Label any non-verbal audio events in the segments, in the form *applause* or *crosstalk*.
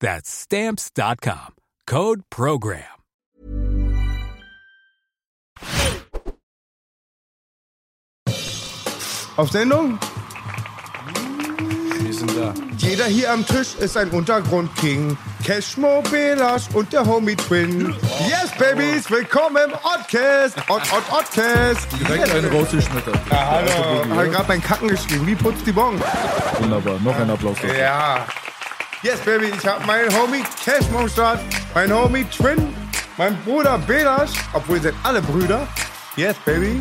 That's stamps.com. Code program. Auf Sendung? Wir sind da. Jeder hier am Tisch ist ein Untergrundking. Cashmo Belasch und der Homie Twin. Yes, Babies, willkommen im Oddcast. Odd, Odd, Oddcast. Direkt einen rausgeschmettert. Ja, hallo. Habe gerade mein Kacken geschrieben. Wie putzt die Bon? Wunderbar. Noch ein Applaus dafür. Ja. Yes, Baby, ich habe meinen Homie Cashmo am Start. Mein Homie Twin. Mein Bruder Belasch. Obwohl, ihr seid alle Brüder. Yes, Baby.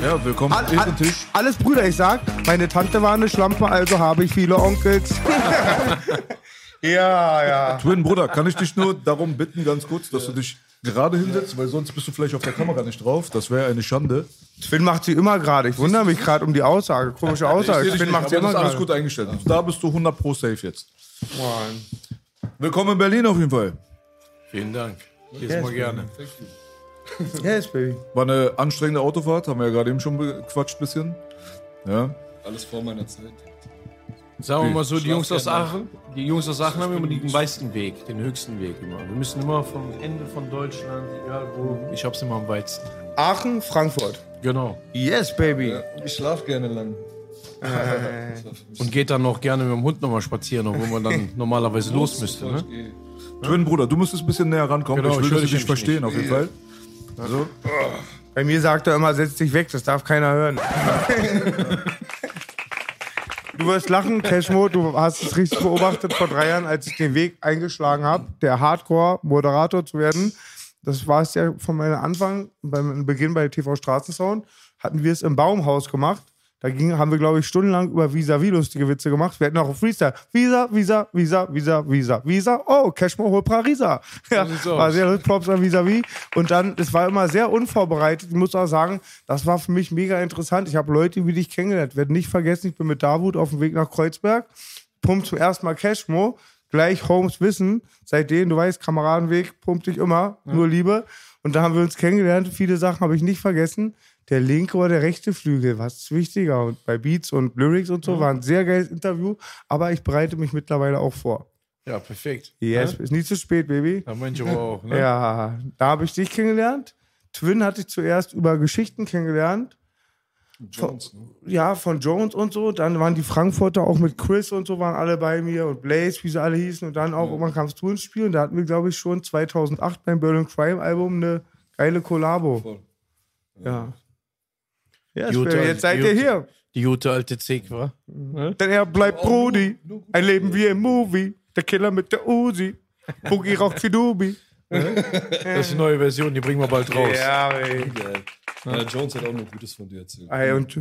Ja, willkommen All, all, Tisch. alles Brüder, ich sag. Meine Tante war eine Schlampe, also habe ich viele Onkels. *laughs* ja, ja. Twin, Bruder, kann ich dich nur darum bitten, ganz kurz, dass du dich gerade hinsetzt, weil sonst bist du vielleicht auf der Kamera nicht drauf. Das wäre eine Schande. Twin macht sie immer gerade. Ich wundere mich gerade um die Aussage. Komische Ich Aussage. dich Twin nicht, macht sie immer ist alles gerade. gut eingestellt. Also da bist du 100 pro safe jetzt. Mann. Willkommen in Berlin auf jeden Fall. Vielen Dank. Jedes Mal gerne. Yes, Baby. War eine anstrengende Autofahrt, haben wir ja gerade eben schon bequatscht bisschen. Ja. Alles vor meiner Zeit. Sagen wir mal so, die Jungs aus. Aachen, die Jungs aus Aachen haben immer den meisten Weg, den höchsten Weg immer. Wir müssen immer vom Ende von Deutschland, egal wo, ich hab's immer am weitesten. Aachen, Frankfurt. Genau. Yes, Baby. Ich schlaf gerne lang. *laughs* Und geht dann noch gerne mit dem Hund nochmal spazieren, obwohl man dann *laughs* normalerweise los müsste. Ne? Twin, Bruder, du müsstest ein bisschen näher rankommen. Genau, ich will, ich dich nämlich verstehen, nicht. auf jeden Fall. Also, Bei mir sagt er immer, setz dich weg, das darf keiner hören. *laughs* du wirst lachen, Cashmo, du hast es richtig beobachtet vor drei Jahren, als ich den Weg eingeschlagen habe, der Hardcore-Moderator zu werden. Das war es ja von meinem Anfang, beim Beginn bei TV Straßensound, hatten wir es im Baumhaus gemacht. Da ging, haben wir, glaube ich, stundenlang über Visa-Wie lustige Witze gemacht. Wir hatten auch einen Freestyle. Visa, Visa, Visa, Visa, Visa, Visa. Oh, Cashmo hol Parisa. *laughs* Ja, war sehr. Props an Vis-a-vis. Und dann, es war immer sehr unvorbereitet. Ich muss auch sagen, das war für mich mega interessant. Ich habe Leute wie dich kennengelernt. Werde nicht vergessen, ich bin mit Davut auf dem Weg nach Kreuzberg. Pumpt zum ersten Mal Cashmo. Gleich Holmes Wissen. Seitdem, du weißt, Kameradenweg pumpt dich immer. Nur Liebe. Und da haben wir uns kennengelernt. Viele Sachen habe ich nicht vergessen. Der linke oder der rechte Flügel, was ist wichtiger? Und bei Beats und Lyrics und so war ein sehr geiles Interview. Aber ich bereite mich mittlerweile auch vor. Ja, perfekt. Yes, Ja? ist nie zu spät, Baby. Da ich aber auch. Ne? Ja, da habe ich dich kennengelernt. Twin hatte ich zuerst über Geschichten kennengelernt. Jones, ne? Ja, von Jones und so. Dann waren die Frankfurter auch mit Chris und so, waren alle bei mir und Blaze, wie sie alle hießen. Und dann auch irgendwann kamst du ins Spiel. Und da hatten wir, glaube ich, schon 2008 beim Berlin Crime Album eine geile Kollabo. Voll. Ja. Ja, Gute, jetzt seid ihr gute. hier. Die gute alte Zick, wa? Denn er bleibt Brudi. Ein Leben wie im Movie. Der Killer mit der Uzi. Boogie rockt wie Dubi. *laughs* Das ist die neue Version, die bringen wir bald raus. Ja, ey. Ja, Jones hat auch nur Gutes von dir erzählt. Ey, und äh,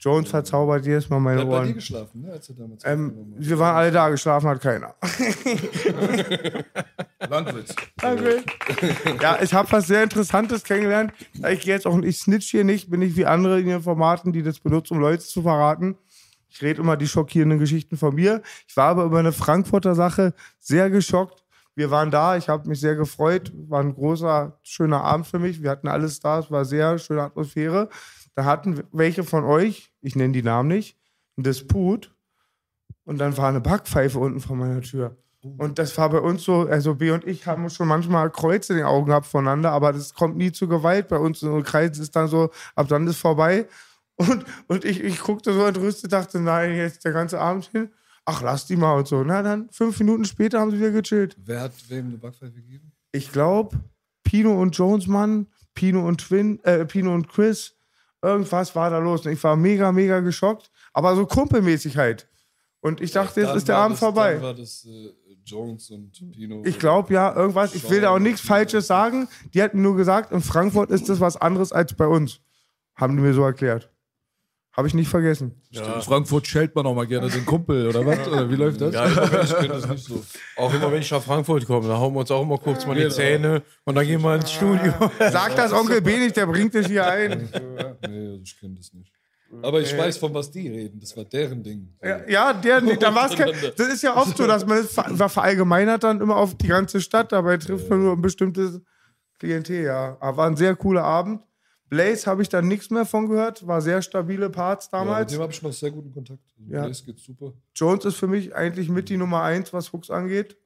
Jones verzaubert jedes Mal meine hat bei dir Ohren. geschlafen, ne? Als er damals Ähm, wir waren alle da, geschlafen hat keiner. *laughs* Landwitz. Danke. Ja, ich habe was sehr Interessantes kennengelernt. Ich gehe jetzt auch, ich snitch hier nicht, bin ich wie andere in ihren Formaten, die das benutzen, um Leute zu verraten. Ich rede immer die schockierenden Geschichten von mir. Ich war aber über eine Frankfurter Sache sehr geschockt. Wir waren da, ich habe mich sehr gefreut. War ein großer, schöner Abend für mich. Wir hatten alles da, es war sehr schöne Atmosphäre. Da hatten welche von euch, ich nenne die Namen nicht, einen Disput. Und dann war eine Backpfeife unten vor meiner Tür. Und das war bei uns so, also B und ich haben schon manchmal Kreuze in den Augen gehabt voneinander, aber das kommt nie zu Gewalt bei uns. Und Kreis ist dann so, ab dann ist vorbei. Und, und ich, ich guckte so entrüstet, dachte, nein, jetzt der ganze Abend hin. Ach, lass die mal und so. Na dann, fünf Minuten später haben sie wieder gechillt. Wer hat wem eine Backpfeife gegeben? Ich glaube, Pino und Jones, Mann. Pino und Twin, äh, Pino und Chris. Irgendwas war da los. Und ich war mega, mega geschockt. Aber so kumpelmäßig halt. Und ich dachte, jetzt ist der Abend das, vorbei. Dann war das äh, Jones und Pino. Ich glaube ja, irgendwas. Ich will da auch nichts Falsches sagen. Die hatten nur gesagt, in Frankfurt ist das was anderes als bei uns. Haben die mir so erklärt. Habe ich nicht vergessen. In Frankfurt schellt man auch mal gerne den Kumpel, oder was? Oder wie läuft das? Ja, ich, das nicht so. Auch immer, wenn ich nach Frankfurt komme, da hauen wir uns auch immer kurz mal die Zähne und dann gehen wir ins Studio. *laughs* Sag das Onkel B nicht, der bringt dich hier ein. Nee, ich kenne das nicht. Aber ich weiß, von was die reden. Das war deren Ding. Ja, ja der, da war's kein, das ist ja oft so, dass man es ver verallgemeinert dann immer auf die ganze Stadt. Dabei trifft man nur ein bestimmtes Klientel, ja. Aber war ein sehr cooler Abend. Blaze habe ich dann nichts mehr von gehört. War sehr stabile Parts Ja, mit damals. dem habe ich noch sehr guten Kontakt. Also Ja. Das geht super. Jones ist für mich eigentlich mit die Nummer eins, was Hooks angeht.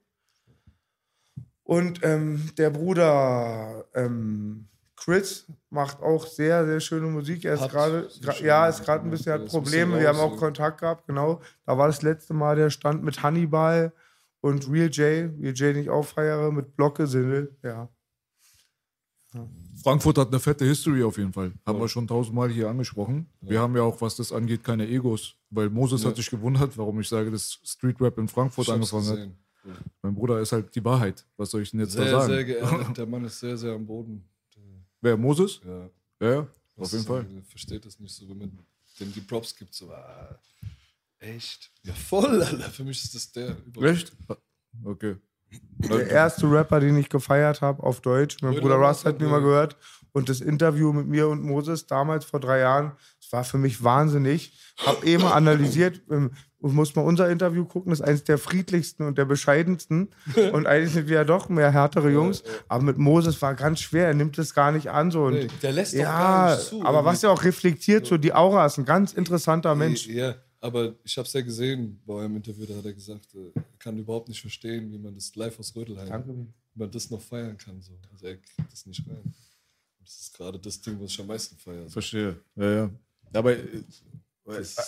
Und ähm, der Bruder ähm, Chris macht auch sehr, sehr schöne Musik. Er ist gerade, ja, ist gerade ein bisschen hat Probleme. Wir haben auch ja. Kontakt gehabt, genau. Da war das letzte Mal der Stand mit Hannibal und Real J, Real J, den ich auch feiere, mit Blocke-Sindel. Ja. Frankfurt hat eine fette History auf jeden Fall. Haben wir schon tausendmal hier angesprochen. Wir haben ja auch, was das angeht, keine Egos. Weil Moses hat sich gewundert, warum ich sage, dass Street Rap in Frankfurt Ich angefangen hat. Mein Bruder ist halt die Wahrheit. Was soll ich denn jetzt da Sehr, sagen? sehr geerdet. *laughs* Der Mann ist sehr, sehr am Boden. Wer, Moses? Ja. Ja, ja, auf Das jeden Fall. er Versteht das nicht so, wenn man dem die Props gibt. So, ah, echt? Ja, voll, Alter. Für mich ist das der. über- Echt? Okay. Der erste Rapper, den ich gefeiert habe auf Deutsch. Mein Bruder Russ hat mir mal gehört. Und das Interview mit mir und Moses damals vor drei Jahren, das war für mich wahnsinnig. Hab eben analysiert, ähm, muss mal unser Interview gucken, das ist eines der friedlichsten und der bescheidensten. *laughs* Und eigentlich sind wir ja doch mehr härtere Jungs. Aber mit Moses war ganz schwer, er nimmt es gar nicht an. So. Und der lässt doch ja, gar nicht zu. aber was er auch reflektiert, so die Aura ist ein ganz interessanter Mensch. Ja, aber ich habe es ja gesehen bei eurem Interview, da hat er gesagt, äh, er kann überhaupt nicht verstehen, wie man das live aus Rödelheim, wie man das noch feiern kann. So. Also er kriegt das nicht rein. Das ist gerade das Ding, was ich am meisten feiere. So. Verstehe. Ja, ja. Aber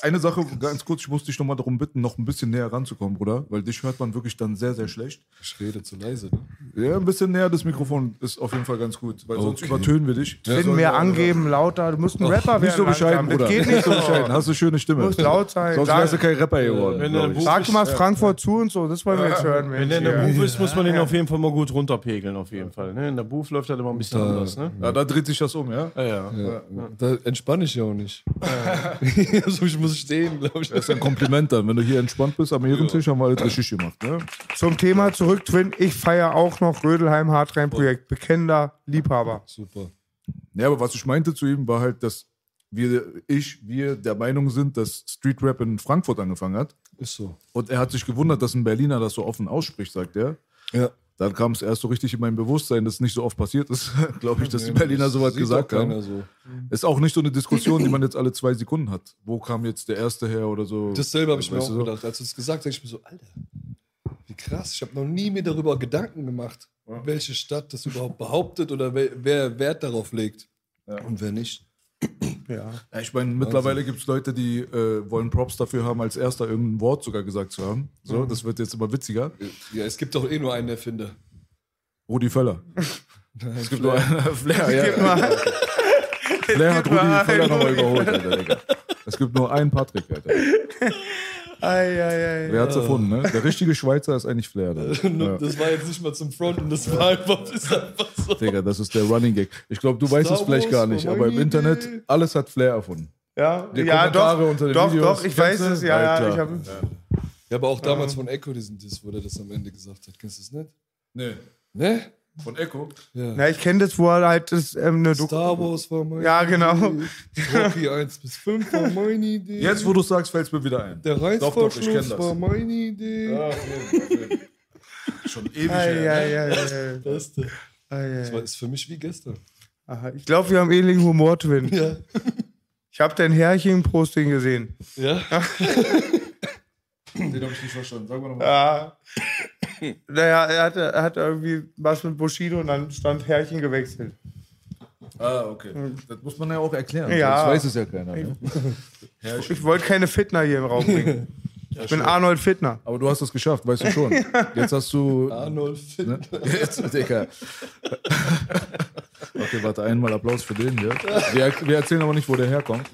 eine Sache, ganz kurz, ich muss dich nochmal darum bitten, noch ein bisschen näher ranzukommen, Bruder, weil dich hört man wirklich dann sehr, sehr schlecht. Ich rede zu leise. Ne? Ja, ein bisschen näher das Mikrofon ist auf jeden Fall ganz gut, weil sonst Okay. übertönen wir dich. Finn, mehr angeben, lauter. Du musst ein Rapper werden. Nicht so bescheiden, langsam. Bruder. Das geht nicht so bescheiden. Hast du schöne Stimme. Muss laut sein. Sonst wärst du kein Rapper geworden. Sag ist, mal Frankfurt zu und so, das wollen wir jetzt hören. Wenn Mensch, der in der. Booth ist, muss man den auf jeden Fall mal gut runterpegeln, auf jeden Fall. Ne? In der Booth läuft das immer ein bisschen anders, ne? Ja, da dreht sich das um, ja? Ja, ja. Ja, Da entspanne ich ja auch nicht. Also ich muss stehen, glaube ich. Das ist ein Kompliment dann. Wenn du hier entspannt bist am Ehrentisch, haben wir alles richtig gemacht. Ne? Zum Thema zurück, Twin. Ich feiere auch noch Rödelheim Hardrein Projekt. Bekennender Liebhaber. Super. Ja, aber was ich meinte zu ihm, war halt, dass wir, ich, wir der Meinung sind, dass Street Rap in Frankfurt angefangen hat. Ist so. Und er hat sich gewundert, dass ein Berliner das so offen ausspricht, sagt er. Ja. Dann kam es erst so richtig in mein Bewusstsein, dass es nicht so oft passiert ist, *laughs* glaube ich, dass die Berliner sowas Sieht gesagt haben. So. Ist auch nicht so eine Diskussion, die man jetzt alle zwei Sekunden hat. Wo kam jetzt der Erste her oder so? Dasselbe habe ich mir auch so? gedacht. Als du es gesagt hast, ich mir so, Alter, wie krass. Ich habe noch nie mir darüber Gedanken gemacht, welche Stadt das überhaupt behauptet oder wer, wer Wert darauf legt. Und wer nicht. Ja. Ja, ich meine, mittlerweile gibt es Leute, die äh, wollen Props dafür haben, als erster irgendein Wort sogar gesagt zu haben. So, das wird jetzt immer witziger. Ja, es gibt doch eh nur einen Erfinder. Rudi Völler. *laughs* Es gibt nur einen Flair, ja. Mal. *laughs* Flair hat Rudi Völler nochmal überholt, Alter, Digga. Es gibt nur einen Patrick, Alter. *laughs* Ei, ei, ei. Wer hat's erfunden, ne? Der richtige Schweizer ist eigentlich Flair. *laughs* Ja. Das war jetzt nicht mal zum Fronten, das war einfach, ist einfach so. Digga, das ist der Running Gag. Ich glaube, du weißt es Star vielleicht gar nicht, aber im Idee. Internet, alles hat Flair erfunden. Ja, Die ja Kommentare doch, unter den doch, Videos, doch, ich weiß es, ja, Ja, ja. Ich hab, Ja, aber auch damals von Echo, diesen Diss, wo der das am Ende gesagt hat. Kennst du das nicht? Nee. Ne? Von Echo? Ja. na, ich kenne das, wo er halt das, ähm, eine Doku- Star Wars war meine Ja, genau. Idee. Rocky 1 bis 5 war meine Idee. Jetzt, wo du sagst, fällt es mir wieder ein. Der Reißverschluss das. war meine Idee. Schon ewig her. ei, ei, ei, Beste. Das war, ist für mich wie gestern. Aha, Ich glaube, wir haben ähnlichen Humor, Twin. Ja. Ich habe dein Herrchen-Posting gesehen. Ja? Den habe ich nicht verstanden. Sag mal nochmal. Ja. *laughs* Naja, er hatte, er hatte irgendwie was mit Bushido und dann stand Herrchen gewechselt. Ah, okay. Das muss man ja auch erklären. Ja. Sonst weiß es ja keiner. Ne? *laughs* Ich wollte keine Fitner hier im Raum bringen. *laughs* Ich bin Arnold Fitner. Aber du hast es geschafft, weißt du schon. Jetzt hast du. Arnold Fitt. Ne? Jetzt, Digga. Okay, warte, einmal Applaus für den hier. Wir, wir erzählen aber nicht, wo der herkommt.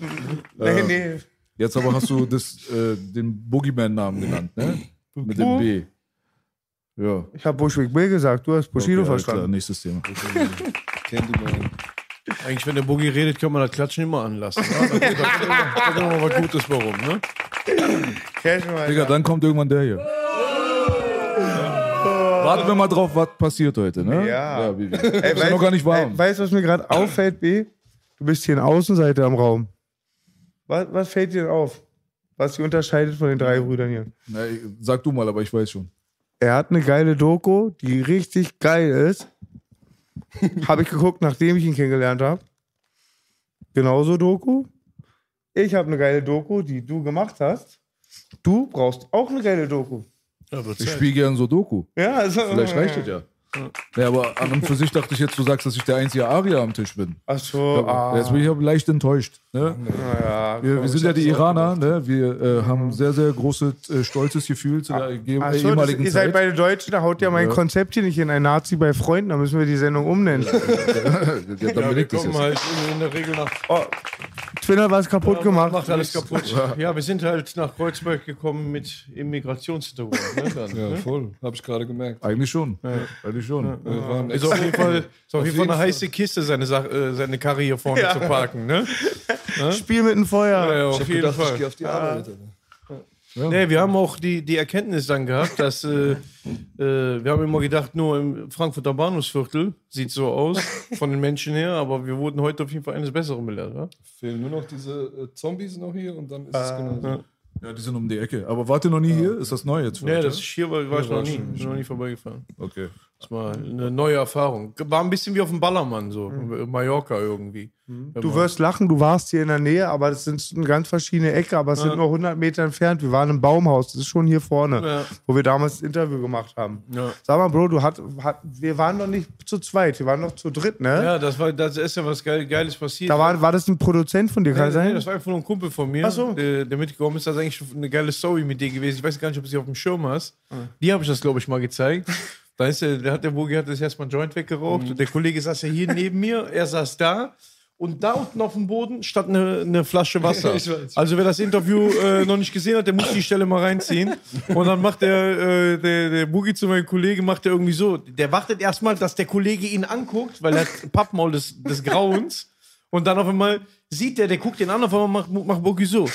Nee, Äh, nee. Jetzt aber hast du das, äh, den Boogeyman-Namen genannt, ne? Mit dem B. Ja. Ich habe Bushwick Bill gesagt, du hast Bushido Okay, alles klar, verstanden. nächstes Thema. *laughs* Eigentlich, wenn der Boogie redet, kann man das Klatschen immer anlassen. Ja? Da, da, kommt immer was Gutes warum, ne? Digga, dann kommt irgendwann der hier. Warten wir mal drauf, was passiert heute, ne? Ja. ja wie, wie. Ey, noch gar nicht warm. Ey, weißt du, was mir gerade auffällt, B? Du bist hier in Außenseite am Raum. Was, was fällt dir denn auf? Was die unterscheidet von den drei Brüdern hier? Na, sag du mal, aber ich weiß schon. Er hat eine geile Doku, die richtig geil ist. *laughs* habe ich geguckt, nachdem ich ihn kennengelernt habe. Genauso Doku. Ich habe eine geile Doku, die du gemacht hast. Du brauchst auch eine geile Doku. Ja, Ich spiele gern so Doku. Ja, also, Vielleicht reicht es ja. Ja, aber an und für sich dachte ich jetzt, du sagst, dass ich der einzige Arier am Tisch bin. Ach so, ah, Jetzt bin ich aber leicht enttäuscht. Ne? ja, Wir, wir sind ja die Iraner, ne? wir äh, haben sehr, sehr großes, äh, stolzes Gefühl zu der ge- Ach äh, so, das, ehemaligen ihr seid beide Deutsche, da haut ja mein Ja. Konzept hier nicht in. Ein Nazi bei Freunden, da müssen wir die Sendung umnennen. ja, Ja, *laughs* wir das jetzt. halt in, der Regel nach. Oh, Twinner was kaputt gemacht. Macht alles kaputt. Ja, wir sind halt nach Kreuzberg gekommen mit Immigrationshintergrund. Ne, Ja, ne? voll. Habe ich gerade gemerkt. Eigentlich schon. Eigentlich schon. Waren Ist auf jeden Fall, auf jeden Fall eine heiße Kiste, seine, Sach- äh, seine Karre hier vorne zu parken. Ne? *laughs* Spiel mit dem Feuer. Ja, ich auf hab jeden gedacht, ich Fall. gehe auf die Arbeit. Alter. Nee, wir haben auch die, die Erkenntnis dann gehabt, dass äh, äh, wir haben immer gedacht, nur im Frankfurter Bahnhofsviertel sieht so aus, von den Menschen her, aber wir wurden heute auf jeden Fall eines Besseren belehrt. Ja? Fehlen nur noch diese äh, Zombies noch hier und dann ist es genau. Ja, die sind um die Ecke. Aber wart ihr noch nie hier? Ist das neu jetzt für Ja, das ja? ist hier, weil war ich noch war nie, schon- bin noch nie vorbeigefahren. Okay. Das war eine neue Erfahrung. War ein bisschen wie auf dem Ballermann, so. Mallorca irgendwie. Du wirst lachen, du warst hier in der Nähe, aber das sind ganz verschiedene Ecke, aber es sind nur 100 Meter entfernt. Wir waren im Baumhaus, das ist schon hier vorne, Ja. wo wir damals das Interview gemacht haben. Ja. Sag mal, Bro, du hat, hat, wir waren noch nicht zu zweit, wir waren noch zu dritt, ne? Ja, das, war, das ist ja was Geil, Geiles passiert. Da war, war das ein Produzent von dir, kann Nee, sein? nee, das war einfach nur ein Kumpel von mir, Ach so. der, der mitgekommen ist. Das ist eigentlich eine geile Story mit dir gewesen. Ich weiß gar nicht, ob du sie auf dem Schirm hast. Die habe ich das, glaube ich, mal gezeigt. *laughs* Da ist der, der hat der Bogi hat das erstmal einen Joint weggeraucht. Und der Kollege saß ja hier neben mir, er saß da. Und da unten auf dem Boden stand eine, eine Flasche Wasser. *laughs* Also wer das Interview äh, noch nicht gesehen hat, der muss die Stelle mal reinziehen. Und dann macht der, äh, der, der Boogie zu meinem Kollegen, macht er irgendwie so. Der wartet erstmal, dass der Kollege ihn anguckt, weil er hat ein Pappmaul des, des Grauens. Und dann auf einmal sieht der, der guckt den an, auf einmal macht, macht Boogie so.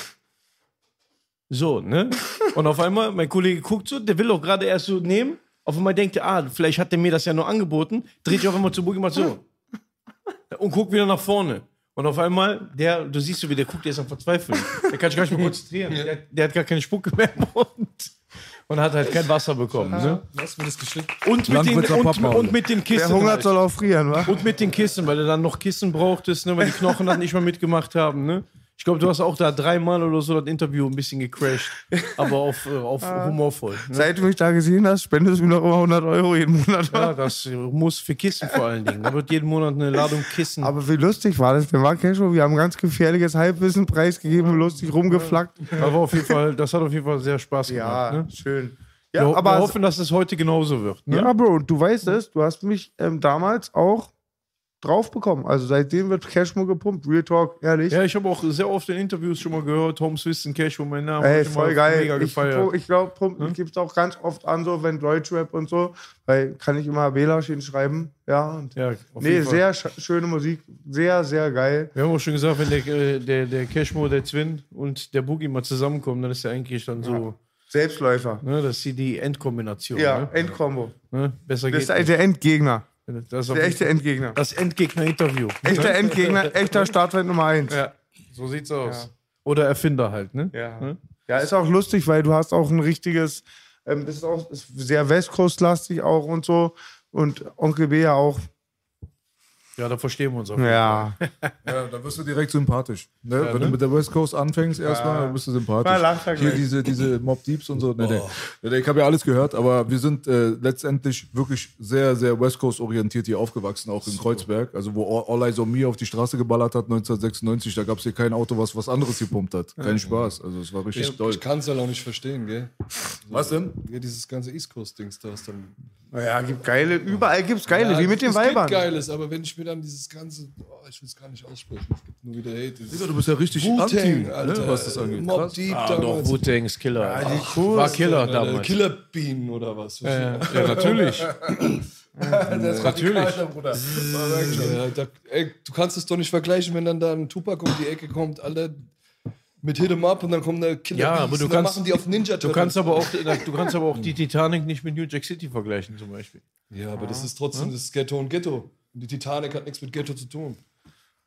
So, ne? Und auf einmal, mein Kollege guckt so, der will auch gerade erst so nehmen. Auf einmal denkt er, ah, vielleicht hat der mir das ja nur angeboten. Dreht sich auf einmal zu Boogie, macht so. *laughs* Und guckt wieder nach vorne. Und auf einmal, der, du siehst so, wie der guckt, der ist am Verzweifeln. Der kann sich gar nicht mehr *laughs* konzentrieren. Der, der hat gar keine Spucke mehr im Mund. Und hat halt kein Wasser bekommen. Ne? Hast du mir das geschickt? Und, mit den, und, und mit den Kissen. Wer hungert, halt. soll auch frieren, wa? Und mit den Kissen, weil du dann noch Kissen brauchtest, ne, weil die Knochen dann nicht mehr mitgemacht haben. Ne? Ich glaube, du hast auch da dreimal oder so das Interview ein bisschen gecrashed. Aber auf, äh, auf humorvoll. Ne? Seit du mich da gesehen hast, spendest du mir noch immer 100 Euro jeden Monat. Ja, das muss für Kissen vor allen Dingen. Da wird jeden Monat eine Ladung Kissen. Aber wie lustig war das? Wir waren Casual, wir haben ganz gefährliches Halbwissen preisgegeben, lustig rumgeflackt. Aber auf jeden Fall, das hat auf jeden Fall sehr Spaß gemacht. Ne? schön. Ja, Ja, wir, aber wir hoffen, dass es heute genauso wird. Ne? Ja, Bro, und du weißt es, du hast mich ähm, damals auch drauf bekommen. Also seitdem wird Cashmo gepumpt. Real Talk, ehrlich. Ja, ich habe auch sehr oft in Interviews schon mal gehört, Holmes Wissen, Cash, wo mein Name Ey, ich voll geil. Mega ich gefeiert. ich glaube, Pumpen Hm? gibt es auch ganz oft an, so wenn Deutschrap und so, weil kann ich immer Wählerchen schreiben. Ja, und ja, auf nee, jeden Fall. sehr sch schöne Musik. Sehr, sehr geil. Wir haben auch schon gesagt, wenn der, äh, der, der Cashmo, der Twin und der Boogie mal zusammenkommen, dann ist ja eigentlich dann so, Selbstläufer. ne, das ist die- Endkombination. Ja, Ne? Endkombo. Ne? Besser Das ist der, der Endgegner. Das ist Der echte Endgegner. das Endgegner-Interview. Echter *laughs* Endgegner, echter Startfeind Nummer 1. Ja, so sieht's aus. Oder Erfinder halt, ne? Ja. Ne? ja, ist auch lustig, weil du hast auch ein richtiges, ähm, das ist auch ist sehr Westcoast-lastig auch und so. Und Onkel B ja auch. Ja, da verstehen wir uns auch. Ja. Ja, da wirst du direkt sympathisch. Ne? Wenn du mit der West Coast anfängst erstmal, dann bist du sympathisch. Er Hier diese, diese Mob Deeps und so. Nee, nee. Nee, Ich habe ja alles gehört, aber wir sind äh, letztendlich wirklich sehr, sehr West Coast orientiert hier aufgewachsen, auch in Kreuzberg. Also wo All Eyes on Me auf die Straße geballert hat 1996, da gab es hier kein Auto, was was anderes gepumpt hat. Kein Spaß. Also es war richtig Ich, toll. ich kann es halt auch nicht verstehen, gell? Was denn? Ja, dieses ganze East Coast-Dings, da ist dann Naja, gibt geile, überall gibt's geile, Ja, wie mit den es Weibern. gibt Geiles, aber wenn ich mir dann dieses ganze, oh, ich will es gar nicht aussprechen, es gibt nur wieder Hate. Digga, du bist ja richtig anti, Wu-Tang, ne, Alter, was das angeht. Mob Krass. Deep Ah, doch, damals. Wu-Tang ist Killer. die Ach, coolsten, war Killer Alter, damals. Killer Bean oder was? Ja, ja, ja, natürlich. *laughs* natürlich. Ja, da, ey, du kannst es doch nicht vergleichen, wenn dann da ein Tupac um die Ecke kommt, Alter, mit Hit 'em Up und dann kommt der Killer Ja, Beats aber du und dann kannst- machen die auf Ninja Du kannst aber auch, du kannst aber auch die Titanic nicht mit New Jack City vergleichen, zum Beispiel. Ja, aber das ist trotzdem das Ghetto und Ghetto. Und die Titanic hat nichts mit Ghetto zu tun.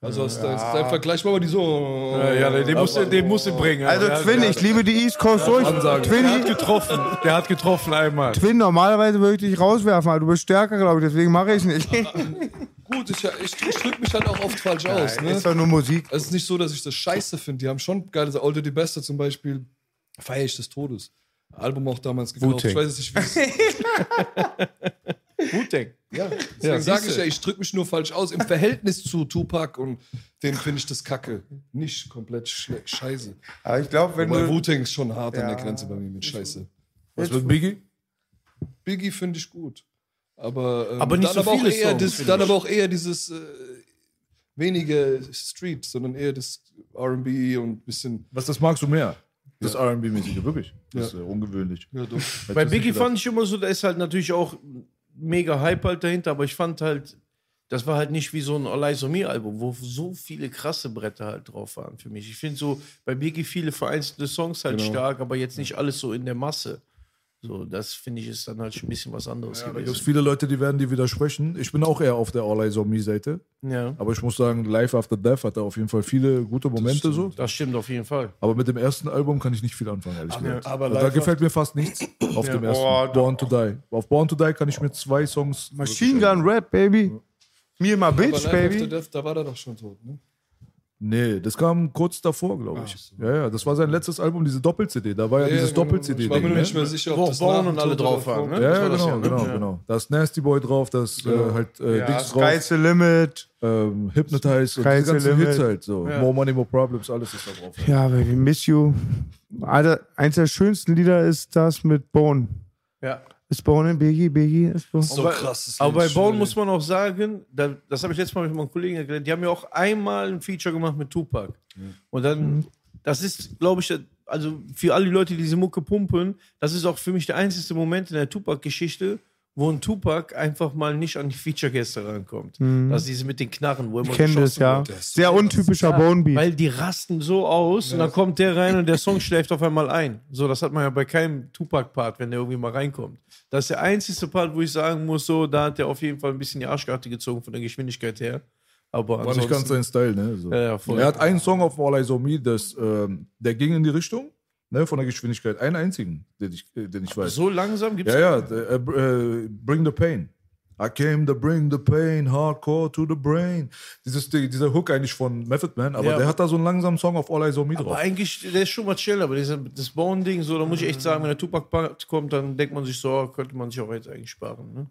Also hast da ist dein Vergleich mal die so. Ja, ja den, musst du, den musst du bringen. Also ja, Twin, ich liebe die East Coast durch. Der hat Twin, getroffen. Der hat getroffen einmal. Twin, normalerweise würde ich dich rauswerfen, aber du bist stärker, glaube ich, deswegen mache ich nicht. *laughs* Gut, ich, ich, ich drücke mich halt auch oft falsch aus. Ne? Ist doch nur Musik. Es ist nicht so, dass ich das scheiße finde. Die haben schon geile Sachen. Old the Beste zum Beispiel. Feier ich des Todes. Album auch damals gekauft. Ich weiß jetzt nicht, wie es *laughs* *laughs* Wu-Tang. Ja, deswegen Ja, sage ich ja, ich drücke mich nur falsch aus. Im Verhältnis zu Tupac und den finde ich das kacke. Nicht komplett scheiße. Aber ich glaube, wenn Weil du. Wu-Tang ist schon hart an Ja. der Grenze bei mir mit Scheiße. Was mit Biggie? Biggie finde ich gut. Aber, ähm, Aber nicht dann so aber auch eher Songs, das, Dann aber auch eher dieses äh, weniger Street, sondern eher das RB und ein bisschen. Was das magst du mehr? Das R&B-mäßige, wirklich. Das ist Ja. äh, ungewöhnlich. Ja, Bei Biggie fand ich immer so, da ist halt natürlich auch mega Hype halt dahinter, aber ich fand halt, das war halt nicht wie so ein Me Album, wo so viele krasse Bretter halt drauf waren für mich. Ich finde so bei Biggie viele vereinzelte Songs halt Genau. stark, aber jetzt nicht alles so in der Masse. So, das finde ich ist dann halt schon ein bisschen was anderes Da gibt es viele Leute, die werden dir widersprechen. Ich bin auch eher auf der All Eyes on Me-Seite. Ja, Aber ich muss sagen, Life After Death hat da auf jeden Fall viele gute Momente so. das stimmt auf jeden Fall. Aber mit dem ersten Album kann ich nicht viel anfangen, ehrlich gesagt. aber da gefällt mir fast nichts *clears throat* auf dem ersten. Boah, Born to Die. Auf Born to Die kann ich mir zwei Songs. Machine Gun Rap, Baby. Mir mal Aber Bitch, Life After Baby. Death, da war er doch schon tot, ne? Nee, das kam kurz davor, glaube ich. Ach so. Ja, ja, das war sein letztes Album, diese Doppel-CD. Da war ja, dieses genau. Doppel-CD. Ich war mir noch nicht ne? mehr sicher, Wo ob auch das Born und alle drauf waren, ne? Ja, ja, genau, ja, ne? genau, Ja. genau. Da ist Nasty Boy drauf, da ist äh, halt äh, Ja, Dings drauf, Sky's the Limit. ähm, Hypnotize und diese the ganzen limit. Hits halt so. Ja. More Money, More Problems, alles ist da drauf. Ja, Baby, Miss You. Alter, eins der schönsten Lieder ist das mit Bone. Ja. Ist Bone in Biggie, Biggie ist Bone. So Aber- krass. das Aber bei Bone muss man auch sagen, da, das habe ich letztes Mal mit meinem Kollegen erklärt, die haben ja auch einmal ein Feature gemacht mit Tupac. Und dann, das ist, glaube ich, also für alle Leute, die diese Mucke pumpen, das ist auch für mich der einzige Moment in der Tupac-Geschichte, wo ein Tupac einfach mal nicht an die Feature-Gäste rankommt. Das ist diese mit den Knarren, wo er Ich immer kenne das, geschossen ja. wird. Sehr untypischer Bone Beat. Weil die rasten so aus und dann kommt der rein und der Song schläft auf einmal ein. So, das hat man ja bei keinem Tupac-Part, wenn der irgendwie mal reinkommt. Das ist der einzige Part, wo ich sagen muss, so, da hat der auf jeden Fall ein bisschen die Arschkarte gezogen von der Geschwindigkeit her. Aber War nicht ganz sein Style, ne? So. Ja, ja, voll. Er hat einen Song auf All Eyes on Me, das, ähm, der ging in die Richtung, ne, von der Geschwindigkeit. Einen einzigen, den ich, äh, den ich weiß. so langsam gibt es. Ja, ja, äh, äh, Bring the Pain. I came to bring the pain, hardcore to the brain. Dieses, die, dieser Hook eigentlich von Method Man, aber Ja, der hat da so einen langsamen Song auf All Eyes on Me Aber drauf. eigentlich, der ist schon mal chill, aber dieser, das Bone-Ding, so, da muss ich echt sagen, wenn der Tupac-Part kommt, dann denkt man sich so, oh, könnte man sich auch jetzt eigentlich sparen. Ne?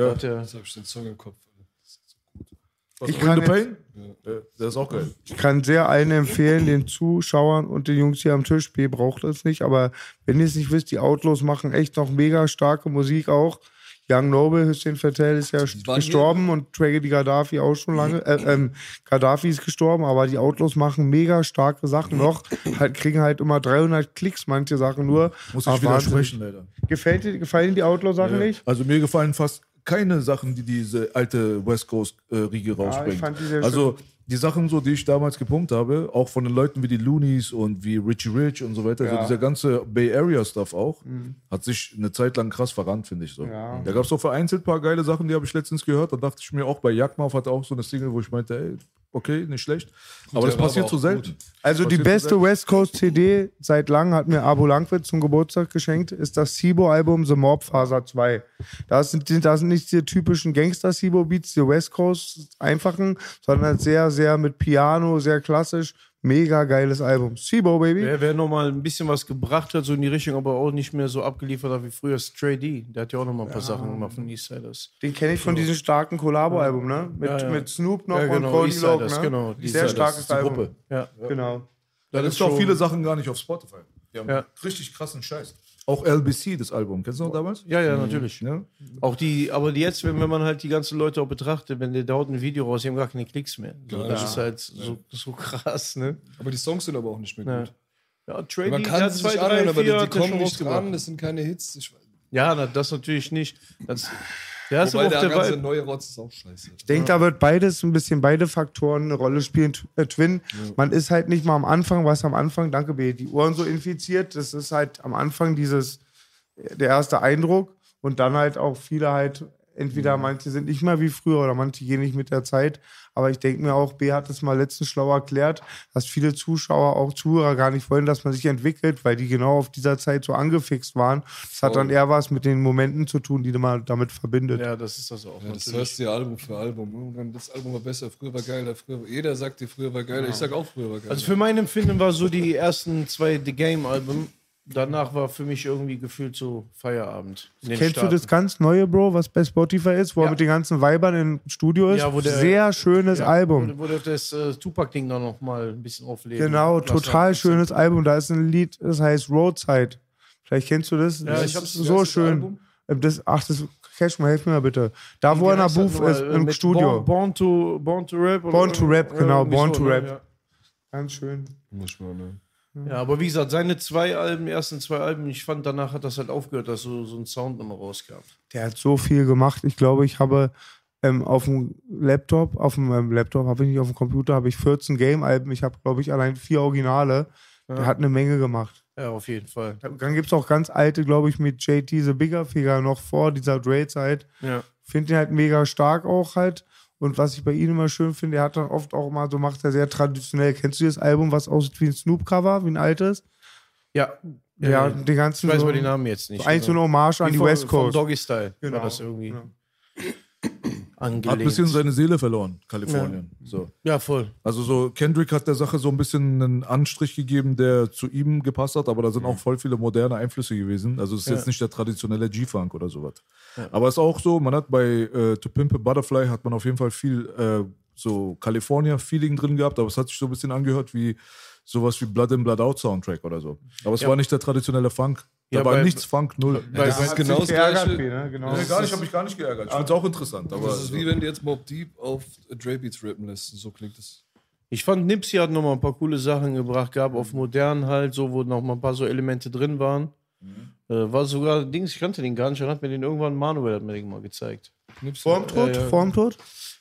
Ja. Hat der, Jetzt habe ich den Song im Kopf. Alter. Das ist so gut. Was, Ich kann Pain? Ja, der ist auch geil. Ich kann sehr allen empfehlen, den Zuschauern und den Jungs hier am Tisch, ihr braucht das nicht, aber wenn ihr es nicht wisst, die Outlaws machen echt noch mega starke Musik auch. Young Noble, Hussein Fatel ist ja gestorben und Tragedy Gaddafi auch schon lange. Äh, ähm, Gaddafi ist gestorben, aber die Outlaws machen mega starke Sachen noch. Halt, kriegen halt immer 300 Klicks, manche Sachen nur. Muss ich widersprechen, leider. Gefällt dir, gefallen die Outlaw-Sachen nicht? Also mir gefallen fast keine Sachen, die diese alte West Coast äh, Riege rausbringt. sehr also die Sachen so, die ich damals gepumpt habe, auch von den Leuten wie die Loonies und wie Richie Rich und so weiter, so Ja. Mhm. dieser ganze Bay Area Stuff auch, hat sich eine Zeit lang krass verrannt, finde ich so. Ja. Da gab es auch vereinzelt ein paar geile Sachen, die habe ich letztens gehört. Da dachte ich mir auch bei Jagdmauf hat er auch so eine Single, wo ich meinte, ey, okay, nicht schlecht. aber das passiert aber so selten. gut. Also die beste West Coast CD seit langem hat mir Abo Langwitz zum Geburtstag geschenkt, ist das Sibo-Album The Mob Faser 2. Da sind, da sind nicht die typischen Gangster-Sibo-Beats, die West Coast einfachen, sondern sehr, sehr mit Piano, sehr klassisch. Mega geiles Album. Sibo, Baby. wer, wer noch mal ein bisschen was gebracht hat, so in die Richtung, aber auch nicht mehr so abgeliefert hat wie früher, Stray D. Der hat ja auch noch mal ein paar Sachen gemacht von Eastsiders. Den kenne ich von diesem starken Collabo-Album, ne? Mit, Ja, ja. mit Snoop noch Ja, genau, und Cody Eastsiders, ne? genau, die Sehr starkes die Album. Gruppe. Ja. Genau. Da gibt ist es auch schon- viele Sachen gar nicht auf Spotify. Die haben Ja. richtig krassen Scheiß. Auch LBC, das Album, kennst du noch damals? Ja, ja, natürlich. Ja. Auch die, aber jetzt, wenn, wenn man halt die ganzen Leute auch betrachtet, wenn der da haut ein Video raus, die haben gar keine Klicks mehr. So, das ist halt so, so krass, ne? Aber die Songs sind aber auch nicht mehr Ja. gut. Ja, Trady, Man kann es nicht anhören, aber die, die kommen nicht rausgebracht. ran, das sind keine Hits. Ich, Ja, na, das natürlich nicht. Das, *sighs* der ist wobei der der ganze neue Rotz ist auch scheiße. Ich denke, da wird beides, ein bisschen beide Faktoren eine Rolle spielen. Äh, Twin, man ist halt nicht mal am Anfang, was am Anfang, danke B, die Ohren so infiziert. Das ist halt am Anfang dieses, der erste Eindruck und dann halt auch viele halt, entweder manche sind nicht mehr wie früher oder manche gehen nicht mit der Zeit. Aber ich denke mir auch, B hat es mal letztens schlau erklärt, dass viele Zuschauer, auch Zuhörer gar nicht wollen, dass man sich entwickelt, weil die genau auf dieser Zeit so angefixt waren. Das hat dann eher was mit den Momenten zu tun, die man damit verbindet. Ja, das ist das auch. Ja, das hörst du ja Album für Album. Irgendwann, das Album war besser, früher war geiler, früher war, jeder sagt dir, früher war geiler. Ich sag auch, früher war geiler. Also für mein Empfinden war so die ersten zwei The Game-Alben. Danach war für mich irgendwie gefühlt so Feierabend. Kennst du Staaten. das ganz neue, Bro, was bei Spotify ist, wo Ja. er mit den ganzen Weibern im Studio ist? Ja, wo der- Sehr schönes Ja, Album. Wo, wo der das äh, Tupac-Ding dann noch mal ein bisschen auflegen. Genau, total hat. schönes Album. Da ist ein Lied, das heißt Roadside. Vielleicht kennst du das. Ja, das ich ist hab's- so schön. Album? Ähm, Das, ach, das Cashman, helf mir mal bitte. Da, wo er in der Booth nochmal? ist, Äh, im mit Studio. Born, Born, to, Born to Rap. oder- Born to Rap, äh, genau, Born so, to ne? Rap. Ja. Ganz schön. Muss man, ne? Ja, aber wie gesagt, seine zwei Alben, ersten zwei Alben, ich fand, danach hat das halt aufgehört, dass so, so ein Sound immer rauskam. Der hat so viel gemacht. Ich glaube, ich habe ähm, auf dem Laptop, auf dem ähm, Laptop, habe ich nicht auf dem Computer, habe ich 14 Game-Alben. Ich habe, glaube ich, allein vier Originale. Der hat eine Menge gemacht. Ja, auf jeden Fall. Dann gibt es auch ganz alte, glaube ich, mit JT The Bigger Figure noch vor dieser Dre-Zeit. Ja. Finde ihn halt mega stark auch halt. Und was ich bei ihm immer schön finde, er hat dann oft auch mal, so macht er sehr traditionell. Kennst du das Album, was aussieht wie ein Snoop-Cover, wie ein altes? Ja. Ja, ja. den ganzen. Ich weiß so, aber die Namen jetzt nicht. Eigentlich so eine Hommage an die West Coast. Doggy Style Genau. war das irgendwie Ja. Hat ein angelegt. bisschen seine Seele verloren, Kalifornien. So. ja, voll. Also so Kendrick hat der Sache so ein bisschen einen Anstrich gegeben, der zu ihm gepasst hat, aber da sind auch voll viele moderne Einflüsse gewesen. Also es ist Ja. jetzt nicht der traditionelle G-Funk oder sowas. Aber es ist auch so, man hat bei äh, To Pimp a Butterfly hat man auf jeden Fall viel äh, so California-Feeling drin gehabt, aber es hat sich so ein bisschen angehört wie sowas wie Blood in Blood Out Soundtrack oder so. Aber es Ja. war nicht der traditionelle Funk. Da Ja, war bei- nichts Funk, null. Bei- Das ist genau das geärgert, Gleiche. ne? genau. Nee, gar nicht, habe ich gar nicht geärgert. Ich finde es auch interessant. Aber Das ist wie wenn du jetzt Mob Deep auf Dre Beats rappen lässt. So klingt es. Ich fand, Nipsey hat noch mal ein paar coole Sachen gebracht, gab auf modern halt, so, wo noch mal ein paar so Elemente drin waren. Äh, war sogar Dings, ich kannte den gar nicht, dann hat mir den irgendwann Manuel hat mir den mal gezeigt. Vorm Tod? Ja, ja. Vorm Tod?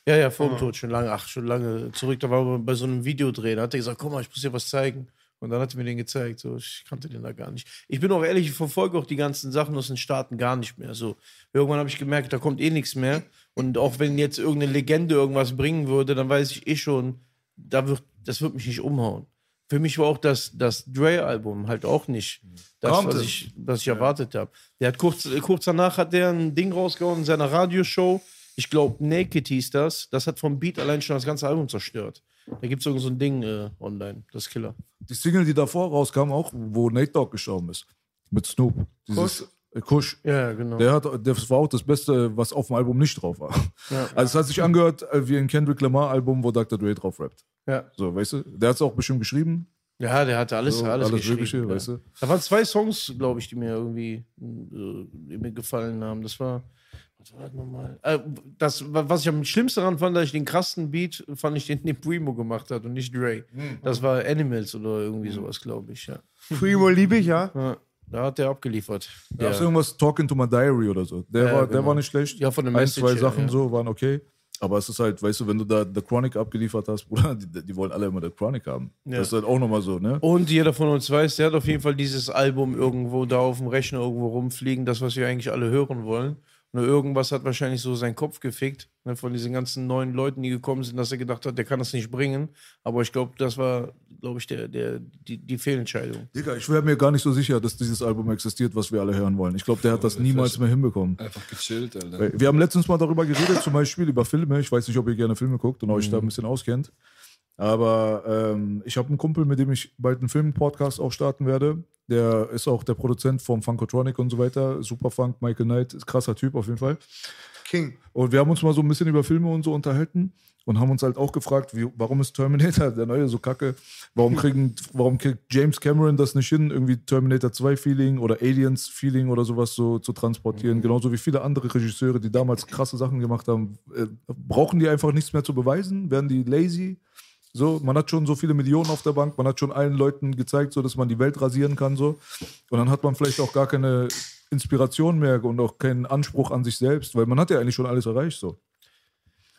Ja, ja, vor dem Tod, schon lange, ach, schon lange zurück. Da war wir bei so einem Videodreh, da hat er gesagt, komm mal, ich muss dir was zeigen. Und dann hat er mir den gezeigt. So, ich kannte den da gar nicht. Ich bin auch ehrlich, ich verfolge auch die ganzen Sachen aus den Staaten gar nicht mehr. So, irgendwann habe ich gemerkt, da kommt eh nichts mehr. Und auch wenn jetzt irgendeine Legende irgendwas bringen würde, dann weiß ich eh schon, da wird, das wird mich nicht umhauen. Für mich war auch das, das Dre-Album halt auch nicht das, Kommt was ich, was ich erwartet habe. Der hat kurz, kurz danach hat der ein Ding rausgehauen in seiner Radioshow. Ich glaube, Naked hieß das. Das hat vom Beat allein schon das ganze Album zerstört. Da gibt es irgend so ein Ding äh, online, das Killer. die Single, die davor rauskam, auch, wo Nate Dogg gestorben ist. Mit Snoop. Dieses, äh, Kush. Ja, genau. Der hat, das war auch das Beste, was auf dem Album nicht drauf war. *laughs* Also es hat sich angehört äh, wie ein Kendrick Lamar Album, wo Dr. Dre drauf rappt. ja. So, weißt du? Der hat es auch bestimmt geschrieben. ja, der hatte alles, So, alles, alles geschrieben. Mögliche, ja. weißt du? Da waren zwei Songs, glaube ich, die mir irgendwie äh, die mir gefallen haben. Das war. Was war das nochmal? Äh, das, was ich am schlimmsten daran fand, dass ich den krassen Beat fand ich den, den Primo gemacht hat und nicht Dre. Mhm. Das war Animals oder irgendwie sowas, glaube ich, ja. Primo liebe ich, ja. ja. Da hat der abgeliefert. Da gab's Der, irgendwas Talking to my Diary oder so. Der, Ja, war, der genau. war nicht schlecht. Ja, von der Ein, zwei Sachen ja. so waren okay. Aber es ist halt, weißt du, wenn du da The Chronic abgeliefert hast, *laughs* Bruder, die, die wollen alle immer The Chronic haben. Ja. Das ist halt auch nochmal so, ne? Und jeder von uns weiß, der hat auf jeden Fall dieses Album irgendwo da auf dem Rechner irgendwo rumfliegen, das, was wir eigentlich alle hören wollen. Nur irgendwas hat wahrscheinlich so seinen Kopf gefickt, ne, von diesen ganzen neuen Leuten, die gekommen sind, dass er gedacht hat, der kann das nicht bringen. Aber ich glaube, das war, glaube ich, der, der, die, die Fehlentscheidung. Digga, ich wäre mir gar nicht so sicher, dass dieses Album existiert, was wir alle hören wollen. Ich glaube, der hat das niemals mehr hinbekommen. Einfach gechillt, Alter. Wir haben letztens mal darüber geredet, zum Beispiel über Filme. Ich weiß nicht, ob ihr gerne Filme guckt und euch da ein bisschen auskennt. Aber ähm, ich habe einen Kumpel, mit dem ich bald einen Film-Podcast auch starten werde. Der ist auch der Produzent vom Funkotronic und so weiter. Superfunk, Michael Knight, ist krasser Typ auf jeden Fall. King. Und wir haben uns mal so ein bisschen über Filme und so unterhalten und haben uns halt auch gefragt, wie, warum ist Terminator, *laughs* der neue, so kacke? Warum, *laughs* kriegen, warum kriegt James Cameron das nicht hin, irgendwie Terminator 2 Feeling oder Aliens Feeling oder sowas so zu transportieren? Genauso wie viele andere Regisseure, die damals krasse Sachen gemacht haben. Äh, brauchen die einfach nichts mehr zu beweisen? Werden die lazy? So, man hat schon so viele Millionen auf der Bank, man hat schon allen Leuten gezeigt, so dass man die Welt rasieren kann, so. Und dann hat man vielleicht auch gar keine Inspiration mehr und auch keinen Anspruch an sich selbst, weil man hat ja eigentlich schon alles erreicht, so.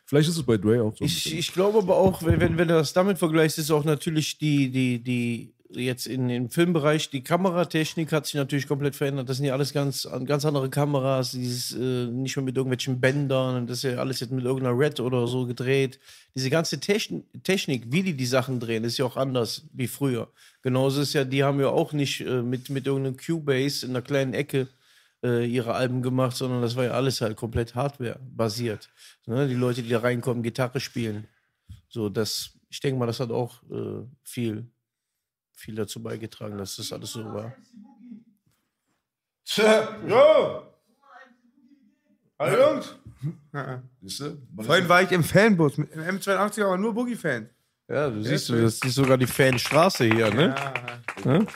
Vielleicht ist es bei Dre auch so. Ich, ich glaube aber auch, wenn, wenn, wenn du das damit vergleichst, ist auch natürlich die, die, die, jetzt in, im Filmbereich, die Kameratechnik hat sich natürlich komplett verändert. Das sind ja alles ganz, ganz andere Kameras, dieses, äh, nicht mehr mit irgendwelchen Bändern, das ist ja alles jetzt mit irgendeiner Red oder so gedreht. Diese ganze Techn Technik, wie die die Sachen drehen, ist ja auch anders wie früher. Genauso ist ja, die haben ja auch nicht äh, mit, mit irgendeinem Cubase in einer kleinen Ecke äh, ihre Alben gemacht, sondern das war ja alles halt komplett Hardware-basiert. Ne? Die Leute, die da reinkommen, Gitarre spielen. So, das, ich denke mal, das hat auch äh, viel, viel dazu beigetragen, dass das alles so war. Jo! Hallo Jungs! Siehst du? Man Vorhin war ich im Fanbus mit im M82, aber nur Boogie-Fans. Ja, du siehst, du, das ist sogar die Fanstraße hier, ne? Ne?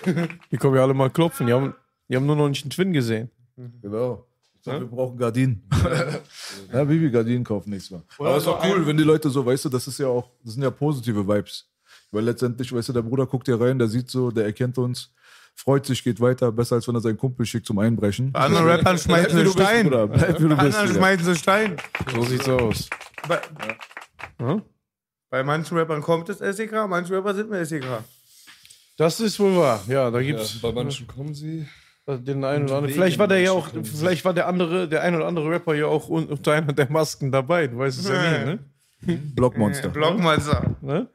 Die kommen ja alle mal klopfen. Die haben, die haben nur noch nicht einen Twin gesehen. Genau. Ich sag, wir brauchen Gardinen. *laughs* ja, Bibi, Gardinen kaufen nächstes Mal. Aber ist auch cool, wenn die Leute so, weißt du, das ist ja auch, das sind ja positive Vibes. Weil letztendlich, weißt du, der Bruder guckt hier rein, der sieht so, der erkennt uns, freut sich, geht weiter, besser als wenn er seinen Kumpel schickt zum Einbrechen. Bei anderen Rappern schmeißen bist, Stein. Bruder. Bleib, wie du Bei bist. anderen Digga. schmeißen sie Stein. So sieht's aus. Bei, Hm? bei manchen Rappern kommt das SEK, manche Rapper sind mir SEK. Das ist wohl wahr. Ja, da Ja, gibt's bei manchen kommen sie. den einen oder anderen. Vielleicht war der ja auch, vielleicht war der andere, der ein oder andere Rapper ja auch un- unter einer der Masken dabei. Du weißt es ja nie, ne? Blockmonster. Blockmonster. ne?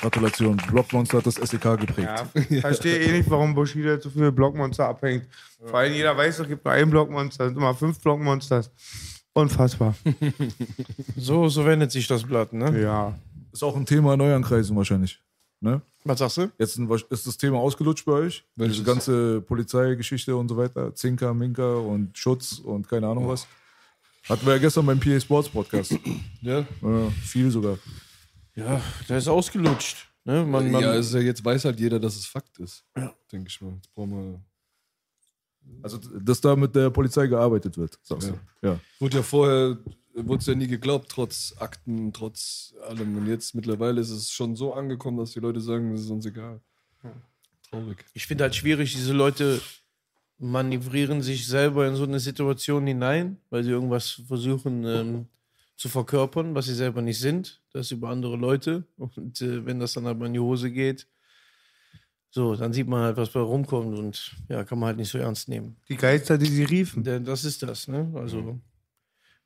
Gratulation. Blockmonster hat das SEK geprägt. Ja, verstehe eh nicht, warum Bushido so viele Blockmonster abhängt. Vor allem jeder weiß, es gibt nur ein Blockmonster, es sind immer fünf Blockmonsters. Unfassbar. *laughs* So, so wendet sich das Blatt, ne? Ja. Ist auch ein Thema in euren Kreisen wahrscheinlich. Ne? Was sagst du? Jetzt ist das Thema ausgelutscht bei euch? Welches? Diese ganze Polizeigeschichte und so weiter. Zinker, Minker und Schutz und keine Ahnung was. Hatten wir ja gestern beim PA Sports Podcast. Ja, ja, viel sogar. Ja, der ist ausgelutscht. Ne? Man, man, ja, ja jetzt weiß halt jeder, dass es Fakt ist. Denke ich mal. Jetzt brauchen wir. Also, dass da mit der Polizei gearbeitet wird, sagst du. Ja. Wurde ja vorher, wurde es ja nie geglaubt, trotz Akten, trotz allem. Und jetzt mittlerweile ist es schon so angekommen, dass die Leute sagen, es ist uns egal. Traurig. ich finde halt schwierig, diese Leute manövrieren sich selber in so eine Situation hinein, weil sie irgendwas versuchen ähm, zu verkörpern, was sie selber nicht sind. Das über andere Leute. Und äh, wenn das dann aber in die Hose geht, so, dann sieht man halt, was bei rumkommt und ja, kann man halt nicht so ernst nehmen. Die Geister, die sie riefen. Denn das ist das, ne? Also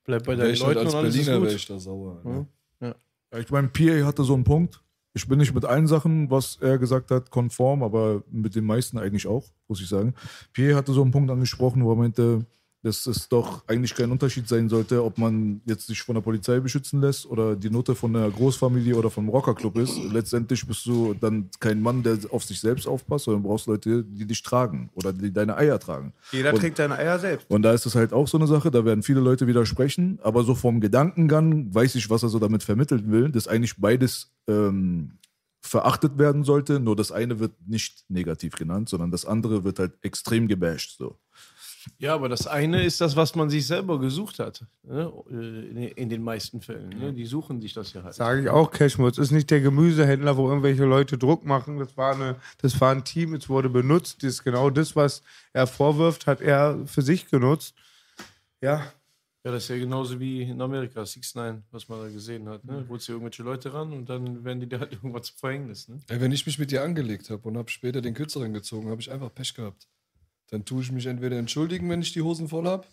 bleib bei deinen ich halt Leuten als und alles ist Berliner wäre gut. ich da sauer. Ja. Ne? Ja, Ich meine, PA hatte so einen Punkt. Ich bin nicht mit allen Sachen, was er gesagt hat, konform, aber mit den meisten eigentlich auch, muss ich sagen. PA hatte so einen Punkt angesprochen, wo er meinte, dass es doch eigentlich kein Unterschied sein sollte, ob man jetzt sich von der Polizei beschützen lässt oder die Note von einer Großfamilie oder vom Rockerclub ist. Letztendlich bist du dann kein Mann, der auf sich selbst aufpasst, sondern brauchst Leute, die dich tragen oder die deine Eier tragen. Jeder Und- trägt seine Eier selbst. und da ist es halt auch so eine Sache, da werden viele Leute widersprechen, aber so vom Gedankengang weiß ich, was er so damit vermitteln will, dass eigentlich beides ähm, verachtet werden sollte, nur das eine wird nicht negativ genannt, sondern das andere wird halt extrem gebasht. So. Ja, aber das eine ist das, was man sich selber gesucht hat. Ne? In, in den meisten Fällen. Ne? Die suchen sich das ja halt. Sage ich auch, Cashmutz ist nicht der Gemüsehändler, wo irgendwelche Leute Druck machen. Das war, eine, das war ein Team, es wurde benutzt. Das ist genau das, was er vorwirft, hat er für sich genutzt. Ja, Ja, das ist ja genauso wie in Amerika, 6 9 was man da gesehen hat. Ne? Holst du irgendwelche Leute ran und dann werden die dir halt *laughs* irgendwas zum Verhängnis. Ne? Ey, wenn ich mich mit dir angelegt habe und habe später den Kürzeren gezogen, habe ich einfach Pech gehabt. Dann tue ich mich entweder entschuldigen, wenn ich die Hosen voll habe,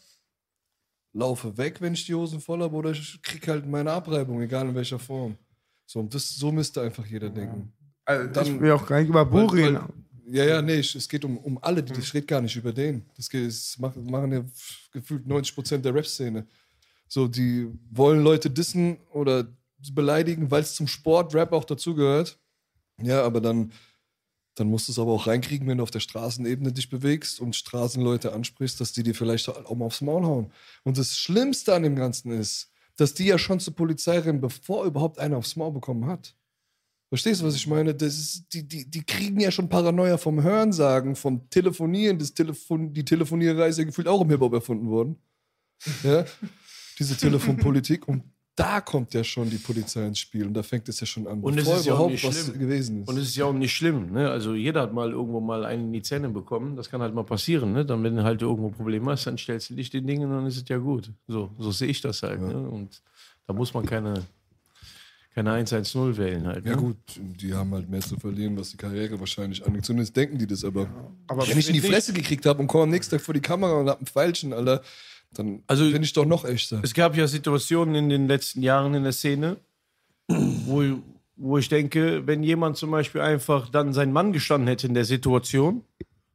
laufe weg, wenn ich die Hosen voll habe, oder ich krieg halt meine Abreibung, egal in welcher Form. So, das, so müsste einfach jeder denken. also Dann- ich will auch gar nicht über Bo Weil- reden. Ja, ja, nee, ich, es geht um, um alle, die- ich rede gar nicht über den. Das, geht, das machen, ja gefühlt 90% der Rap-Szene. So, die wollen Leute dissen oder beleidigen, weil es zum Sport, Rap auch dazugehört. Ja, aber dann, dann musst du es aber auch reinkriegen, wenn du auf der Straßenebene dich bewegst und Straßenleute ansprichst, dass die dir vielleicht auch mal aufs Maul hauen. Und das Schlimmste an dem Ganzen ist, dass die ja schon zur Polizei rennen, bevor überhaupt einer aufs Maul bekommen hat. Verstehst du, was ich meine? Das ist, die, die, die kriegen ja schon Paranoia vom Hörensagen, vom Telefonieren. Das Telefon, die Telefoniererei ist ja gefühlt auch im Hip-Hop erfunden worden. Ja? Diese Telefonpolitik. Und da kommt ja schon die Polizei ins Spiel. Und da fängt es ja schon an, Und es bevor ist ja auch überhaupt nicht was schlimm. gewesen ist. Und es ist ja auch nicht schlimm. Ne? Also jeder hat mal irgendwo mal einen in die Zähne bekommen. Das kann halt mal passieren. Ne? Dann, wenn du halt irgendwo Probleme hast, dann stellst du dich den Dingen und dann ist es ja gut. So, so sehe ich das halt. Ne? Und da muss man keine, keine 110 wählen halt. ja ne? gut, die haben halt mehr zu verlieren, was die Karriere wahrscheinlich angeht. Zumindest denken die das aber. Aber wenn ich in die Fresse gekriegt habe und komme am nächsten Tag vor die Kamera und hab ein Pfeilchen, Alter, dann Also- bin ich doch noch echter. Es gab ja Situationen in den letzten Jahren in der Szene, wo, wo ich denke, wenn jemand zum Beispiel einfach dann sein Mann gestanden hätte in der Situation,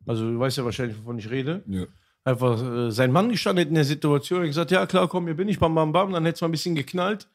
also du weißt ja wahrscheinlich, wovon ich rede, Ja. einfach äh, sein Mann gestanden hätte in der Situation und gesagt, ja klar, komm, hier bin ich, bam, bam, bam, dann hätte es mal ein bisschen geknallt.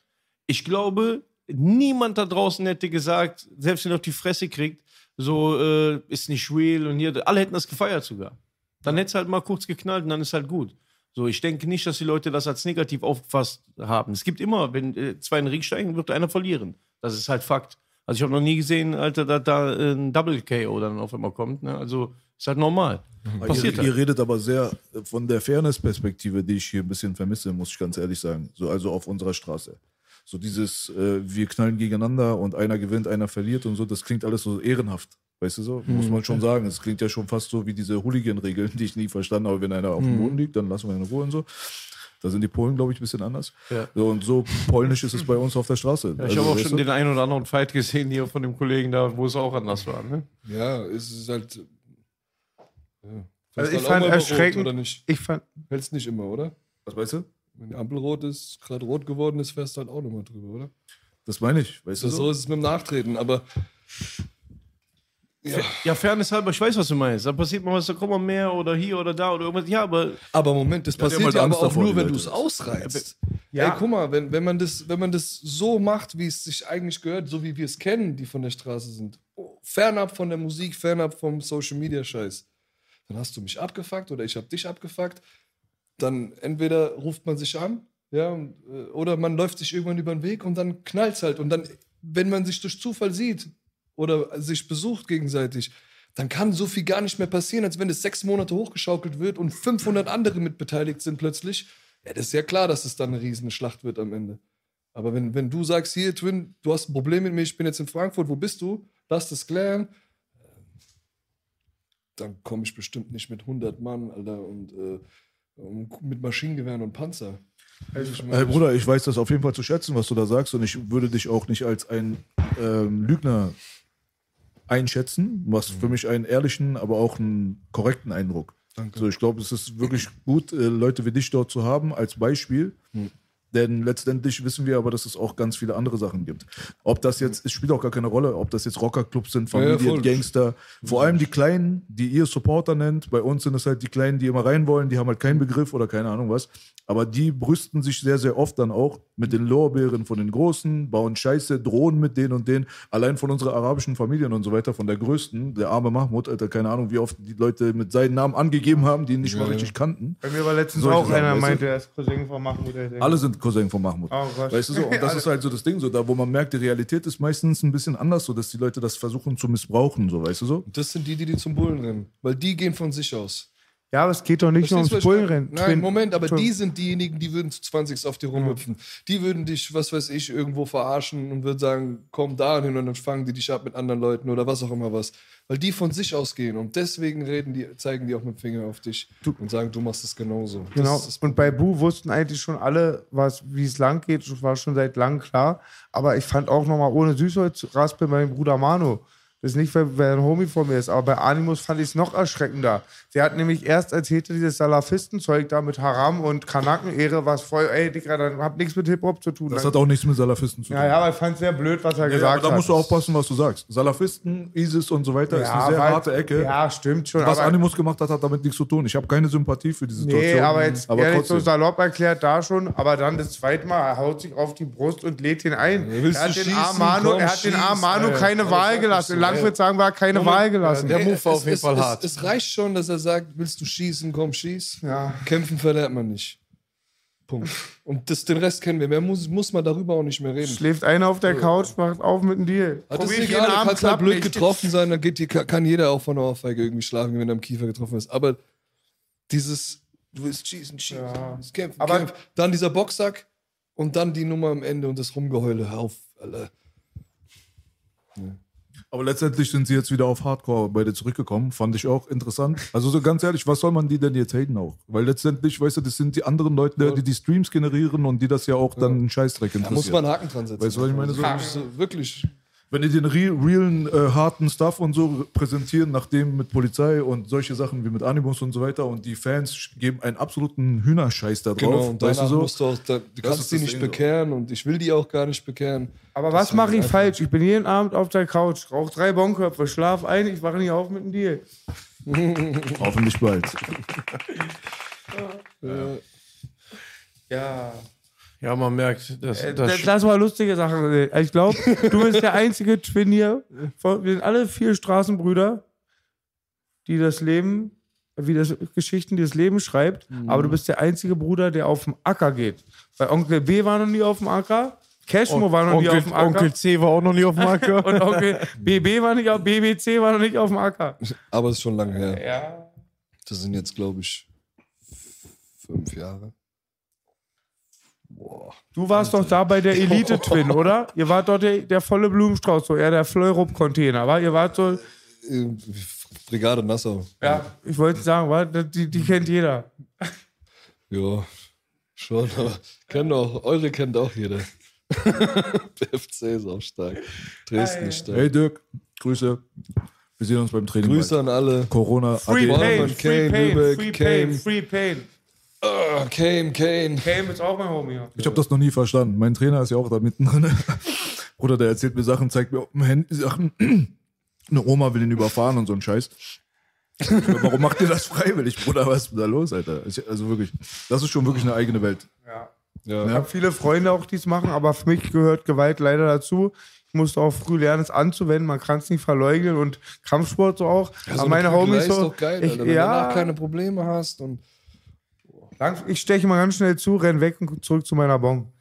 Ich glaube, niemand da draußen hätte gesagt, selbst wenn er auf die Fresse kriegt, so äh, ist nicht real und hier, alle hätten das gefeiert sogar. Dann hätte es halt mal kurz geknallt und dann ist halt gut. So, ich denke nicht, dass die Leute das als negativ aufgefasst haben. Es gibt immer, wenn äh, zwei in den Ring steigen, wird einer verlieren. Das ist halt Fakt. Also ich habe noch nie gesehen, Alter, da, da ein Double KO dann auf einmal kommt. Ne? Also ist halt normal. Passiert ihr, halt. ihr redet aber sehr äh, von der Fairness-Perspektive, die ich hier ein bisschen vermisse, muss ich ganz ehrlich sagen. So, also auf unserer Straße. So dieses, äh, wir knallen gegeneinander und einer gewinnt, einer verliert und so, das klingt alles so ehrenhaft. Weißt du so? Muss man schon sagen. Es klingt ja schon fast so wie diese Hooligan-Regeln, die ich nie verstanden habe. Wenn einer auf dem Boden liegt, dann lassen wir ihn in Ruhe und so. Da sind die Polen, glaube ich, ein bisschen anders. Ja. So, und so polnisch ist es bei uns auf der Straße. Ja, ich Also, habe auch schon du? den einen oder anderen Fight gesehen hier von dem Kollegen da, wo es auch anders war. Ne? Ja, es ist halt. Ja. Also Fährst ich halt fand über erschreckend- Rot, oder nicht? ich fand, Hältst nicht immer, oder? Was weißt du? Wenn die Ampel rot ist, gerade rot geworden ist, fährst du halt auch nochmal drüber, oder? Das meine ich. Weißt du Das so? so ist es mit dem Nachtreten, aber. Ja. Ja, Fairness halber, ich weiß, was du meinst. Da passiert mal was, da kommt mal mehr oder hier oder da oder irgendwas. Ja, aber Aber Moment, das passiert halt ja aber auch nur, wenn du es ausreizt. Ja. Ey, guck mal, wenn, wenn, man das, wenn man das so macht, wie es sich eigentlich gehört, so wie wir es kennen, die von der Straße sind, oh, fernab von der Musik, fernab vom Social Media Scheiß, dann hast du mich abgefuckt oder ich hab dich abgefuckt. Dann entweder ruft man sich an, ja, äh, oder man läuft sich irgendwann über den Weg und dann knallt's halt. Und dann, wenn man sich durch Zufall sieht oder sich besucht gegenseitig, dann kann so viel gar nicht mehr passieren, als wenn es sechs Monate hochgeschaukelt wird und 500 andere mitbeteiligt sind plötzlich. Ja, das ist ja klar, dass es dann eine riesen Schlacht wird am Ende. Aber wenn, wenn du sagst, hier, Twin, du hast ein Problem mit mir, ich bin jetzt in Frankfurt, wo bist du? Lass das klären. Dann komme ich bestimmt nicht mit 100 Mann, Alter, und, äh, mit Maschinengewehren und Panzer. Also ich Hey Bruder, ich weiß das auf jeden Fall zu schätzen, was du da sagst, und ich würde dich auch nicht als ein ähm, Lügner einschätzen, was für mich einen ehrlichen, aber auch einen korrekten Eindruck. Danke. So, ich glaube, es ist wirklich gut, äh, Leute wie dich dort zu haben als Beispiel. Denn letztendlich wissen wir aber, dass es auch ganz viele andere Sachen gibt. Ob das jetzt, es spielt auch gar keine Rolle, ob das jetzt Rockerclubs sind, Ja, ja, Familien, voll. Gangster. Vor allem die Kleinen, die ihr Supporter nennt. Bei uns sind es halt die Kleinen, die immer rein wollen, die haben halt keinen Begriff oder keine Ahnung was. Aber die brüsten sich sehr, sehr oft dann auch mit den Lorbeeren von den Großen, bauen Scheiße, drohen mit denen und denen. Allein von unserer arabischen Familien und so weiter, von der größten, der arme Mahmoud, Alter, keine Ahnung, wie oft die Leute mit seinen Namen angegeben haben, die ihn nicht mal Ja, ja. richtig kannten. bei mir war letztens Solche auch einer, meinte, er ist Cousin von Mahmoud. Alle sind Cousin von Mahmoud. Oh Gott. Weißt du so? Und das *laughs* ist halt so das Ding, so da, wo man merkt, die Realität ist meistens ein bisschen anders, so dass die Leute das versuchen zu missbrauchen, so weißt du so? das sind die, die, die zum Bullen rennen. Weil die gehen von sich aus. Ja, aber es geht doch nicht nur Verstehst ums du, was ich Bullenrennen. Nein, Moment, aber die sind diejenigen, die würden zu 20 auf dir rumhüpfen. Die würden dich, was weiß ich, irgendwo verarschen und würden sagen, komm da hin und dann fangen die dich ab mit anderen Leuten oder was auch immer was. Weil die von sich ausgehen und deswegen reden die, zeigen die auch mit dem Finger auf dich und sagen, du machst es genauso. Genau. Und bei Bu wussten eigentlich schon alle, was, wie es lang geht. Das war schon seit langem klar. Aber ich fand auch nochmal ohne Süßholz raspeln bei dem Bruder Manu. Das ist nicht, weil, weil ein Homie von mir ist, aber bei Animus fand ich es noch erschreckender. Der hat nämlich erst erzählt, dieses Salafistenzeug da mit Haram und Kanakenehre, was voll, ey, Digga, dann hab nichts mit Hip-Hop zu tun. Das hat auch nichts mit Salafisten zu tun. ja, ja, aber ich fand es sehr blöd, was er Ja, gesagt aber da hat. musst du aufpassen, was du sagst. Salafisten, ISIS und so weiter ist eine sehr weil- harte Ecke. Ja, stimmt schon. Was Animus gemacht hat, hat damit nichts zu tun. Ich habe keine Sympathie für die Situation. Nee, aber jetzt aber ehrlich so salopp erklärt da schon, aber dann das zweite Mal, er haut sich auf die Brust und lädt ihn ein. willst er hat schießen? Komm, er hat den schieß, Alter. keine Wahl gelassen. Nicht so. Frank wird sagen, war keine Wahl gelassen. Der Move war es, auf jeden es, Fall hart. Es reicht schon, dass er sagt, willst du schießen, komm, schieß. Ja. Kämpfen verlernt man nicht. Punkt. Und das, den Rest kennen wir. Mehr muss, muss man darüber auch nicht mehr reden. Schläft einer auf der Couch, macht auf mit dem Deal. Hat nicht jeden egal, du kannst halt blöd getroffen sein, dann geht die, kann jeder auch von der Ohrfeige irgendwie schlagen, wenn er am Kiefer getroffen ist. Aber dieses, du willst schießen, schießen, Ja. du willst kämpfen, Aber- kämpfen. Dann dieser Boxsack und dann die Nummer am Ende und das Rumgeheule. Hör auf, Alter. Aber letztendlich sind sie jetzt wieder auf Hardcore beide zurückgekommen. Fand ich auch interessant. Also so ganz ehrlich, was soll man die denn jetzt haten auch? Weil letztendlich, weißt du, das sind die anderen Leute, die die Streams generieren und die das ja auch dann einen Scheißdreck Da interessiert. muss man einen Haken dran setzen. Weißt du, was ich meine? So- so, wirklich. Wenn die den real, realen, äh, harten Stuff und so präsentieren, nachdem mit Polizei und solche Sachen wie mit Animus und so weiter und die Fans geben einen absoluten Hühnerscheiß da drauf. Genau, und weißt du so? musst du auch, da, du Das kannst die das nicht bekehren und ich will die auch gar nicht bekehren. Aber was mache ich falsch? Ich bin jeden Abend auf der Couch, rauche drei Bonköpfe, schlaf ein, ich wache nicht auf mit dem Deal. *laughs* Hoffentlich bald. Ja. Ja, man merkt, dass, Äh, das das, lass mal lustige Sachen reden. Ich glaube, du bist der einzige Twin hier. Von- Wir sind alle vier Straßenbrüder, die das Leben, wie das Geschichten, die das Leben schreibt. Aber du bist der einzige Bruder, der auf den Acker geht. Weil Onkel B war noch nie auf dem Acker, Cashmo war noch nie auf Onkel, dem Acker. Onkel C war auch noch nie auf dem Acker. *laughs* und Onkel BB war nicht auf, BBC war noch nicht auf dem Acker. Aber es ist schon lange her. Ja. Das sind jetzt, glaube ich, fünf Jahre. Boah. Du warst doch da bei der *laughs* Elite Twin, oder? Ihr wart dort der, der volle Blumenstrauß, so eher der Fleurup-Container, war? Ihr wart so, Äh, Brigade Nassau. ja, ich wollte sagen, war, die, die kennt jeder. *laughs* Ja, schon, aber kennen auch, eure kennt auch jeder. *laughs* Der FC ist auch stark. Dresden ist stark. Hey Dirk, Grüße. Wir sehen uns beim Training. Grüße bald. an alle. Corona. Free AD. Pain, Pain, Kane, Free Pain, Lübeck, Free Kane. Pain, Free Pain. Ah, Kane, Kane. Kane ist auch mein Homie. Ich habe das noch nie verstanden. Mein Trainer ist ja auch da mittendrin. *laughs* Bruder, der erzählt mir Sachen, zeigt mir auf dem Handy Sachen. Eine Oma will ihn überfahren und so ein Scheiß. *laughs* Warum macht ihr das freiwillig, Bruder? Was ist denn da los, Alter? Also wirklich, das ist schon wirklich eine eigene Welt. Ja. Ja. Ich habe viele Freunde auch, die es machen, aber für mich gehört Gewalt leider dazu. Ich musste auch früh lernen, es anzuwenden. Man kann es nicht verleugnen und Kampfsport so auch. Ja, aber so meine eine Prügelei Homies so. ist doch geil, ich, Alter, wenn du ja, danach keine Probleme hast und ich steche mal ganz schnell zu, renn weg und zurück zu meiner Bon.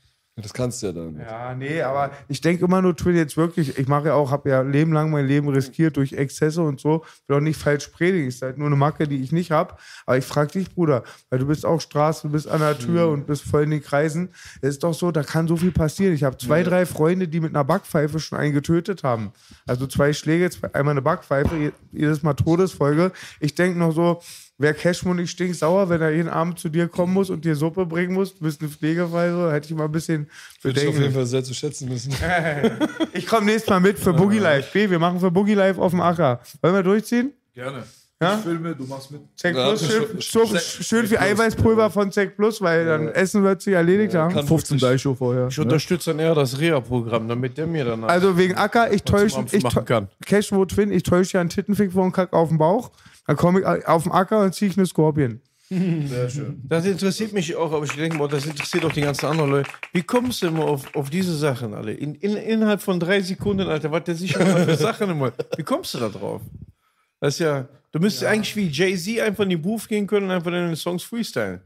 Das kannst du ja dann. Ja, nee, aber ich denke immer nur, Twin jetzt wirklich, ich mache ja auch, habe ja Leben lang mein Leben riskiert durch Exzesse und so, will auch nicht falsch predigen, ist halt nur eine Macke, die ich nicht habe. Aber ich frage dich, Bruder, weil du bist auch Straße, du bist an der Tür und bist voll in den Kreisen. Es ist doch so, da kann so viel passieren. Ich habe zwei, drei Freunde, die mit einer Backpfeife schon einen getötet haben. Also zwei Schläge, einmal eine Backpfeife, je- jedes Mal Todesfolge. Ich denke noch so, Wäre Cashmo nicht stinksauer, wenn er jeden Abend zu dir kommen muss und dir Suppe bringen muss? Du bist eine Pflegefall, so, hätte ich mal ein bisschen Würde ich auf Bedenken. jeden Fall sehr zu schätzen müssen. *laughs* Ich komme nächstes Mal mit für Boogie Live. B, wir machen für Boogie Live auf dem Acker. Wollen wir durchziehen? Gerne. Ja? Ich filme, du machst mit. Zack Ja, Plus, schön, schon- schön, schön viel Eiweißpulver von Zack Plus, weil dann Essen wird sich erledigt haben. Kann 15 wirklich- Daisho vorher. Ich unterstütze dann eher das Reha-Programm, damit der mir danach Also wegen Acker, ich täusche, ich kann. Cashmo Twin, ich täusche ja einen Tittenfick vor und Kack auf den Bauch. Dann komme ich auf den Acker und ziehe ich eine Scorpion. Sehr schön. Das interessiert mich auch, aber ich denke mal, das interessiert auch die ganzen anderen Leute. Wie kommst du immer auf, auf diese Sachen alle? In, in, innerhalb von drei Sekunden, Alter, was der sich immer für Sachen immer. Wie kommst du da drauf? Das ist ja. Du müsstest eigentlich wie Jay-Z einfach in die Booth gehen können und einfach deine Songs freestylen.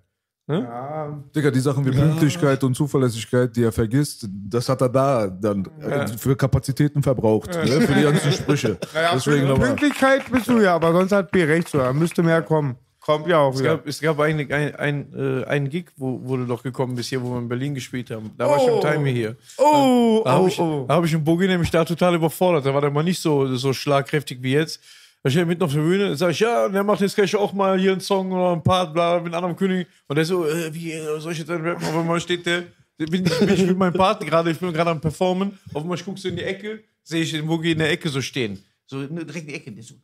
Ja, Digga, die Sachen wie Pünktlichkeit und Zuverlässigkeit, die er vergisst, das hat er da dann äh, für Kapazitäten verbraucht. Ne? Für die ganzen Sprüche. *laughs* Deswegen nochmal. Pünktlichkeit bist du ja, aber sonst hat B recht so. Da müsste mehr kommen. Kommt ja auch Es wieder. gab, es gab eigentlich ein, ein, äh, einen Gig, wo, wo du doch gekommen bist, hier, wo wir in Berlin gespielt haben. Da war ich im Timer hier. Oh, Da habe oh, ich, oh. da hab ich einen Boogie nämlich da total überfordert. Da war der mal nicht so, so schlagkräftig wie jetzt. Da steht er mitten auf der Bühne, dann sag ich, ja, der macht jetzt gleich auch mal hier einen Song oder ein Part, bla, mit einem anderen König. Und der so, äh, wie, äh, soll ich jetzt einen rappen? Auf einmal steht der, bin ich, bin ich mit meinem Part gerade, ich bin gerade am Performen. Auf einmal guckst du in die Ecke, sehe ich den Boogie in der Ecke so stehen. So, direkt in die Ecke. Der so,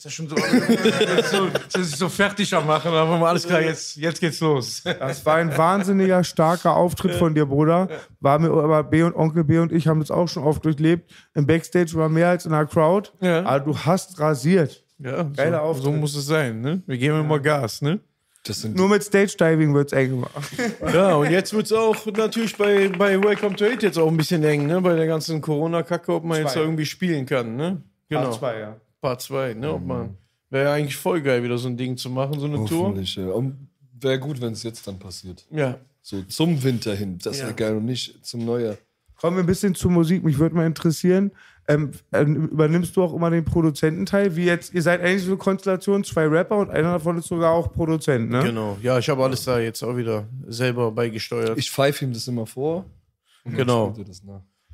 ist das schon so, so, das ist so fertig am machen, aber mal alles klar, jetzt, jetzt geht's los. Das war ein wahnsinniger, starker Auftritt von dir, Bruder. War mir aber B und Onkel B und ich haben das auch schon oft durchlebt. Im Backstage war mehr als in der Crowd. Ja. Aber du hast rasiert. Ja, Geiler so, Auftritt. so muss es sein, ne? Wir geben immer Gas, ne? Das sind Nur mit Stage Diving wird's eng gemacht. Ja, und jetzt wird es auch natürlich bei, bei Welcome to Hate jetzt auch ein bisschen eng, ne? Bei der ganzen Corona-Kacke, ob man jetzt Zwei. da irgendwie spielen kann, ne? Genau. Part 2, ja. Part 2, ne? Ob man. Wäre ja eigentlich voll geil, wieder so ein Ding zu machen, so eine Tour. Hoffentlich, ja. Und wäre gut, wenn es jetzt dann passiert. Ja. So zum Winter hin. Das wäre Ja. geil und nicht zum Neujahr. Kommen wir ein bisschen zur Musik. Mich würde mal interessieren, ähm, ähm, übernimmst du auch immer den Produzententeil? Wie jetzt, ihr seid eigentlich so eine Konstellation, zwei Rapper und einer davon ist sogar auch Produzent, ne? Genau. Ja, ich habe alles da jetzt auch wieder selber beigesteuert. Ich pfeife ihm das immer vor. und dann Genau.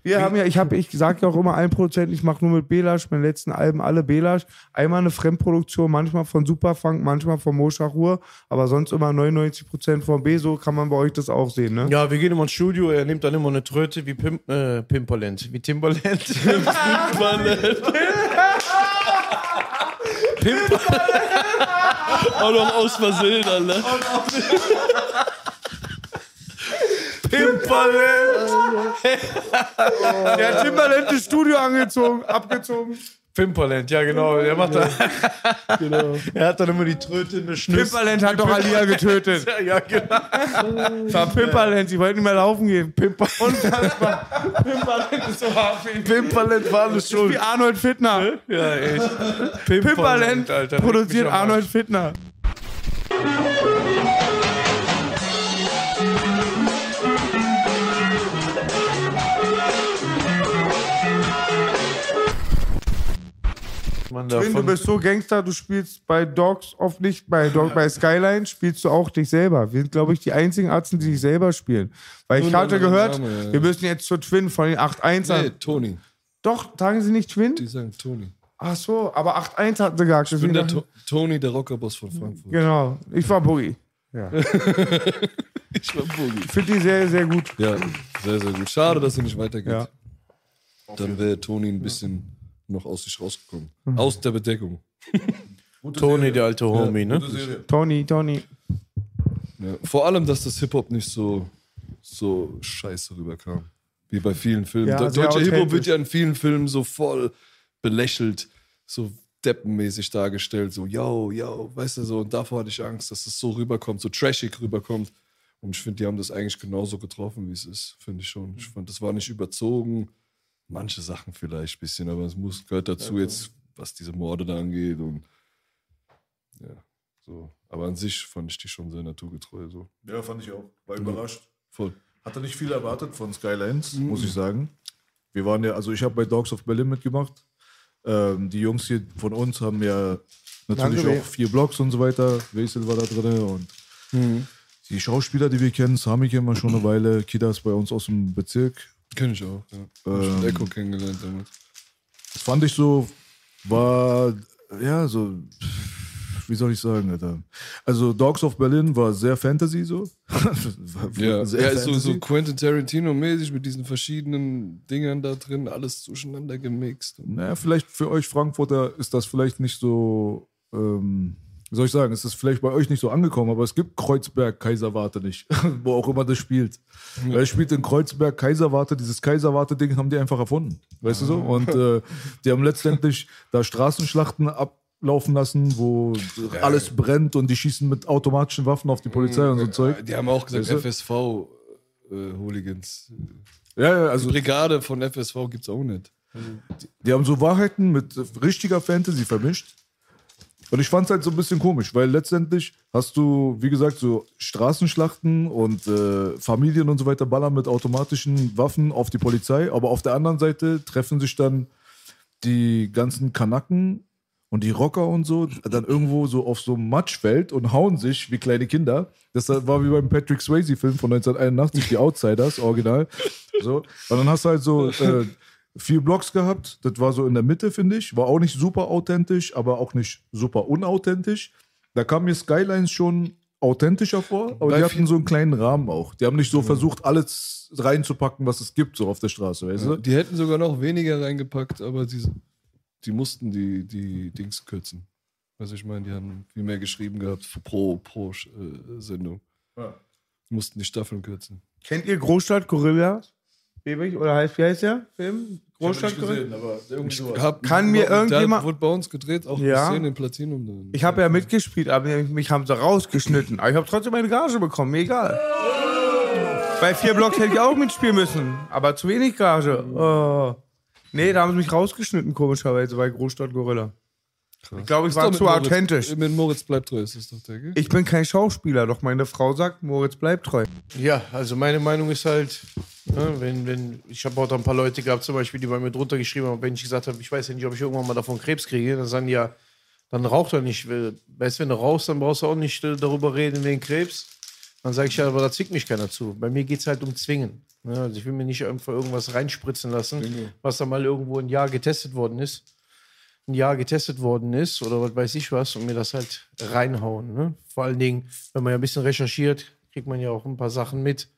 Wir haben ja, ich habe, ich sage ja auch immer allen Produzenten, ich mache nur mit Belasch, meine letzten Alben alle Belasch. Einmal eine Fremdproduktion, manchmal von Superfunk, manchmal von Moscha Ruhr, aber sonst immer 99% von B, so kann man bei euch das auch sehen, ne? Ja, wir gehen immer ins Studio, er nimmt dann immer eine Tröte wie Pimp, äh, Pimperland, wie Timberland. *laughs* Timberland. Auch noch aus Versehen, Alter. *laughs* Pimperland. Der hat Timberland das Studio angezogen, abgezogen. Pimperland, ja genau. Er macht da, genau. *laughs* Er hat dann immer die Tröte in der Schnüss. Timberland hat doch Alia getötet. *laughs* Ja, genau. Das war Pimperland, sie wollten nicht mehr laufen gehen. Pimper *laughs* Unfassbar. Pimperland ist so hart. Pimperland war alles schuld. Wie Arnold Fittner. Ja, echt. Pimperland Alter, leck produziert. Arnold Fittner. Man Twin, du davon, bist so Gangster, du spielst bei Dogs oft nicht, bei, Dog, bei Skyline spielst du auch dich selber. Wir sind, glaube ich, die einzigen Arzten, die sich selber spielen. Weil ich Nur hatte gehört, Name, ja. wir müssen jetzt zur Twin von den 8-1ern. Nee, Toni. Doch, sagen sie nicht Twin? Die sagen Toni. Ach so, aber 8-1 hatten sie gesagt. Ich bin der deswegen- to Toni, der Rockerboss von Frankfurt. Genau, ich war Boogie. *laughs* Ich war Boogie. Ich finde die sehr, sehr gut. Ja, sehr, sehr gut. Schade, dass er nicht weitergeht. Ja. Dann wäre Toni ein bisschen noch aus sich rausgekommen. Aus der Bedeckung. *laughs* Toni, der alte Homie, ne? Gute Serie. Tony, Tony. Ja. Vor allem, dass das Hip-Hop nicht so, so scheiße rüberkam. Wie bei vielen Filmen. Ja, Der sehr deutsche Hip-Hop wird ja in vielen Filmen so voll belächelt, so deppenmäßig dargestellt, so, yo, yo, weißt du, so. Und davor hatte ich Angst, dass es so rüberkommt, so trashig rüberkommt. Und ich finde, die haben das eigentlich genauso getroffen, wie es ist, finde ich schon. Ich fand, das war nicht überzogen. Manche Sachen vielleicht ein bisschen, aber es muss, gehört dazu jetzt, was diese Morde da angeht und ja, so. Aber an sich fand ich die schon sehr naturgetreu, so. Ja, fand ich auch. War überrascht. Voll. Hatte nicht viel erwartet von Skylines, muss ich sagen. Wir waren ja, also ich habe bei Dogs of Berlin mitgemacht. Ähm, die Jungs hier von uns haben ja natürlich Danke, auch vier Blogs und so weiter. Wesel war da drin und die Schauspieler, die wir kennen, Sami kennen wir schon eine Weile. Kida ist bei uns aus dem Bezirk. Kenn ich auch, ja. Ich Ähm, mit Echo kennengelernt damals. Das fand ich so, war, ja, so, wie soll ich sagen, Alter. Also Dogs of Berlin war sehr Fantasy so. *laughs* Ja, sehr ja ist so, so Quentin Tarantino-mäßig mit diesen verschiedenen Dingern da drin, alles zueinander gemixt. Naja, vielleicht für euch Frankfurter ist das vielleicht nicht so, ähm, wie soll ich sagen, es ist vielleicht bei euch nicht so angekommen, aber es gibt Kreuzberg Kaiserwarte nicht, *laughs* wo auch immer das spielt. Weil es spielt in Kreuzberg Kaiserwarte, dieses Kaiserwarte-Ding haben die einfach erfunden, weißt du so? Und äh, die haben letztendlich da Straßenschlachten ablaufen lassen, wo alles brennt und die schießen mit automatischen Waffen auf die Polizei und so Zeug. Die haben auch gesagt, Weißt FSV-Hooligans. Ja, ja, also also Brigade von FSV gibt's auch nicht. Die haben so Wahrheiten mit richtiger Fantasy vermischt. Und ich fand es halt so ein bisschen komisch, weil letztendlich hast du, wie gesagt, so Straßenschlachten und äh, Familien und so weiter ballern mit automatischen Waffen auf die Polizei. Aber auf der anderen Seite treffen sich dann die ganzen Kanaken und die Rocker und so dann irgendwo so auf so einem Matschfeld und hauen sich wie kleine Kinder. Das war wie beim Patrick Swayze-Film von 1981, die Outsiders, original. So. Und dann hast du halt so äh, vier Blocks gehabt. Das war so in der Mitte, finde ich. War auch nicht super authentisch, aber auch nicht super unauthentisch. Da kam mir Skylines schon authentischer vor, aber Bei die hatten so einen kleinen Rahmen auch. Die haben nicht so versucht, alles reinzupacken, was es gibt, so auf der Straße, weißt du? Die hätten sogar noch weniger reingepackt, aber die, die mussten die, die Dings kürzen. Also ich meine, die haben viel mehr geschrieben gehabt pro, pro äh, Sendung. Ja. Die mussten die Staffeln kürzen. Kennt ihr Großstadt Gorilla? Ewig? Oder heißt, wie heißt der Film? Großstadt Gorilla? aber irgendwie sowas. Hab, Kann mir irgendjemand- wurde bei uns gedreht, auch Ja. eine Szene in Platinum. Ich habe ja mitgespielt, aber mich haben sie rausgeschnitten. Aber ich habe trotzdem meine Gage bekommen, mir egal. Bei vier Blocks hätte ich auch mitspielen müssen, aber zu wenig Gage. Oh. Nee, da haben sie mich rausgeschnitten, komischerweise, bei Großstadt Gorilla. Ich glaube, ich Ist war zu Moritz- authentisch. Mit Moritz bleibt treu, ist das doch der, gell? Ich bin kein Schauspieler, doch meine Frau sagt, Moritz bleibt treu. Ja, also meine Meinung ist halt, ne, wenn, wenn, ich habe auch da ein paar Leute gehabt, zum Beispiel, die bei mir drunter geschrieben haben, wenn ich gesagt habe, ich weiß ja nicht, ob ich irgendwann mal davon Krebs kriege, dann sagen die ja, dann raucht er nicht. Weißt du, wenn du rauchst, dann brauchst du auch nicht äh, darüber reden wegen Krebs. Dann sage ich ja, aber da zwingt mich keiner zu. Bei mir geht es halt um Zwingen. Ne? Also ich will mir nicht einfach irgendwas reinspritzen lassen, was da mal irgendwo ein Jahr getestet worden ist. Ein Jahr getestet worden ist oder was weiß ich was und mir das halt reinhauen. Ne? Vor allen Dingen, wenn man ja ein bisschen recherchiert, kriegt man ja auch ein paar Sachen mit,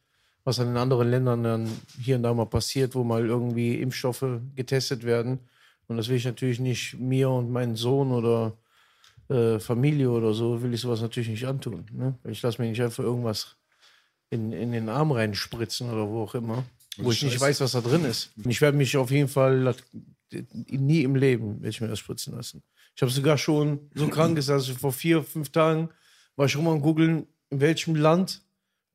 was in anderen Ländern dann hier und da mal passiert, wo mal irgendwie Impfstoffe getestet werden. Und das will ich natürlich nicht mir und meinen Sohn oder äh, Familie oder so, will ich sowas natürlich nicht antun. Ne? Ich lasse mir nicht einfach irgendwas in, in den Arm reinspritzen oder wo auch immer, wo ich nicht weiß, was da drin ist. Und ich werde mich auf jeden Fall nie im Leben werde ich mir das spritzen lassen. Ich habe sogar schon so krank ist, also vor vier, fünf Tagen war ich schon mal am googeln, in welchem Land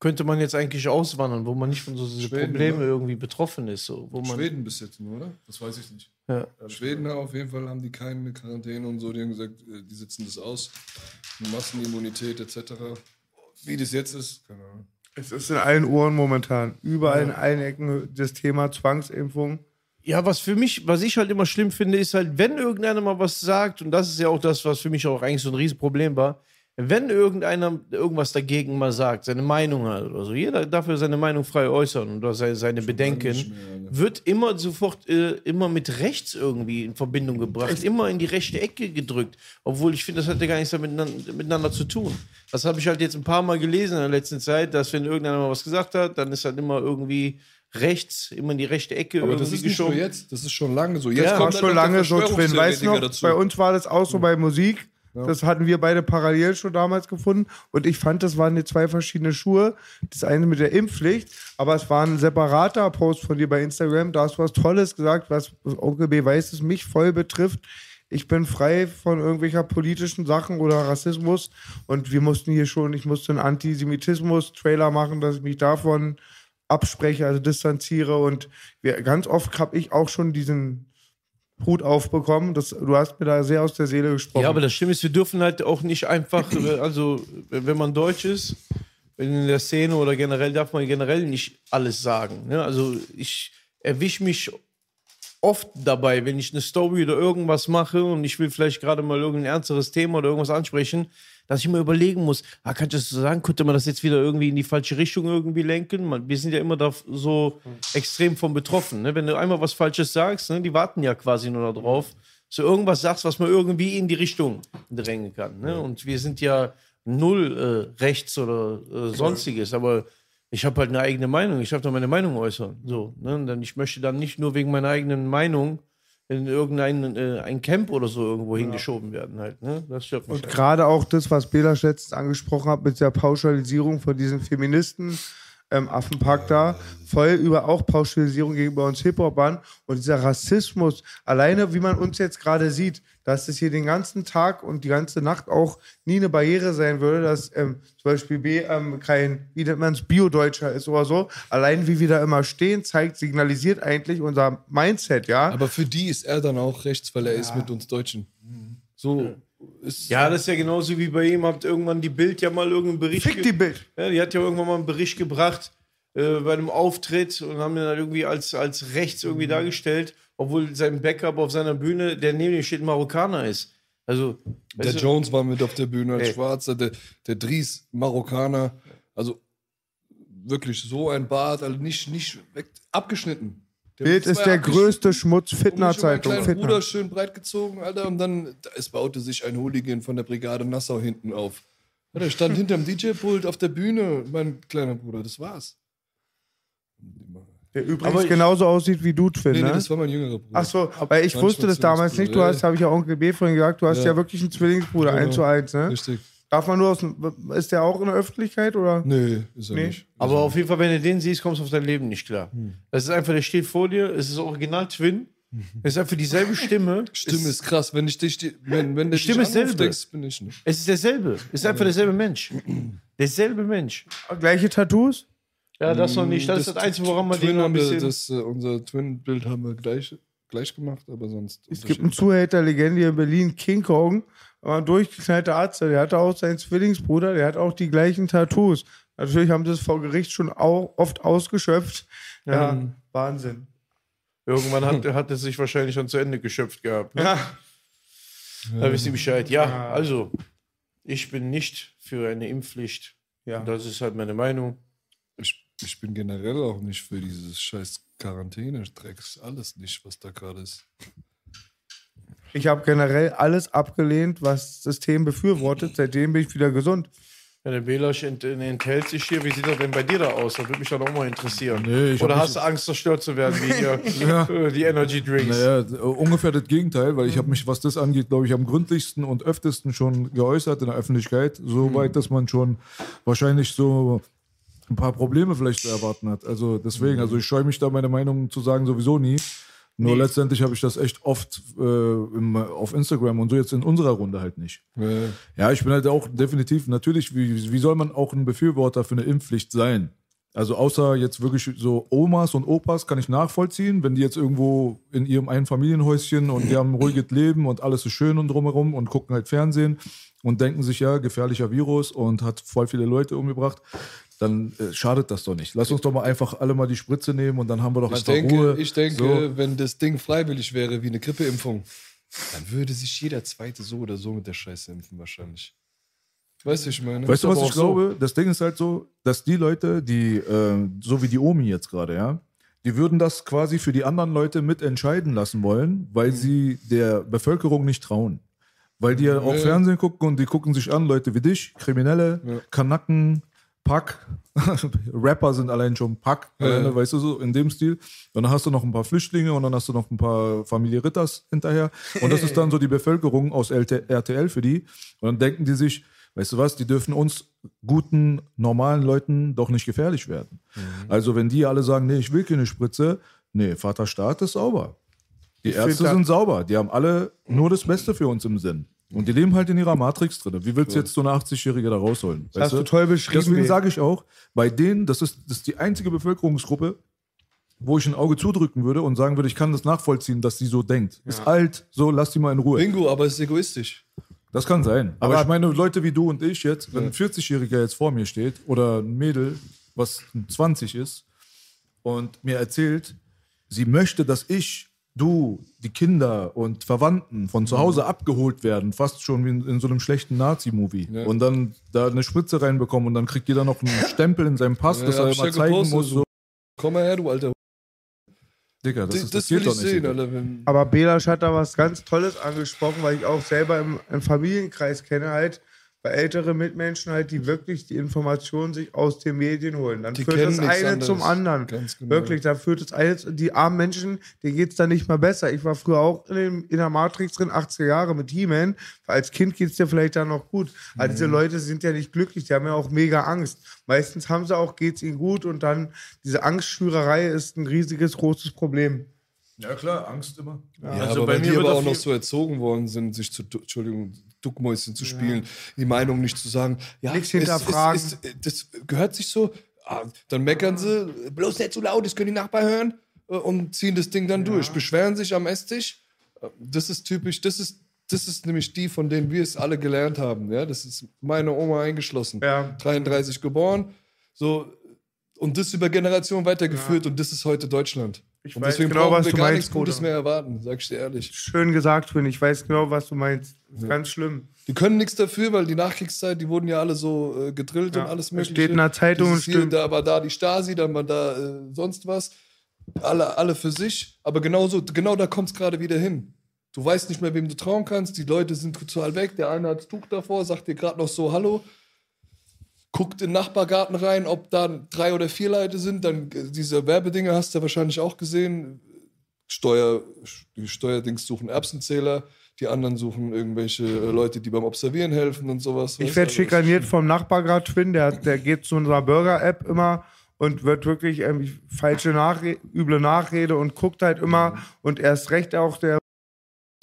könnte man jetzt eigentlich auswandern, wo man nicht von so diese Schweden, Probleme oder? irgendwie betroffen ist. So, wo man, Schweden bis jetzt nur, oder? Das weiß ich nicht. Ja. Schweden auf jeden Fall haben die keine Quarantäne und so. Die haben gesagt, äh, die sitzen das aus. Massenimmunität etc. Wie das jetzt ist, keine Ahnung. Es ist in allen Ohren momentan. Überall in allen Ecken das Thema Zwangsimpfung. Ja, was für mich, was ich halt immer schlimm finde, ist halt, wenn irgendeiner mal was sagt, und das ist ja auch das, was für mich auch eigentlich so ein Riesenproblem war, wenn irgendeiner irgendwas dagegen mal sagt, seine Meinung hat oder so, jeder darf ja seine Meinung frei äußern oder seine, seine Bedenken, nicht mehr, ne? wird immer sofort äh, immer mit rechts irgendwie in Verbindung gebracht, immer in die rechte Ecke gedrückt, obwohl ich finde, das hat ja gar nichts damit miteinander, miteinander zu tun. Das habe ich halt jetzt ein paar Mal gelesen in der letzten Zeit, dass wenn irgendeiner mal was gesagt hat, dann ist halt immer irgendwie rechts, immer in die rechte Ecke Aber irgendwie das ist nicht nur jetzt, das ist schon lange so. Jetzt Ja, war kommt schon lange so drin. Weißt du noch, dazu. bei uns war das auch so bei Musik. Das hatten wir beide parallel schon damals gefunden. Und ich fand, das waren jetzt zwei verschiedene Schuhe. Das eine mit der Impfpflicht, aber es war ein separater Post von dir bei Instagram. Da hast du was Tolles gesagt, was Onkel B weiß, es mich voll betrifft. Ich bin frei von irgendwelcher politischen Sachen oder Rassismus. Und wir mussten hier schon, ich musste einen Antisemitismus-Trailer machen, dass ich mich davon abspreche, also distanziere. Und wir, ganz oft habe ich auch schon diesen Hut aufbekommen. Das, du hast mir da sehr aus der Seele gesprochen. Ja, aber das Schlimme ist, wir dürfen halt auch nicht einfach, *clears throat* äh, also wenn man Deutsch ist, in der Szene oder generell darf man generell nicht alles sagen. Ne? Also ich erwische mich oft dabei, wenn ich eine Story oder irgendwas mache und ich will vielleicht gerade mal irgendein ernsteres Thema oder irgendwas ansprechen, dass ich mir überlegen muss, ah, kann ich das so sagen, könnte man das jetzt wieder irgendwie in die falsche Richtung irgendwie lenken? Man, wir sind ja immer da so extrem von betroffen. Ne? Wenn du einmal was Falsches sagst, ne, die warten ja quasi nur darauf, dass du irgendwas sagst, was man irgendwie in die Richtung drängen kann. Ne? Und wir sind ja null äh, rechts oder äh, sonstiges, aber ich habe halt eine eigene Meinung. Ich darf da meine Meinung äußern. So, ne? Und dann, ich möchte dann nicht nur wegen meiner eigenen Meinung in irgendein äh, ein Camp oder so irgendwo hingeschoben werden halt. Ne? Das stört mich. Und Halt. gerade auch das, was Bela letztens angesprochen hat, mit der Pauschalisierung von diesen Feministen, ähm, Affenpack da, voll über auch Pauschalisierung gegenüber uns Hip-Hopern und dieser Rassismus, alleine wie man uns jetzt gerade sieht, dass es hier den ganzen Tag und die ganze Nacht auch nie eine Barriere sein würde, dass ähm, zum Beispiel B ähm, kein, wie nennt man es, Bio-Deutscher ist oder so. Allein wie wir da immer stehen, zeigt, signalisiert eigentlich unser Mindset, ja. Aber für die ist er dann auch rechts, weil er ist mit uns Deutschen. So ist Ja, das ist ja genauso wie bei ihm. Habt irgendwann die Bild ja mal irgendeinen Bericht. Fick die Bild. Ja, die hat ja irgendwann mal einen Bericht gebracht äh, bei einem Auftritt und haben ihn dann irgendwie als, als rechts irgendwie dargestellt, obwohl sein Backup auf seiner Bühne, der neben ihm steht, ein Marokkaner ist. Also, Der weißt du, Jones war mit auf der Bühne als Ey. Schwarzer, der, der Dries Marokkaner. Also wirklich so ein Bart, also nicht, nicht weg, abgeschnitten. Der Bild ist der größte Schmutz, Fitner-Zeitung. kleinen Fitner. Bruder schön breit gezogen, Alter, und dann da- es baute sich ein Hooligan von der Brigade Nassau hinten auf. Ja, der stand hinterm *laughs* DJ-Pult auf der Bühne, mein kleiner Bruder, das war's. Der übrigens Aber ich- genauso aussieht wie du, Twin, Nee, nee, ne? das war mein jüngerer Bruder. Ach so, weil ich wusste das damals nicht. Du hast, habe ich ja Onkel B vorhin gesagt, du hast ja, Ja. wirklich einen Zwillingsbruder, Genau. eins zu eins, ne? Richtig. Darf man nur aus dem, ist der auch in der Öffentlichkeit oder? Nee, ist er Nee. nicht. aber auf jeden Fall, wenn du den siehst, kommst du auf dein Leben nicht klar. Das ist einfach, der steht vor dir, es ist original Twin. Es ist einfach dieselbe Stimme. *laughs* Stimme ist krass, wenn ich dich, die- wenn, wenn Stimme dich ist selbe. bin ich nicht. Es ist derselbe. Es ist einfach derselbe Mensch. Derselbe Mensch. Gleiche Tattoos? Ja, das noch nicht. Das, ist das Einzige, woran man den noch ein bisschen. das, äh, unser Twin-Bild haben wir gleich, gleich gemacht, aber sonst. Es gibt einen Zuhälter-Legende hier in Berlin, King Kong, war ein durchgeknallter Arzt, der hatte auch seinen Zwillingsbruder, der hat auch die gleichen Tattoos. Natürlich haben sie es vor Gericht schon auch oft ausgeschöpft. Ja, Ähm, Wahnsinn. Irgendwann hat, hat es sich wahrscheinlich schon zu Ende geschöpft gehabt. Ne? Ja. Da wisst ihr Bescheid. Ja, also, ich bin nicht für eine Impfpflicht. Ja. Das ist halt meine Meinung. Ich, ich bin generell auch nicht für dieses scheiß Quarantäne-Drecks. Alles nicht, was da gerade ist. Ich habe generell alles abgelehnt, was das System befürwortet. Seitdem bin ich wieder gesund. Ja, der Belasch ent, enthält sich hier. Wie sieht das denn bei dir da aus? Das würde mich dann auch mal interessieren. Nee, Oder hast du Angst, zerstört zu werden, wie hier *laughs* äh, *laughs* die Energy Drinks? Naja, äh, ungefähr das Gegenteil, weil ich habe mich, was das angeht, glaube ich, am gründlichsten und öftesten schon geäußert in der Öffentlichkeit. So weit, dass man schon wahrscheinlich so ein paar Probleme vielleicht zu erwarten hat. Also deswegen, also ich scheue mich da meine Meinung zu sagen sowieso nie. Nur letztendlich habe ich das echt oft äh, im, auf Instagram und so jetzt in unserer Runde halt nicht. Ja. Ja, ich bin halt auch definitiv, natürlich, wie, wie soll man auch ein Befürworter für eine Impfpflicht sein? Also außer jetzt wirklich so Omas und Opas kann ich nachvollziehen, wenn die jetzt irgendwo in ihrem Einfamilienhäuschen und die haben ein ruhiges Leben und alles ist schön und drumherum und gucken halt Fernsehen und denken sich, ja, gefährlicher Virus und hat voll viele Leute umgebracht, dann äh, schadet das doch nicht. Lass uns doch mal einfach alle mal die Spritze nehmen und dann haben wir doch Ich einfach denke, Ruhe. ich denke So. wenn das Ding freiwillig wäre wie eine Grippeimpfung, dann würde sich jeder Zweite so oder so mit der Scheiße impfen wahrscheinlich. Weißt du, ich meine? Weißt du, was ich auch so. glaube? Das Ding ist halt so, dass die Leute, die, äh, so wie die Omi jetzt gerade, ja, die würden das quasi für die anderen Leute mitentscheiden lassen wollen, weil Mhm. sie der Bevölkerung nicht trauen. Weil die ja auch Ja. Fernsehen gucken und die gucken sich an, Leute wie dich, Kriminelle, Ja. Kanacken, Pack. *laughs* Rapper sind allein schon Pack, Ja. alleine, weißt du so, in dem Stil. Und dann hast du noch ein paar Flüchtlinge und dann hast du noch ein paar Familie Ritters hinterher. Und das ist dann so die Bevölkerung aus RTL für die. Und dann denken die sich, weißt du was, die dürfen uns guten, normalen Leuten doch nicht gefährlich werden. Also wenn die alle sagen, nee, ich will keine Spritze, nee, Vater Staat ist sauber. Die find Ärzte sind sauber. Die haben alle nur das Beste für uns im Sinn. Und die leben halt in ihrer Matrix drin. Wie willst du jetzt so eine 80-Jährige da rausholen? Das hast du toll beschrieben. Deswegen sage ich auch, bei denen, das ist, das ist die einzige Bevölkerungsgruppe, wo ich ein Auge zudrücken würde und sagen würde, ich kann das nachvollziehen, dass sie so denkt. Ist alt, so lass die mal in Ruhe. Bingo, aber es ist egoistisch. Das kann sein. Aber, Aber- ich meine, Leute wie du und ich jetzt, wenn ein 40-Jähriger jetzt vor mir steht oder ein Mädel, was 20 ist und mir erzählt, sie möchte, dass ich, du, die Kinder und Verwandten von zu Hause abgeholt werden, fast schon wie in, in so einem schlechten Nazi-Movie. Ja. Und dann da eine Spritze reinbekommen und dann kriegt jeder noch einen *laughs* Stempel in seinem Pass, Ja, dass er immer zeigen gepostet, muss. So, Komm mal her, du alter. Digga, das, Das, ist, das, das geht will doch ich nicht. sehen. Alter. Wenn, Aber Belasch hat da was ganz Tolles angesprochen, weil ich auch selber im, im Familienkreis kenne halt, bei älteren Mitmenschen halt, die wirklich die Informationen sich aus den Medien holen. Dann Die führt das eine anderes. zum anderen. Ganz genau. Wirklich, da führt das eine, die armen Menschen, denen geht es dann nicht mal besser. Ich war früher auch in, dem, in der Matrix drin, 80er Jahre mit He-Man. Als Kind geht es dir vielleicht dann noch gut. Aber Mhm. diese Leute sind ja nicht glücklich, die haben ja auch mega Angst. Meistens haben sie auch, geht es ihnen gut und dann diese Angstschürerei ist ein riesiges, großes Problem. Ja klar, Angst immer. ja, also aber bei weil mir die aber auch noch so erzogen worden sind, sich zu, Entschuldigung, Duckmäuschen zu spielen, die Meinung nicht zu sagen, ja, Nichts es- hinterfragen. Es, es, das gehört sich so, ah, dann meckern sie, bloß nicht zu laut, das können die Nachbarn hören äh, und ziehen das Ding dann durch, beschweren sich am Esstisch. Äh, Das ist typisch, das ist, das ist nämlich die, von denen wir es alle gelernt haben. Ja? Das ist meine Oma eingeschlossen. Ja. 33 geboren, so und das über Generationen weitergeführt und das ist heute Deutschland. Ich und weiß deswegen genau, was wir du gar meinst, nichts Gutes mehr erwarten, sag ich dir ehrlich. Schön gesagt, Finn. Ich weiß genau, was du meinst. Ganz schlimm. Die können nichts dafür, weil die Nachkriegszeit, die wurden ja alle so äh, gedrillt Ja, und alles es mögliche. steht in der Zeitung und stimmt. Da war da die Stasi, dann war da äh, sonst was. Alle, alle für sich. Aber genauso, genau da kommt es gerade wieder hin. Du weißt nicht mehr, wem du trauen kannst. Die Leute sind total weg. Der eine hat das Tuch davor, sagt dir gerade noch so Hallo. Guckt in den Nachbargarten rein, ob da drei oder vier Leute sind. Dann äh, diese Werbedinger hast du wahrscheinlich auch gesehen. Steuer, die Steuerdings suchen Erbsenzähler, die anderen suchen irgendwelche äh, Leute, die beim Observieren helfen und sowas. Ich werde du? schikaniert vom Nachbar gerade Twin, der, der geht zu unserer Burger-App immer und wird wirklich ähm, falsche Nachre üble Nachrede und guckt halt immer und erst recht auch der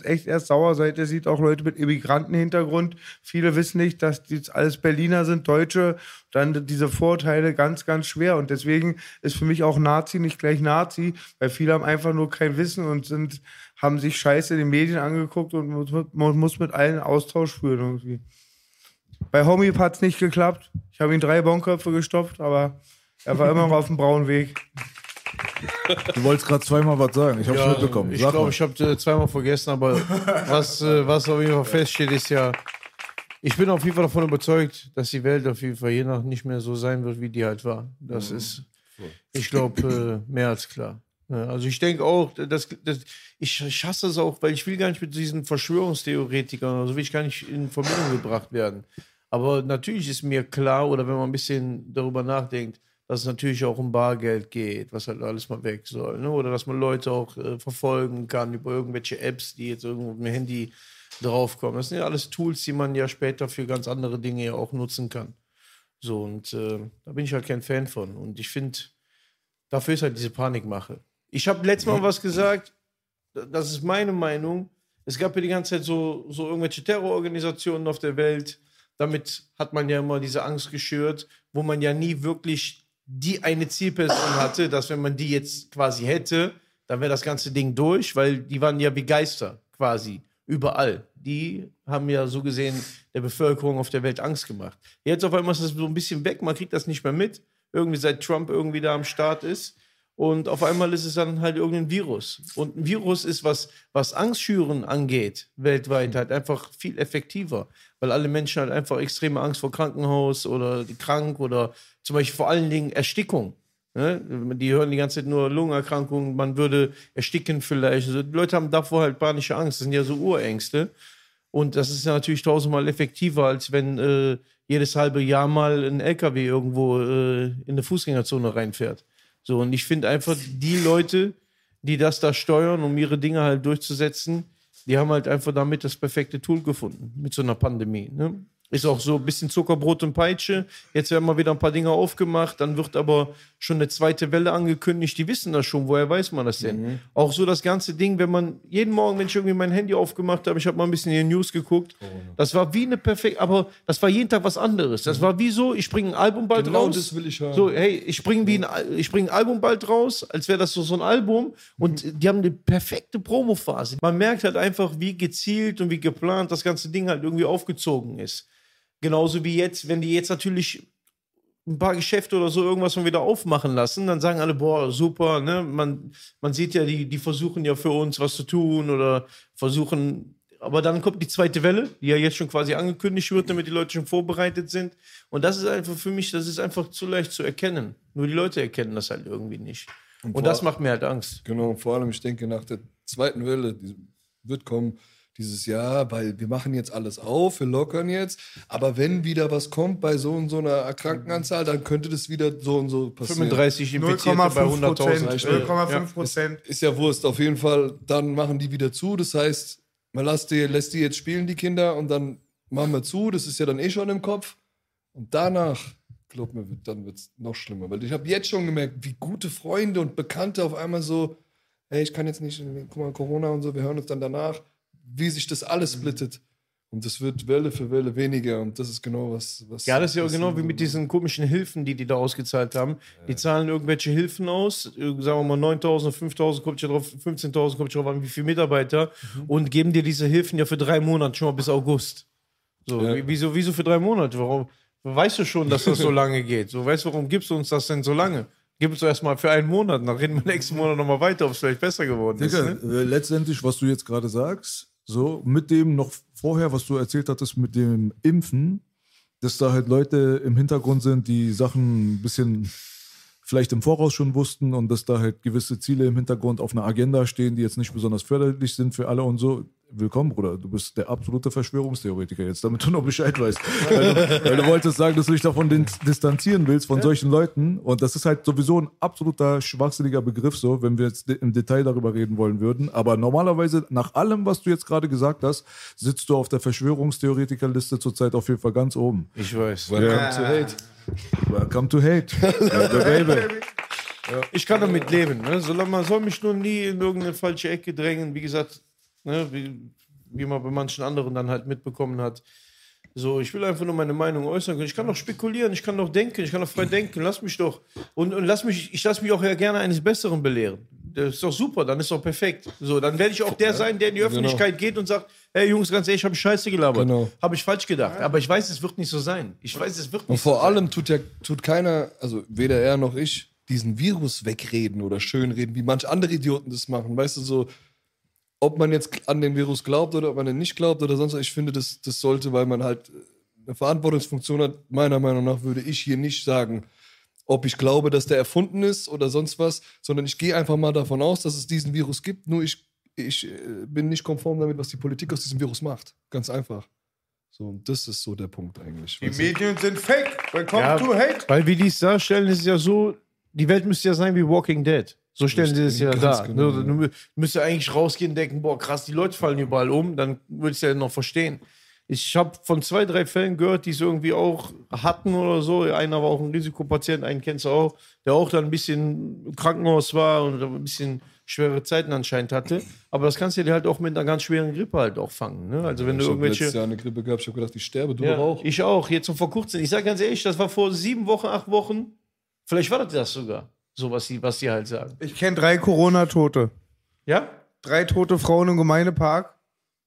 echt erst sauer seid. Ihr sieht auch Leute mit Immigrantenhintergrund. Viele wissen nicht, dass die alles Berliner sind, Deutsche. Dann diese Vorurteile ganz, ganz schwer. Und deswegen ist für mich auch Nazi nicht gleich Nazi, weil viele haben einfach nur kein Wissen und sind, haben sich Scheiße in den Medien angeguckt und man muss mit allen Austausch führen irgendwie. Bei Homie hat es nicht geklappt. Ich habe ihm drei Bonköpfe gestopft, aber er war immer noch auf dem braunen Weg. Du wolltest gerade zweimal was sagen. Ich habe es Ja, mitbekommen. Ich Sag glaube, mal. ich habe äh, zweimal vergessen, aber was, äh, was auf jeden Fall feststeht, ist ja, ich bin auf jeden Fall davon überzeugt, dass die Welt auf jeden Fall je nach nicht mehr so sein wird, wie die halt war. Das ist, ich glaube, äh, mehr als klar. Also ich denke auch, dass, dass ich, ich hasse es auch, weil ich will gar nicht mit diesen Verschwörungstheoretikern, also will ich gar nicht in Verbindung gebracht werden. Aber natürlich ist mir klar, oder wenn man ein bisschen darüber nachdenkt, dass es natürlich auch um Bargeld geht, was halt alles mal weg soll. Ne? Oder dass man Leute auch äh, verfolgen kann über irgendwelche Apps, die jetzt irgendwo mit dem Handy draufkommen. Das sind ja alles Tools, die man ja später für ganz andere Dinge ja auch nutzen kann. So, und äh, da bin ich halt kein Fan von. Und ich finde, dafür ist halt diese Panikmache. Ich habe letztes Mal was gesagt, das ist meine Meinung. Es gab ja die ganze Zeit so, so irgendwelche Terrororganisationen auf der Welt. Damit hat man ja immer diese Angst geschürt, wo man ja nie wirklich die eine Zielperson hatte, dass wenn man die jetzt quasi hätte, dann wäre das ganze Ding durch, weil die waren ja wie Geister quasi überall. Die haben ja so gesehen der Bevölkerung auf der Welt Angst gemacht. Jetzt auf einmal ist das so ein bisschen weg, man kriegt das nicht mehr mit. Irgendwie seit Trump irgendwie da am Start ist. Und auf einmal ist es dann halt irgendein Virus. Und ein Virus ist, was, was Angstschüren angeht, weltweit halt einfach viel effektiver. Weil alle Menschen halt einfach extreme Angst vor Krankenhaus oder krank oder zum Beispiel vor allen Dingen Erstickung. Ne? Die hören die ganze Zeit nur Lungenerkrankungen, man würde ersticken vielleicht. Also die Leute haben davor halt panische Angst. Das sind ja so Urängste. Und das ist ja natürlich tausendmal effektiver, als wenn äh, jedes halbe Jahr mal ein LKW irgendwo äh, in eine Fußgängerzone reinfährt. So, und ich finde einfach, die Leute, die das da steuern, um ihre Dinge halt durchzusetzen, die haben halt einfach damit das perfekte Tool gefunden mit so einer Pandemie. Ne? Ist auch so ein bisschen Zuckerbrot und Peitsche. Jetzt werden mal wieder ein paar Dinge aufgemacht, dann wird aber schon eine zweite Welle angekündigt. Die wissen das schon. Woher weiß man das denn? Auch so das ganze Ding, wenn man jeden Morgen, wenn ich irgendwie mein Handy aufgemacht habe, ich habe mal ein bisschen in die News geguckt, das war wie eine perfekte, aber das war jeden Tag was anderes. Das war wie so, ich bringe ein Album bald Genau raus. das will ich hören. So, hey, ich bringe wie ein, Al- ich bring ein Album bald raus, als wäre das so, so ein Album. Und die haben eine perfekte Promophase. Man merkt halt einfach, wie gezielt und wie geplant das ganze Ding halt irgendwie aufgezogen ist. Genauso wie jetzt, wenn die jetzt natürlich ein paar Geschäfte oder so irgendwas mal wieder aufmachen lassen, dann sagen alle, boah, super, ne? Man, man sieht ja, die, die versuchen ja für uns was zu tun oder versuchen, aber dann kommt die zweite Welle, die ja jetzt schon quasi angekündigt wird, damit die Leute schon vorbereitet sind. Und das ist einfach für mich, das ist einfach zu leicht zu erkennen. Nur die Leute erkennen das halt irgendwie nicht. Und, das macht mir halt Angst. Genau, vor allem, ich denke, nach der zweiten Welle die wird kommen dieses Jahr, weil wir machen jetzt alles auf, wir lockern jetzt. Aber wenn wieder was kommt bei so und so einer erkrankten Anzahl, dann könnte das wieder so und so passieren. 35 Infizierte bei 0,5 Prozent. 100.000. 0,5 Prozent. Ist ja Wurst, auf jeden Fall. Dann machen die wieder zu. Das heißt, man lässt die, lässt die jetzt spielen, die Kinder, und dann machen wir zu. Das ist ja dann eh schon im Kopf. Und danach, glaub mir, dann wird es noch schlimmer. Weil ich habe jetzt schon gemerkt, wie gute Freunde und Bekannte auf einmal so, hey, ich kann jetzt nicht, guck mal, Corona und so, wir hören uns dann danach, wie sich das alles splittet. Und das wird Welle für Welle weniger. Und das ist genau was. was Ja, das ist ja genau wie mit diesen komischen Hilfen, die die da ausgezahlt haben. Die zahlen irgendwelche Hilfen aus, sagen wir mal 9.000, 5.000, kommt ja drauf, 15.000, kommt ja drauf an, wie viele Mitarbeiter, und geben dir diese Hilfen ja für drei Monate, schon mal bis August. So, Ja. wie- wieso, wieso für drei Monate? Warum? Weißt du schon, dass das so *laughs* lange geht? So, weißt du, warum gibst du uns das denn so lange? Gib uns doch erstmal für einen Monat, dann reden wir nächsten Monat nochmal weiter, ob es vielleicht besser geworden ist. Digga, Ne? äh, letztendlich, was du jetzt gerade sagst, so mit dem noch vorher, was du erzählt hattest mit dem Impfen, dass da halt Leute im Hintergrund sind, die Sachen ein bisschen vielleicht im Voraus schon wussten und dass da halt gewisse Ziele im Hintergrund auf einer Agenda stehen, die jetzt nicht besonders förderlich sind für alle und so. Willkommen, Bruder. Du bist der absolute Verschwörungstheoretiker jetzt, damit du noch Bescheid weißt. weil, du, weil du wolltest sagen, dass du dich davon distanzieren willst, von solchen Leuten. Und das ist halt sowieso ein absoluter schwachsinniger Begriff, so, wenn wir jetzt im Detail darüber reden wollen würden. Aber normalerweise, nach allem, was du jetzt gerade gesagt hast, sitzt du auf der Verschwörungstheoretikerliste zurzeit auf jeden Fall ganz oben. Ich weiß. Welcome to Hate. Welcome to hate. Baby, baby. Ich kann damit leben. Ne? Solange man soll mich nur nie in irgendeine falsche Ecke drängen. Wie gesagt, ne, wie, wie man bei manchen anderen dann halt mitbekommen hat. So, ich will einfach nur meine Meinung äußern können. Ich kann doch spekulieren, ich kann doch denken, ich kann doch frei denken. Lass mich doch. Und, und lass mich, ich lasse mich auch ja gerne eines Besseren belehren. Das ist doch super, dann ist doch perfekt. So, dann werde ich auch der sein, der in die Öffentlichkeit geht und sagt: Hey Jungs, ganz ehrlich, ich habe Scheiße gelabert. Genau. Habe ich falsch gedacht. Aber ich weiß, es wird nicht so sein. Ich weiß, es wird nicht Und so vor sein. allem tut ja tut keiner, also weder er noch ich, diesen Virus wegreden oder schönreden, wie manche andere Idioten das machen. Weißt du, so, ob man jetzt an den Virus glaubt oder ob man den nicht glaubt oder sonst was, ich finde, das, das sollte, weil man halt eine Verantwortungsfunktion hat, meiner Meinung nach würde ich hier nicht sagen, ob ich glaube, dass der erfunden ist oder sonst was, sondern ich gehe einfach mal davon aus, dass es diesen Virus gibt, nur ich, ich äh, bin nicht konform damit, was die Politik aus diesem Virus macht. Ganz einfach. So, und das ist so der Punkt eigentlich. Die? Medien sind fake. Welcome Ja, to hate. Weil wie die es darstellen, ist es ja so, die Welt müsste ja sein wie Walking Dead. So stellen sie es ja dar. genau, du, du müsstest eigentlich rausgehen und denken, boah, krass, die Leute fallen überall um, dann würde ich es ja noch verstehen. Ich habe von zwei, drei Fällen gehört, die es irgendwie auch hatten oder so. Einer war auch ein Risikopatient, einen kennst du auch, der auch dann ein bisschen im Krankenhaus war und ein bisschen schwere Zeiten anscheinend hatte. Aber das kannst du dir halt auch mit einer ganz schweren Grippe halt auch fangen. Ne? Also wenn du ich habe irgendwelche... letztes Jahr eine Grippe gehabt, ich habe gedacht, ich sterbe, du Ja, auch. Ich auch, jetzt so vor kurzem. Ich sage ganz ehrlich, das war vor sieben Wochen, acht Wochen. Vielleicht war das das sogar, so was die, was die halt sagen. Ich kenne drei Corona-Tote. Ja? Drei tote Frauen im Gemeindepark.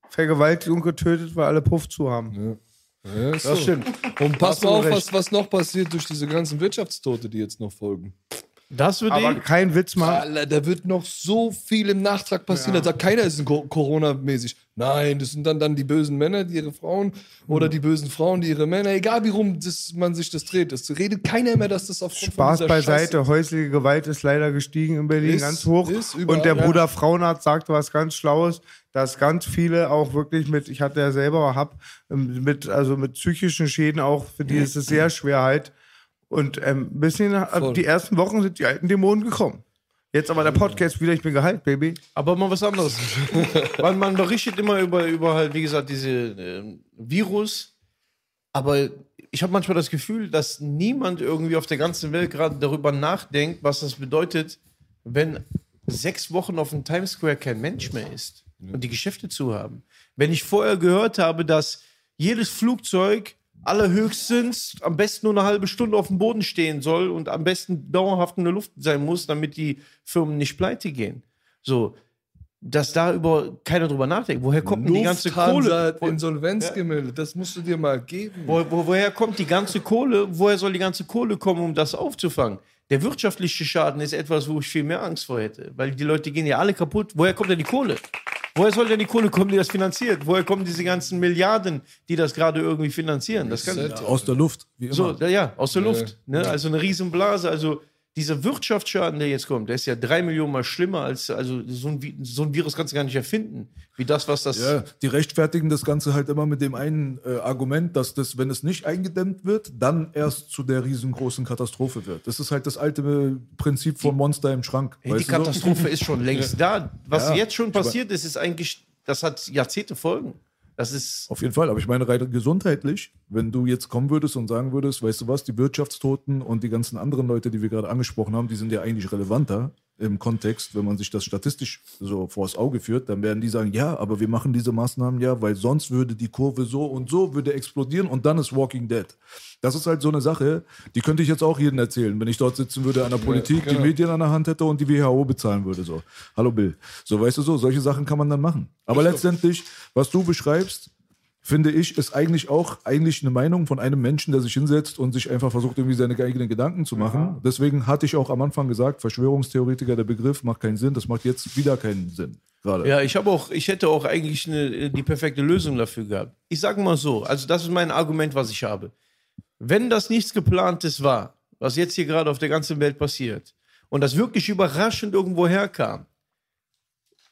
Vergewaltigt und getötet, weil alle Puff zu haben. Ja, ist Das so. stimmt. Und pass mal auf, was, was noch passiert durch diese ganzen Wirtschaftstote, die jetzt noch folgen. Das wird Aber eh. kein Witz mal. Alter, da wird noch so viel im Nachtrag passieren. Da sagt keiner, es ist Co- Corona-mäßig. Nein, das sind dann, dann die bösen Männer, die ihre Frauen oder die bösen Frauen, die ihre Männer, egal wie rum das, man sich das dreht. Es redet keiner mehr, dass das aufgrund Spaß beiseite. Scheiße- Häusliche Gewalt ist leider gestiegen in Berlin Ist- ganz hoch. ist überall, und der ja. Bruder Frauenarzt sagte was ganz Schlaues, dass ganz viele auch wirklich mit, ich hatte ja selber hab, ähm, mit, also mit psychischen Schäden auch, für die ist es sehr schwer halt. Und ähm, ein bisschen, äh, Voll. die ersten Wochen sind die alten Dämonen gekommen. Jetzt aber der Podcast wieder, ich bin geheilt, Baby. Aber mal was anderes. *laughs* Weil man berichtet immer über, über halt, wie gesagt, diese ähm, Virus. Aber ich habe manchmal das Gefühl, dass niemand irgendwie auf der ganzen Welt gerade darüber nachdenkt, was das bedeutet, wenn sechs Wochen auf dem Times Square kein Mensch mehr ist und die Geschäfte zu haben. Wenn ich vorher gehört habe, dass jedes Flugzeug allerhöchstens am besten nur eine halbe Stunde auf dem Boden stehen soll und am besten dauerhaft in der Luft sein muss, damit die Firmen nicht pleite gehen. So, dass da über keiner drüber nachdenkt. Woher kommt denn die ganze Kohle? Insolvenz gemeldet. Das musst du dir mal geben. Wo, wo, woher kommt die ganze Kohle? Woher soll die ganze Kohle kommen, um das aufzufangen? Der wirtschaftliche Schaden ist etwas, wo ich viel mehr Angst vor hätte. Weil die Leute gehen ja alle kaputt. Woher kommt denn die Kohle? Woher soll denn die Kohle kommen, die das finanziert? Woher kommen diese ganzen Milliarden, die das gerade irgendwie finanzieren? Das kann, Aus der Luft, wie immer. so, ja, ja, aus der Luft. Ne? Also eine Riesenblase. Also dieser Wirtschaftsschaden, der jetzt kommt, der ist ja drei Millionen mal schlimmer als, also so ein, so ein Virus kannst du gar nicht erfinden. Wie das, was das. Ja, die rechtfertigen das Ganze halt immer mit dem einen äh, Argument, dass das, wenn es nicht eingedämmt wird, dann erst zu der riesengroßen Katastrophe wird. Das ist halt das alte äh, Prinzip vom Monster im Schrank. Hey, die du so? Katastrophe ist schon längst *laughs* da. Was Ja, jetzt schon passiert ist, ist eigentlich, das hat Jahrzehnte Folgen. Das ist. Auf jeden Fall, aber ich meine rein gesundheitlich, wenn du jetzt kommen würdest und sagen würdest, weißt du was, die Wirtschaftstoten und die ganzen anderen Leute, die wir gerade angesprochen haben, die sind ja eigentlich relevanter im Kontext, wenn man sich das statistisch so vors Auge führt, dann werden die sagen, ja, aber wir machen diese Maßnahmen ja, weil sonst würde die Kurve so und so würde explodieren und dann ist Walking Dead. Das ist halt so eine Sache, die könnte ich jetzt auch jedem erzählen, wenn ich dort sitzen würde an der Politik, genau. die Medien an der Hand hätte und die WHO bezahlen würde. So, hallo Bill. So, weißt du so, solche Sachen kann man dann machen. Aber letztendlich, was du beschreibst, finde ich, ist eigentlich auch eigentlich eine Meinung von einem Menschen, der sich hinsetzt und sich einfach versucht, irgendwie seine eigenen Gedanken zu machen. Deswegen hatte ich auch am Anfang gesagt, Verschwörungstheoretiker, der Begriff macht keinen Sinn. Das macht jetzt wieder keinen Sinn. Gerade. Ja, ich habe auch, ich hätte auch eigentlich eine, die perfekte Lösung dafür gehabt. Ich sage mal so, also das ist mein Argument, was ich habe. Wenn das nichts geplantes war, was jetzt hier gerade auf der ganzen Welt passiert, und das wirklich überraschend irgendwo herkam,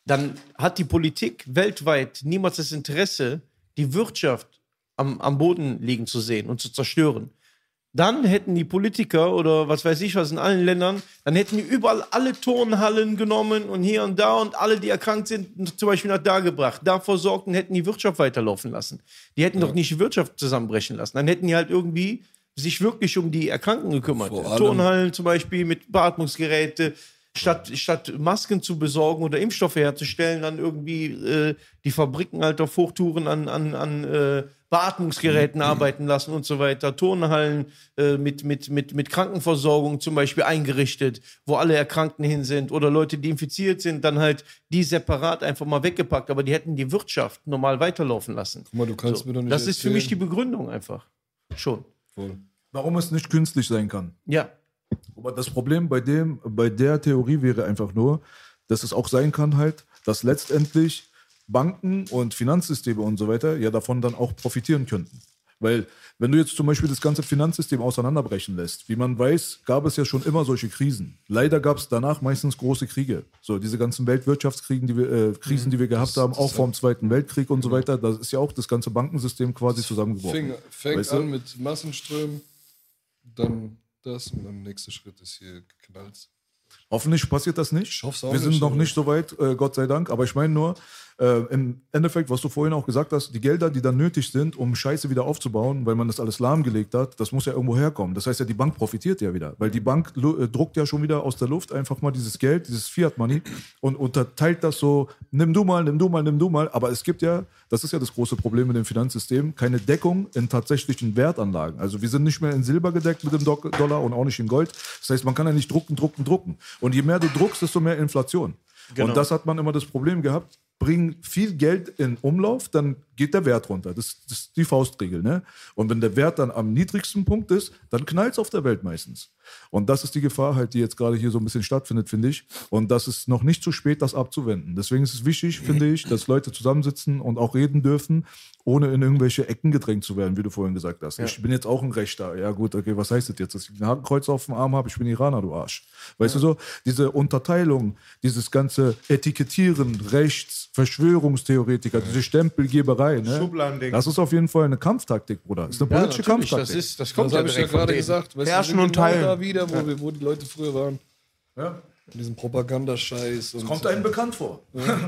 dann hat die Politik weltweit niemals das Interesse, die Wirtschaft am, am Boden liegen zu sehen und zu zerstören. Dann hätten die Politiker oder was weiß ich was in allen Ländern, dann hätten die überall alle Turnhallen genommen und hier und da und alle, die erkrankt sind, zum Beispiel nach da gebracht, da versorgt und hätten die Wirtschaft weiterlaufen lassen. Die hätten doch nicht die Wirtschaft zusammenbrechen lassen. Dann hätten die halt irgendwie sich wirklich um die Erkrankten gekümmert. Turnhallen zum Beispiel mit Beatmungsgeräte, Statt, statt Masken zu besorgen oder Impfstoffe herzustellen, dann irgendwie äh, die Fabriken halt auf Hochtouren an, an, an äh, Beatmungsgeräten arbeiten lassen und so weiter, Turnhallen äh, mit, mit, mit, mit Krankenversorgung zum Beispiel eingerichtet, wo alle Erkrankten hin sind oder Leute, die infiziert sind, dann halt die separat einfach mal weggepackt, aber die hätten die Wirtschaft normal weiterlaufen lassen. Guck mal, du kannst mir doch nicht Das ist für mich die erzählen- Begründung einfach. Schon. Voll. Warum es nicht künstlich sein kann. Ja. Aber das Problem bei dem, bei der Theorie wäre einfach nur, dass es auch sein kann halt, dass letztendlich Banken und Finanzsysteme und so weiter ja davon dann auch profitieren könnten. Weil wenn du jetzt zum Beispiel das ganze Finanzsystem auseinanderbrechen lässt, wie man weiß, gab es ja schon immer solche Krisen. Leider gab es danach meistens große Kriege. So diese ganzen Weltwirtschaftskrisen, die wir, äh, Krisen, die wir gehabt haben, auch vom Zweiten Weltkrieg und so weiter, da ist ja auch das ganze Bankensystem quasi zusammengebrochen. Fing, fängt Weißt du? an mit Massenströmen, dann das und dann der nächste Schritt ist hier geknallt. Hoffentlich passiert das nicht. Ich hoff's auch Wir sind nicht, noch nicht so weit, äh, Gott sei Dank. Aber ich meine nur, äh, im Endeffekt, was du vorhin auch gesagt hast, die Gelder, die dann nötig sind, um Scheiße wieder aufzubauen, weil man das alles lahmgelegt hat, das muss ja irgendwo herkommen. Das heißt ja, die Bank profitiert ja wieder. Weil die Bank äh, druckt ja schon wieder aus der Luft einfach mal dieses Geld, dieses Fiat-Money und unterteilt das so, nimm du mal, nimm du mal, nimm du mal. Aber es gibt ja, das ist ja das große Problem mit dem Finanzsystem, keine Deckung in tatsächlichen Wertanlagen. Also wir sind nicht mehr in Silber gedeckt mit dem Do- Dollar und auch nicht in Gold. Das heißt, man kann ja nicht drucken, drucken, drucken. Und je mehr du druckst, desto mehr Inflation. Und das hat man immer das Problem gehabt. Bring viel Geld in Umlauf, dann geht der Wert runter. Das, das ist die Faustregel. Ne? Und wenn der Wert dann am niedrigsten Punkt ist, dann knallt es auf der Welt meistens. Und das ist die Gefahr halt, die jetzt gerade hier so ein bisschen stattfindet, finde ich. Und das ist noch nicht zu spät, das abzuwenden. Deswegen ist es wichtig, finde ich, dass Leute zusammensitzen und auch reden dürfen, ohne in irgendwelche Ecken gedrängt zu werden, wie du vorhin gesagt hast. Ich bin jetzt auch ein Rechter. Ja gut, okay, was heißt das jetzt? Dass ich ein Hakenkreuz auf dem Arm habe, ich bin Iraner, du Arsch. Weißt du so? Diese Unterteilung, dieses ganze Etikettieren, Rechts, Verschwörungstheoretiker, diese Stempelgeberei, ne? Schubladendenken. Das ist auf jeden Fall eine Kampftaktik, Bruder. Das ist eine politische natürlich, Kampftaktik. das, ist, das kommt Das ja habe ich ja direkt von gerade denen. gesagt. Weißt Herrschen wir sind und genau teilen. Da wieder, wo, wir, wo die Leute früher waren. Ja. In diesem Propagandascheiß. und Kommt einem bekannt vor.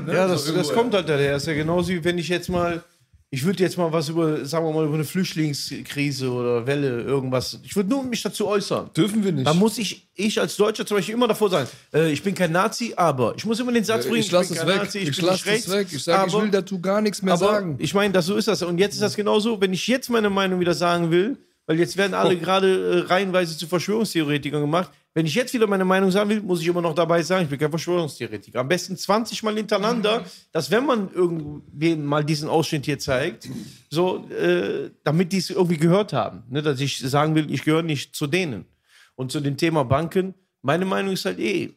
Ja, *laughs* das, das kommt halt daher. ist ja genauso wie wenn ich jetzt mal, ich würde jetzt mal was über, sagen wir mal, über eine Flüchtlingskrise oder Welle, irgendwas, ich würde nur mich dazu äußern. Dürfen wir nicht. Da muss ich, ich als Deutscher zum Beispiel immer davor sagen, äh, ich bin kein Nazi, aber ich muss immer den Satz bringen, ich lasse bin es weg. Nazi, ich bin lasse nicht es weg. Ich sage, ich will dazu gar nichts mehr aber sagen. ich meine, das so ist das. Und jetzt ist das genauso, wenn ich jetzt meine Meinung wieder sagen will, weil jetzt werden alle gerade äh, reihenweise zu Verschwörungstheoretikern gemacht. Wenn ich jetzt wieder meine Meinung sagen will, muss ich immer noch dabei sagen, ich bin kein Verschwörungstheoretiker. Am besten 20 Mal hintereinander, dass wenn man irgendwie mal diesen Ausschnitt hier zeigt, so, äh, damit die es irgendwie gehört haben, ne, dass ich sagen will, ich gehöre nicht zu denen. Und zu dem Thema Banken, meine Meinung ist halt eh,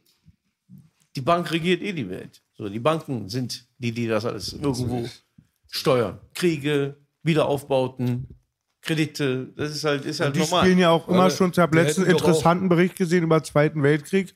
die Bank regiert eh die Welt. So, die Banken sind die, die das alles irgendwo steuern. Kriege, Wiederaufbauten, Kredite, das ist halt, ist halt Die normal. spielen ja auch immer Warte, schon, ich habe die letzten interessanten Bericht gesehen über den Zweiten Weltkrieg.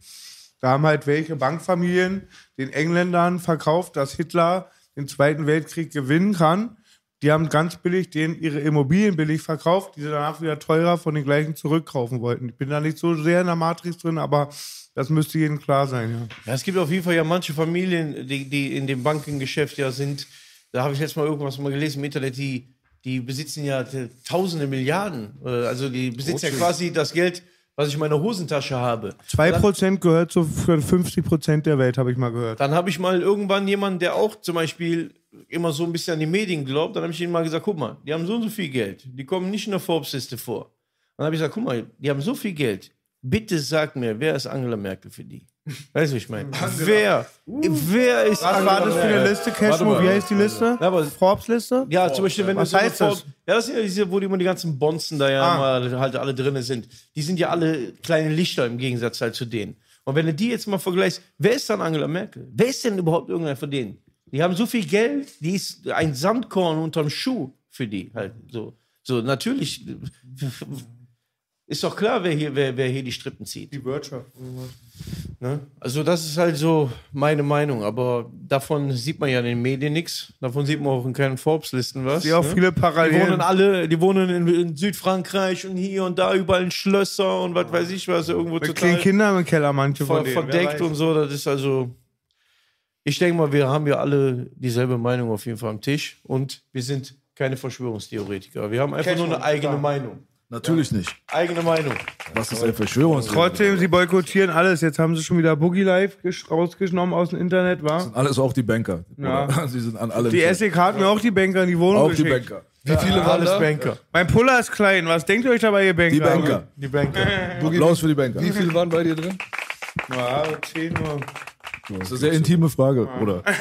Da haben halt welche Bankfamilien den Engländern verkauft, dass Hitler den Zweiten Weltkrieg gewinnen kann. Die haben ganz billig denen ihre Immobilien billig verkauft, die sie danach wieder teurer von den gleichen zurückkaufen wollten. Ich bin da nicht so sehr in der Matrix drin, aber das müsste jedem klar sein, ja. Ja, es gibt auf jeden Fall ja manche Familien, die, die in dem Bankengeschäft ja sind. Da habe ich jetzt mal irgendwas mal gelesen im Internet, die, die besitzen ja tausende Milliarden. Äh, Also die besitzen ja quasi das Geld, was ich in meiner Hosentasche habe. 2% gehört zu für 50% der Welt, habe ich mal gehört. Dann habe ich mal irgendwann jemanden, der auch zum Beispiel immer so ein bisschen an die Medien glaubt, dann habe ich ihm mal gesagt, guck mal, die haben so und so viel Geld, die kommen nicht in der Forbes-Liste vor. Dann habe ich gesagt, guck mal, die haben so viel Geld, bitte sag mir, wer ist Angela Merkel für die? Weißt du, was ich meine? Wer? Wer ist Was war das für eine Liste, Cashmo? Wie heißt die Liste? Ja, aber- Forbes-Liste? Ja, zum Beispiel, wenn Was du so heißt eine das? Form- Ja, das sind ja diese, wo die immer die ganzen Bonzen da ja Ah. immer halt alle drin sind. Die sind ja alle kleine Lichter im Gegensatz halt zu denen. Und wenn du die jetzt mal vergleichst, wer ist dann Angela Merkel? Wer ist denn überhaupt irgendeiner von denen? Die haben so viel Geld, die ist ein Sandkorn unterm Schuh für die halt so. So, natürlich ist doch klar, wer hier, wer, wer hier die Strippen zieht. Die Wirtschaft. Ne? Also das ist halt so meine Meinung, aber davon sieht man ja in den Medien nichts. Davon sieht man auch in keinen Forbes-Listen was. Auch ne? viele Die Parallelen. wohnen alle, die wohnen in, in Südfrankreich und hier und da überall in Schlösser und was weiß ich was, irgendwo Mit total Kindern im Keller, manche von ver denen. Verdeckt und so. Das ist also, ich denke mal, wir haben ja alle dieselbe Meinung auf jeden Fall am Tisch und wir sind keine Verschwörungstheoretiker. Wir haben einfach nur eine eigene klar. Meinung. Natürlich nicht. Eigene Meinung. Das ist ein Verschwörungstheorie. Trotzdem, sie boykottieren alles. Jetzt haben sie schon wieder Boogie Live rausgenommen aus dem Internet, wa? Alles auch die Banker. Ja. Oder? *laughs* Sie sind an allem Die. SEK hat mir auch die Banker in die Wohnung Auch die geschickt. Banker. Wie viele waren Alles da? Banker. Mein Puller ist klein. Was denkt ihr euch dabei, ihr Banker? Die Banker. Die Banker. *laughs* Applaus für die Banker. Wie viele waren bei dir drin? Ja, zehn Das ist eine sehr intime Frage, oder? *laughs*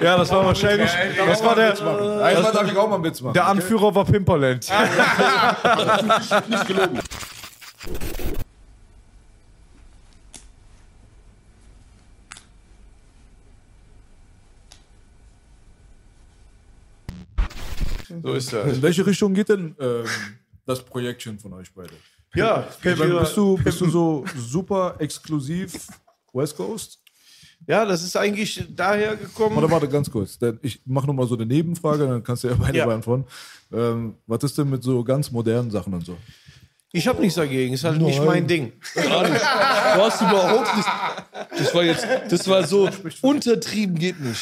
Ja, das war wahrscheinlich. Das war der, Einmal darf ich auch mal einen Witz machen. der Anführer war Pimperland. *laughs* So ist das. In welche Richtung geht denn ähm, das Projektchen von euch beide? Ja, Bist du, bist du so super exklusiv West Coast? ja, das ist eigentlich daher gekommen. Warte, warte, ganz kurz. Ich mache nur mal so eine Nebenfrage, dann kannst du ja beide Ja. beantworten. Ähm, was ist denn mit so ganz modernen Sachen und so? Ich habe nichts dagegen, ist halt nicht Nein. mein Ding. Gar nicht. Du hast überhaupt nicht. Das war jetzt, das war so, untertrieben geht nicht.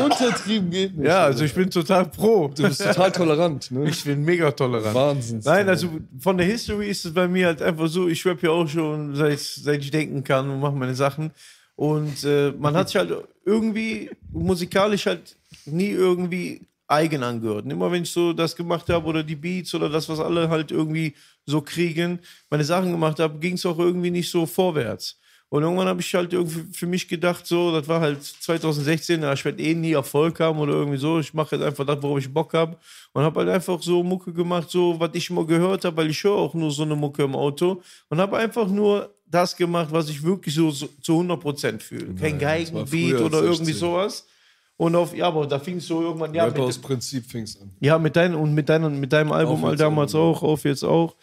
Untertrieben geht nicht. Ja, also ich bin total pro. Du bist total tolerant, ne? Ich bin mega tolerant. Wahnsinn. Nein, also von der History ist es bei mir halt einfach so, ich rappe ja auch schon, seit, seit ich denken kann und mache meine Sachen. Und äh, man hat sich halt irgendwie musikalisch halt nie irgendwie eigen angehört. Und immer wenn ich so das gemacht habe oder die Beats oder das, was alle halt irgendwie so kriegen, meine Sachen gemacht habe, ging es auch irgendwie nicht so vorwärts. Und irgendwann habe ich halt irgendwie für mich gedacht, so, das war halt 2016, ja, ich werde eh nie Erfolg haben oder irgendwie so. Ich mache jetzt einfach das, worauf ich Bock habe. Und habe halt einfach so Mucke gemacht, so, was ich immer gehört habe, weil ich höre auch nur so eine Mucke im Auto. Und habe einfach nur das gemacht, was ich wirklich so, so zu 100% fühle. Kein Geigenbeat oder irgendwie 16. sowas. Und auf, ja, aber da fing es so irgendwann, ja, Rapper mit, aus Prinzip fing's an. ja, mit deinem und mit deinem mit deinem Album halt damals auch, auf jetzt auch.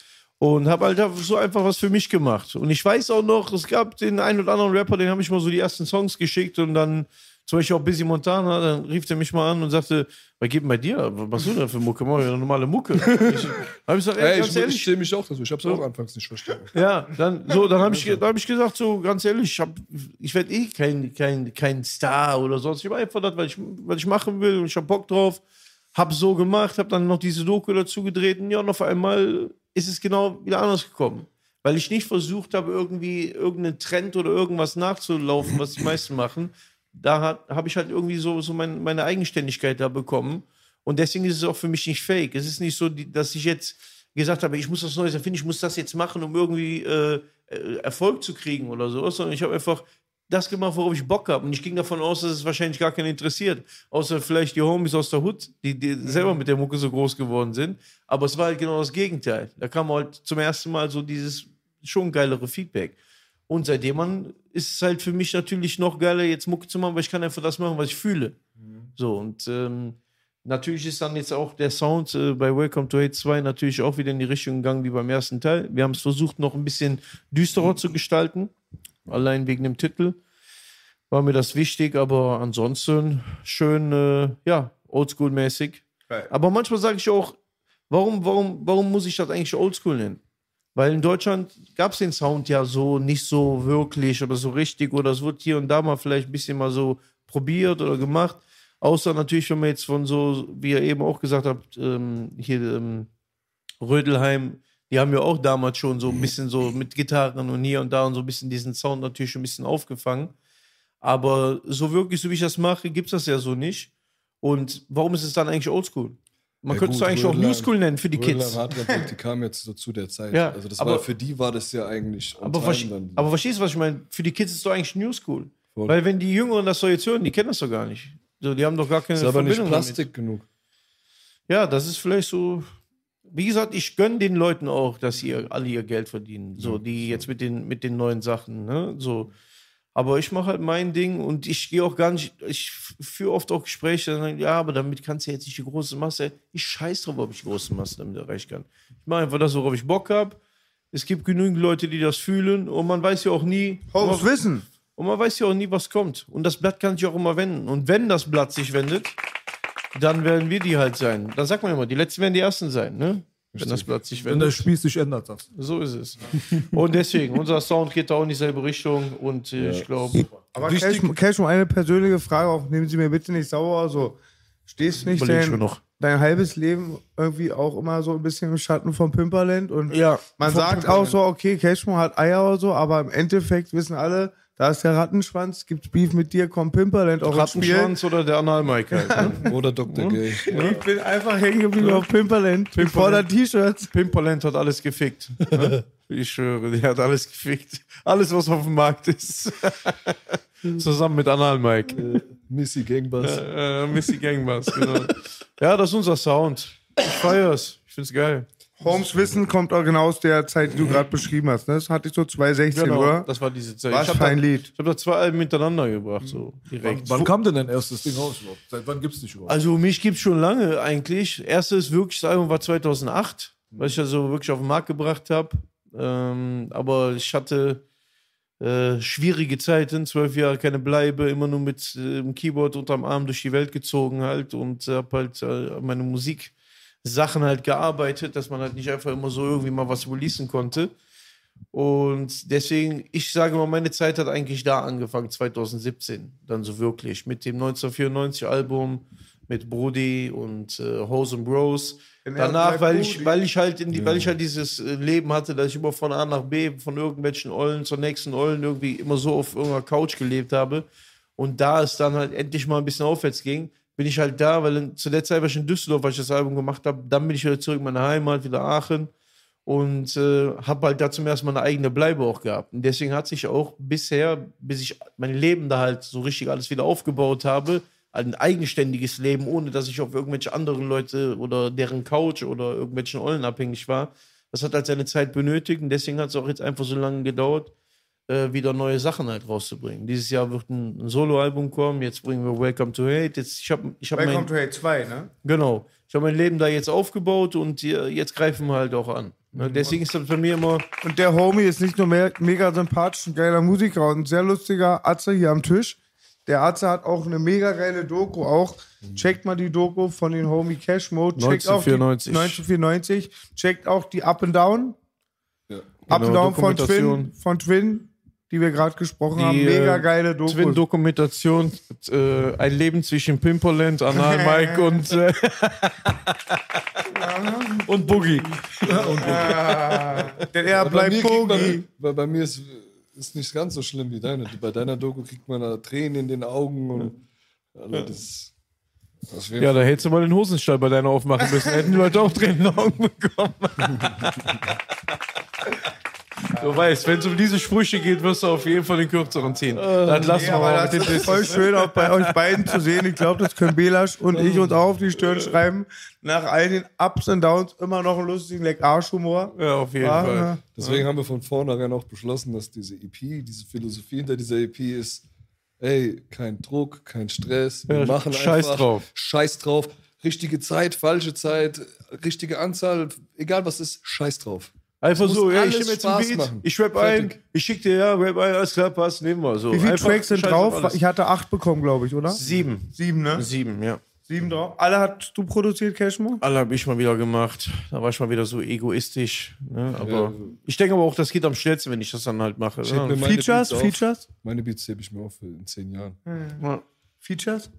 Und habe halt so einfach was für mich gemacht. Und ich weiß auch noch, es gab den einen oder anderen Rapper, den habe ich mal so die ersten Songs geschickt und dann zum Beispiel auch Busy Montana, dann rief der mich mal an und sagte, was geht denn bei dir? Was machst du denn für Mucke? Mach ich eine normale Mucke. *laughs* Ich habe ich gesagt, ey, ganz ich, ich ehrlich, stehe mich auch dazu. Ich hab's auch anfangs nicht verstanden. ja, dann, so, dann habe ich, dann hab ich gesagt, so ganz ehrlich, ich, hab- ich werde eh kein, kein, kein Star oder sonst. Ich mache einfach das, was ich, was ich machen will und ich habe Bock drauf. Hab so gemacht, habe dann noch diese Doku dazu gedreht und ja, und auf einmal ist es genau wieder anders gekommen. Weil ich nicht versucht habe, irgendwie irgendeinen Trend oder irgendwas nachzulaufen, was die meisten machen. Da habe ich halt irgendwie so, so mein, meine Eigenständigkeit da bekommen. Und deswegen ist es auch für mich nicht fake. Es ist nicht so, dass ich jetzt gesagt habe, ich muss was Neues erfinden, ich muss das jetzt machen, um irgendwie äh, äh, Erfolg zu kriegen oder so, sondern ich habe einfach das gemacht, worauf ich Bock habe. Und ich ging davon aus, dass es wahrscheinlich gar keinen interessiert. Außer vielleicht die Homies aus der Hood, die, die selber mit der Mucke so groß geworden sind. Aber es war halt genau das Gegenteil. Da kam halt zum ersten Mal so dieses schon geilere Feedback. Und seitdem man ist es halt für mich natürlich noch geiler, jetzt Mucke zu machen, weil ich kann einfach das machen, was ich fühle. So, und ähm, natürlich ist dann jetzt auch der Sound äh, bei Welcome to Hate 2 natürlich auch wieder in die Richtung gegangen wie beim ersten Teil. Wir haben es versucht, noch ein bisschen düsterer zu gestalten. Allein wegen dem Titel war mir das wichtig, aber ansonsten schön, äh, ja, oldschool-mäßig. Geil. Aber manchmal sage ich auch, warum, warum, warum muss ich das eigentlich oldschool nennen? Weil in Deutschland gab es den Sound ja so nicht so wirklich oder so richtig oder es wird hier und da mal vielleicht ein bisschen mal so probiert oder gemacht. Außer natürlich, wenn man jetzt von so, wie ihr eben auch gesagt habt, ähm, hier ähm, Rödelheim, die haben ja auch damals schon so ein bisschen so mit Gitarren und hier und da und so ein bisschen diesen Sound natürlich schon ein bisschen aufgefangen. Aber so wirklich, so wie ich das mache, gibt es das ja so nicht. Und warum ist es dann eigentlich oldschool? Man Ja, könnte es eigentlich auch Rödelheim- New School nennen für die Kids. Rödler Hardrap, die kamen jetzt so zu der Zeit. Ja, also das aber- war, für die war das ja eigentlich Aber, dann. aber verstehst du, was ich meine? Für die Kids ist es doch eigentlich New School. Voll. Weil wenn die Jüngeren das so jetzt hören, die kennen das doch gar nicht. So, die haben doch gar keine ist aber nicht Verbindung Plastik genug. Damit. Ja, das ist vielleicht so. Wie gesagt, ich gönne den Leuten auch, dass sie ihr- alle ihr Geld verdienen. So, die jetzt mit den, mit den neuen Sachen, ne? So. Aber ich mache halt mein Ding und ich gehe auch gar nicht, ich führe oft auch Gespräche, dann sagen, ja, aber damit kannst du jetzt nicht die große Masse. Ich scheiß drauf, ob ich die große Masse damit erreichen kann. Ich mache einfach das, worauf ich Bock habe. Es gibt genügend Leute, die das fühlen und man weiß ja auch nie, Homes Wissen. und man weiß ja auch nie, was kommt. Und das Blatt kann sich auch immer wenden. Und wenn das Blatt sich wendet, dann werden wir die halt sein. Dann sagt man immer, die Letzten werden die Ersten sein, ne? Wenn das Blatt sich Wenn der wendet. Spieß sich ändert, du. So ist es. Und deswegen, unser Sound geht da auch in dieselbe Richtung. Und äh, ich glaube, Aber Cash, Cash, um eine persönliche Frage, auch nehmen Sie mir bitte nicht sauer. Also, Stehst du nicht dein, noch. dein halbes Leben irgendwie auch immer so ein bisschen im Schatten von Pimperland? Und Ja, man sagt Pimperland. auch so, okay, Cashmo hat Eier oder so, aber im Endeffekt wissen alle, da ist der Rattenschwanz, gibt's Beef mit dir, kommt Pimperland auch ins Spiel. Rattenschwanz oder der Analmike halt. Ne? *laughs* Oder Dr. Gay. Ich bin einfach hängen geblieben auf Pimperland. Ich fordere T-Shirts. Pimperland hat alles gefickt. Ne? *laughs* Ich schwöre, der hat alles gefickt. Alles, was auf dem Markt ist. *laughs* Zusammen mit Analmike. Missy Gangbus. Äh, Missy Gangbus, genau. Ja, das ist unser Sound. Ich feier's. Ich find's geil. Holmes Wissen kommt auch genau aus der Zeit, die du gerade beschrieben hast. Ne? Das hatte ich so 2016, Genau, oder? das war diese Zeit. Was ich für ein da, Lied. Ich habe da zwei Alben hintereinander gebracht, so direkt. Wann kam denn dein erstes Ding raus überhaupt? Seit wann gibt's dich überhaupt? Also mich gibt's schon lange eigentlich. Erstes wirkliches Album war 2008, was ich also wirklich auf den Markt gebracht habe. Ähm, aber ich hatte äh, schwierige Zeiten, zwölf Jahre keine Bleibe, immer nur mit äh, dem Keyboard unterm Arm durch die Welt gezogen halt und habe halt äh, meine Musiksachen halt gearbeitet, dass man halt nicht einfach immer so irgendwie mal was releasen konnte. Und deswegen, ich sage mal, meine Zeit hat eigentlich da angefangen, 2017, dann so wirklich, mit dem 1994 Album, mit Brody und äh, Hose and Bros. Danach, weil ich, weil ich halt in die, weil ich halt dieses äh, Leben hatte, dass ich immer von A nach B, von irgendwelchen Ollen zur nächsten Ollen irgendwie immer so auf irgendeiner Couch gelebt habe. Und da es dann halt endlich mal ein bisschen aufwärts ging, bin ich halt da, weil zu der Zeit war ich in Düsseldorf, weil ich das Album gemacht habe. Dann bin ich wieder zurück in meine Heimat, wieder Aachen und äh, habe halt da zum ersten Mal eine eigene Bleibe auch gehabt. Und deswegen hat sich auch bisher, bis ich mein Leben da halt so richtig alles wieder aufgebaut habe, ein eigenständiges Leben, ohne dass ich auf irgendwelche anderen Leute oder deren Couch oder irgendwelchen Ollen abhängig war. Das hat halt seine Zeit benötigt und deswegen hat es auch jetzt einfach so lange gedauert, äh, wieder neue Sachen halt rauszubringen. Dieses Jahr wird ein, ein Soloalbum kommen, jetzt bringen wir Welcome to Hate. Jetzt, ich habe ich hab mein, Welcome to Hate 2, ne? Genau. Ich habe mein Leben da jetzt aufgebaut und äh, jetzt greifen wir halt auch an. Ne? Deswegen ist das bei mir immer. Und der Homie ist nicht nur me mega sympathisch, ein geiler Musiker und ein sehr lustiger Atze hier am Tisch. Der Atze hat auch eine mega geile Doku auch. Checkt mal die Doku von den Homie Cashmo. Checkt auch die 1994. 1994. Checkt auch die Up and Down. Ja. Up and Genau, Down von. Twin, von Twin, die wir gerade gesprochen haben. Die, Mega äh, geile Doku. Twin-Dokumentation, äh, ein Leben zwischen Pimperland, Anal *laughs* Mike und, äh, und Boogie. Denn er Aber bei bleibt Bogi. man, bei, bei mir ist ist nicht ganz so schlimm wie deine. Bei deiner Doku kriegt man da Tränen in den Augen und das, das Ja, da hättest du mal den Hosenstall bei deiner aufmachen müssen. Hätten die Leute auch Tränen in den Augen bekommen. *laughs* Du weißt, wenn es um diese Sprüche geht, wirst du auf jeden Fall den kürzeren ziehen. Dann lassen Ja, wir mal das den ist voll schön, auch bei euch beiden zu sehen. Ich glaube, das können Belasch und ich uns auch auf die Stirn schreiben. Nach all den Ups und Downs immer noch einen lustigen Leck Arschhumor. Ja, auf jeden Ah, Fall. Deswegen haben wir von vornherein auch beschlossen, dass diese EP, diese Philosophie hinter dieser EP ist, ey, kein Druck, kein Stress, wir Ja, machen scheiß einfach, drauf. Scheiß drauf, richtige Zeit, falsche Zeit, richtige Anzahl, egal was ist, scheiß drauf. Einfach so, ja, ich alles nehme jetzt Spaß Beat, machen. ich rap ein, ich schick dir, ja, rap ein, alles klar, passt, nehmen wir. So. Wie viele Einfach Tracks sind scheiß auf drauf? alles. Ich hatte acht bekommen, glaube ich, oder? Sieben. Sieben, ne? Sieben, ja. Sieben drauf. Alle hast du produziert, Cashmo? Alle habe ich mal wieder gemacht. Da war ich mal wieder so egoistisch. Ne? Aber Ja. ich denke aber auch, das geht am schnellsten, wenn ich das dann halt mache. Schick mir Ja. meine Features? Beats auf. Features? Meine Beats hebe ich mir auf für in zehn Jahren. Ja. Features?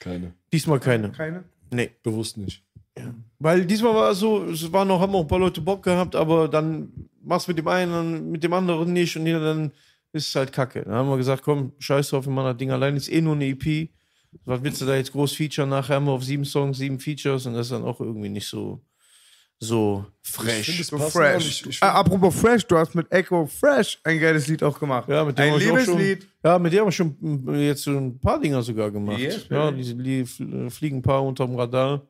Keine. Diesmal keine. Keine? Nee. Bewusst nicht. Weil diesmal war es so, es war noch, haben auch ein paar Leute Bock gehabt, aber dann machst du mit dem einen, dann mit dem anderen nicht und dann ist es halt kacke. Dann haben wir gesagt, komm, scheiß drauf, wir machen das Ding allein, ist eh nur eine EP. Was willst du da jetzt groß featuren? Nachher haben wir auf sieben Songs, sieben Features und das ist dann auch irgendwie nicht so, so fresh. Ich So fresh. Ich, ich ah, apropos Fresh, du hast mit Echo Fresh ein geiles Lied auch gemacht. Ja, mit dem ein Liebeslied. ja, mit dem haben wir schon mm, jetzt so ein paar Dinger sogar gemacht. Yes, ja, die fl- fliegen ein paar unterm Radar.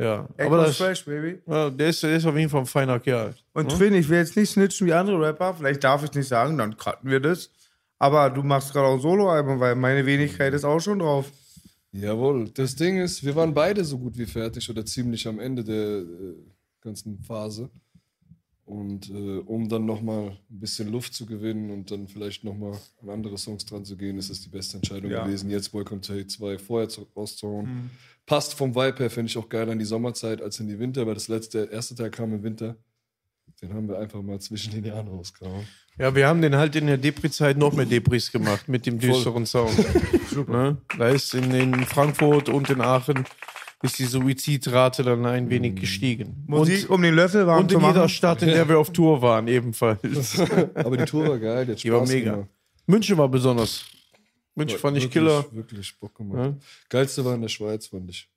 Ja, Echo aber das, Fresh, Baby. ja, der, ist, der ist auf jeden Fall ein feiner Kerl. Und Twin, ich will jetzt nicht snitchen wie andere Rapper, vielleicht darf ich nicht sagen, dann cutten wir das. Aber du machst gerade auch ein Soloalbum, weil meine Wenigkeit ist auch schon drauf. Jawohl. Das Ding ist, wir waren beide so gut wie fertig oder ziemlich am Ende der äh, ganzen Phase. Und äh, um dann nochmal ein bisschen Luft zu gewinnen und dann vielleicht nochmal an andere Songs dran zu gehen, ist es die beste Entscheidung Ja. gewesen. Jetzt Welcome to Hate 2 vorher zu, rauszuhauen. Passt vom Vibe her, finde ich auch geil an die Sommerzeit als in die Winter, weil das letzte, der erste Teil kam im Winter. Den haben wir einfach mal zwischen den Jahren rausgehauen. Ja, wir haben den halt in der Depri-Zeit noch mehr Depris gemacht mit dem düsteren Sound. *laughs* ne? Da ist in, in Frankfurt und in Aachen ist die Suizidrate dann ein wenig gestiegen. Musik, um den Löffel warm Und zu in machen. jeder Stadt, in der wir auf Tour waren, ebenfalls. *laughs* Aber die Tour war geil, die, hat Die war mega. gemacht. München war besonders. München fand ich wirklich, Killer. Wirklich Bock gemacht. Geilste war in der Schweiz, fand ich.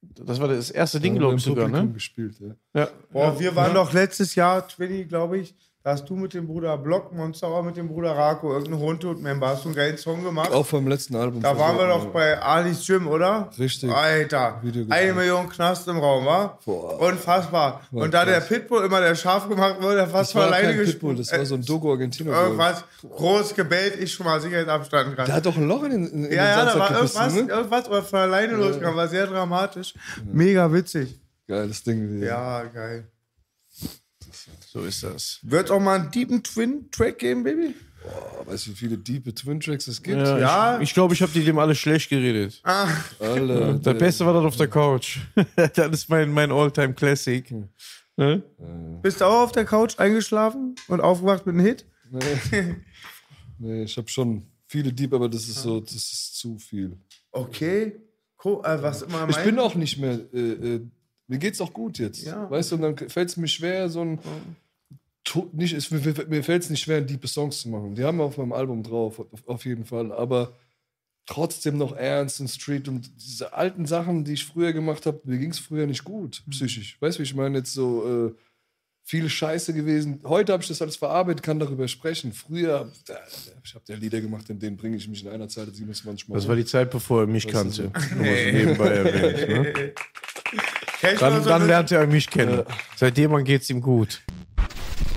Das war das erste Ding, glaube ich sogar, ne? gespielt, ja. Ja. Boah, wir waren doch letztes Jahr, Twinny, glaube ich, da hast du mit dem Bruder Block, Monster mit dem Bruder Rako, irgendein Hundhut-Member, hast du einen geilen Song gemacht. Auch vom letzten Album. Da waren wir doch bei Alis Gym, oder? Richtig. Alter, eine. Million Knast im Raum, wa? Boah. Unfassbar. Und da der Pitbull immer der Schaf gemacht wurde, der fast Das war alleine kein Pitbull, das war so ein Dogo Argentino. Irgendwas groß gebellt, ich schon mal Sicherheitsabstand Der dran. hat doch ein Loch in den, in den Ja, ja, da war gebissen, irgendwas, ne? irgendwas von alleine losgegangen, war sehr dramatisch. Mega witzig. Geiles Ding. Ja, geil. So ist das. Wird auch mal einen deepen Twin-Track geben, Baby? Boah, weißt du, wie viele diepe Twin Tracks es gibt? Ja, Ja. Ich, ich glaube, ich habe die dem alle schlecht geredet. Alter, Der Beste war das auf der Couch. *laughs* das ist mein, mein Alltime Classic. Ne? Bist du auch auf der Couch eingeschlafen und aufgewacht mit einem Hit? Nee, ich habe schon viele Deep, aber das ist so, das ist zu viel. Okay. Cool. Äh, was immer Ich bin auch nicht mehr. Äh, äh, mir geht's auch gut jetzt. Ja. Weißt du, und dann fällt es mir schwer, so ein. To- Nicht, es, mir mir fällt es nicht schwer, diepe Songs zu machen. Die haben wir auf meinem Album drauf, auf, auf jeden Fall. Aber trotzdem noch ernst und Street und diese alten Sachen, die ich früher gemacht habe, mir ging es früher nicht gut, psychisch. Weißt du, wie ich meine? Jetzt so äh, viel Scheiße gewesen. Heute habe ich das alles verarbeitet, kann darüber sprechen. Früher, da, ich habe ja Lieder gemacht, in denen bringe ich mich in einer Zeit 27 Mal. Das war die Zeit, bevor er mich kannte. so nebenbei erwähnt, ne? *laughs* Dann, so dann lernt er mich kennen. Seitdem geht es ihm gut.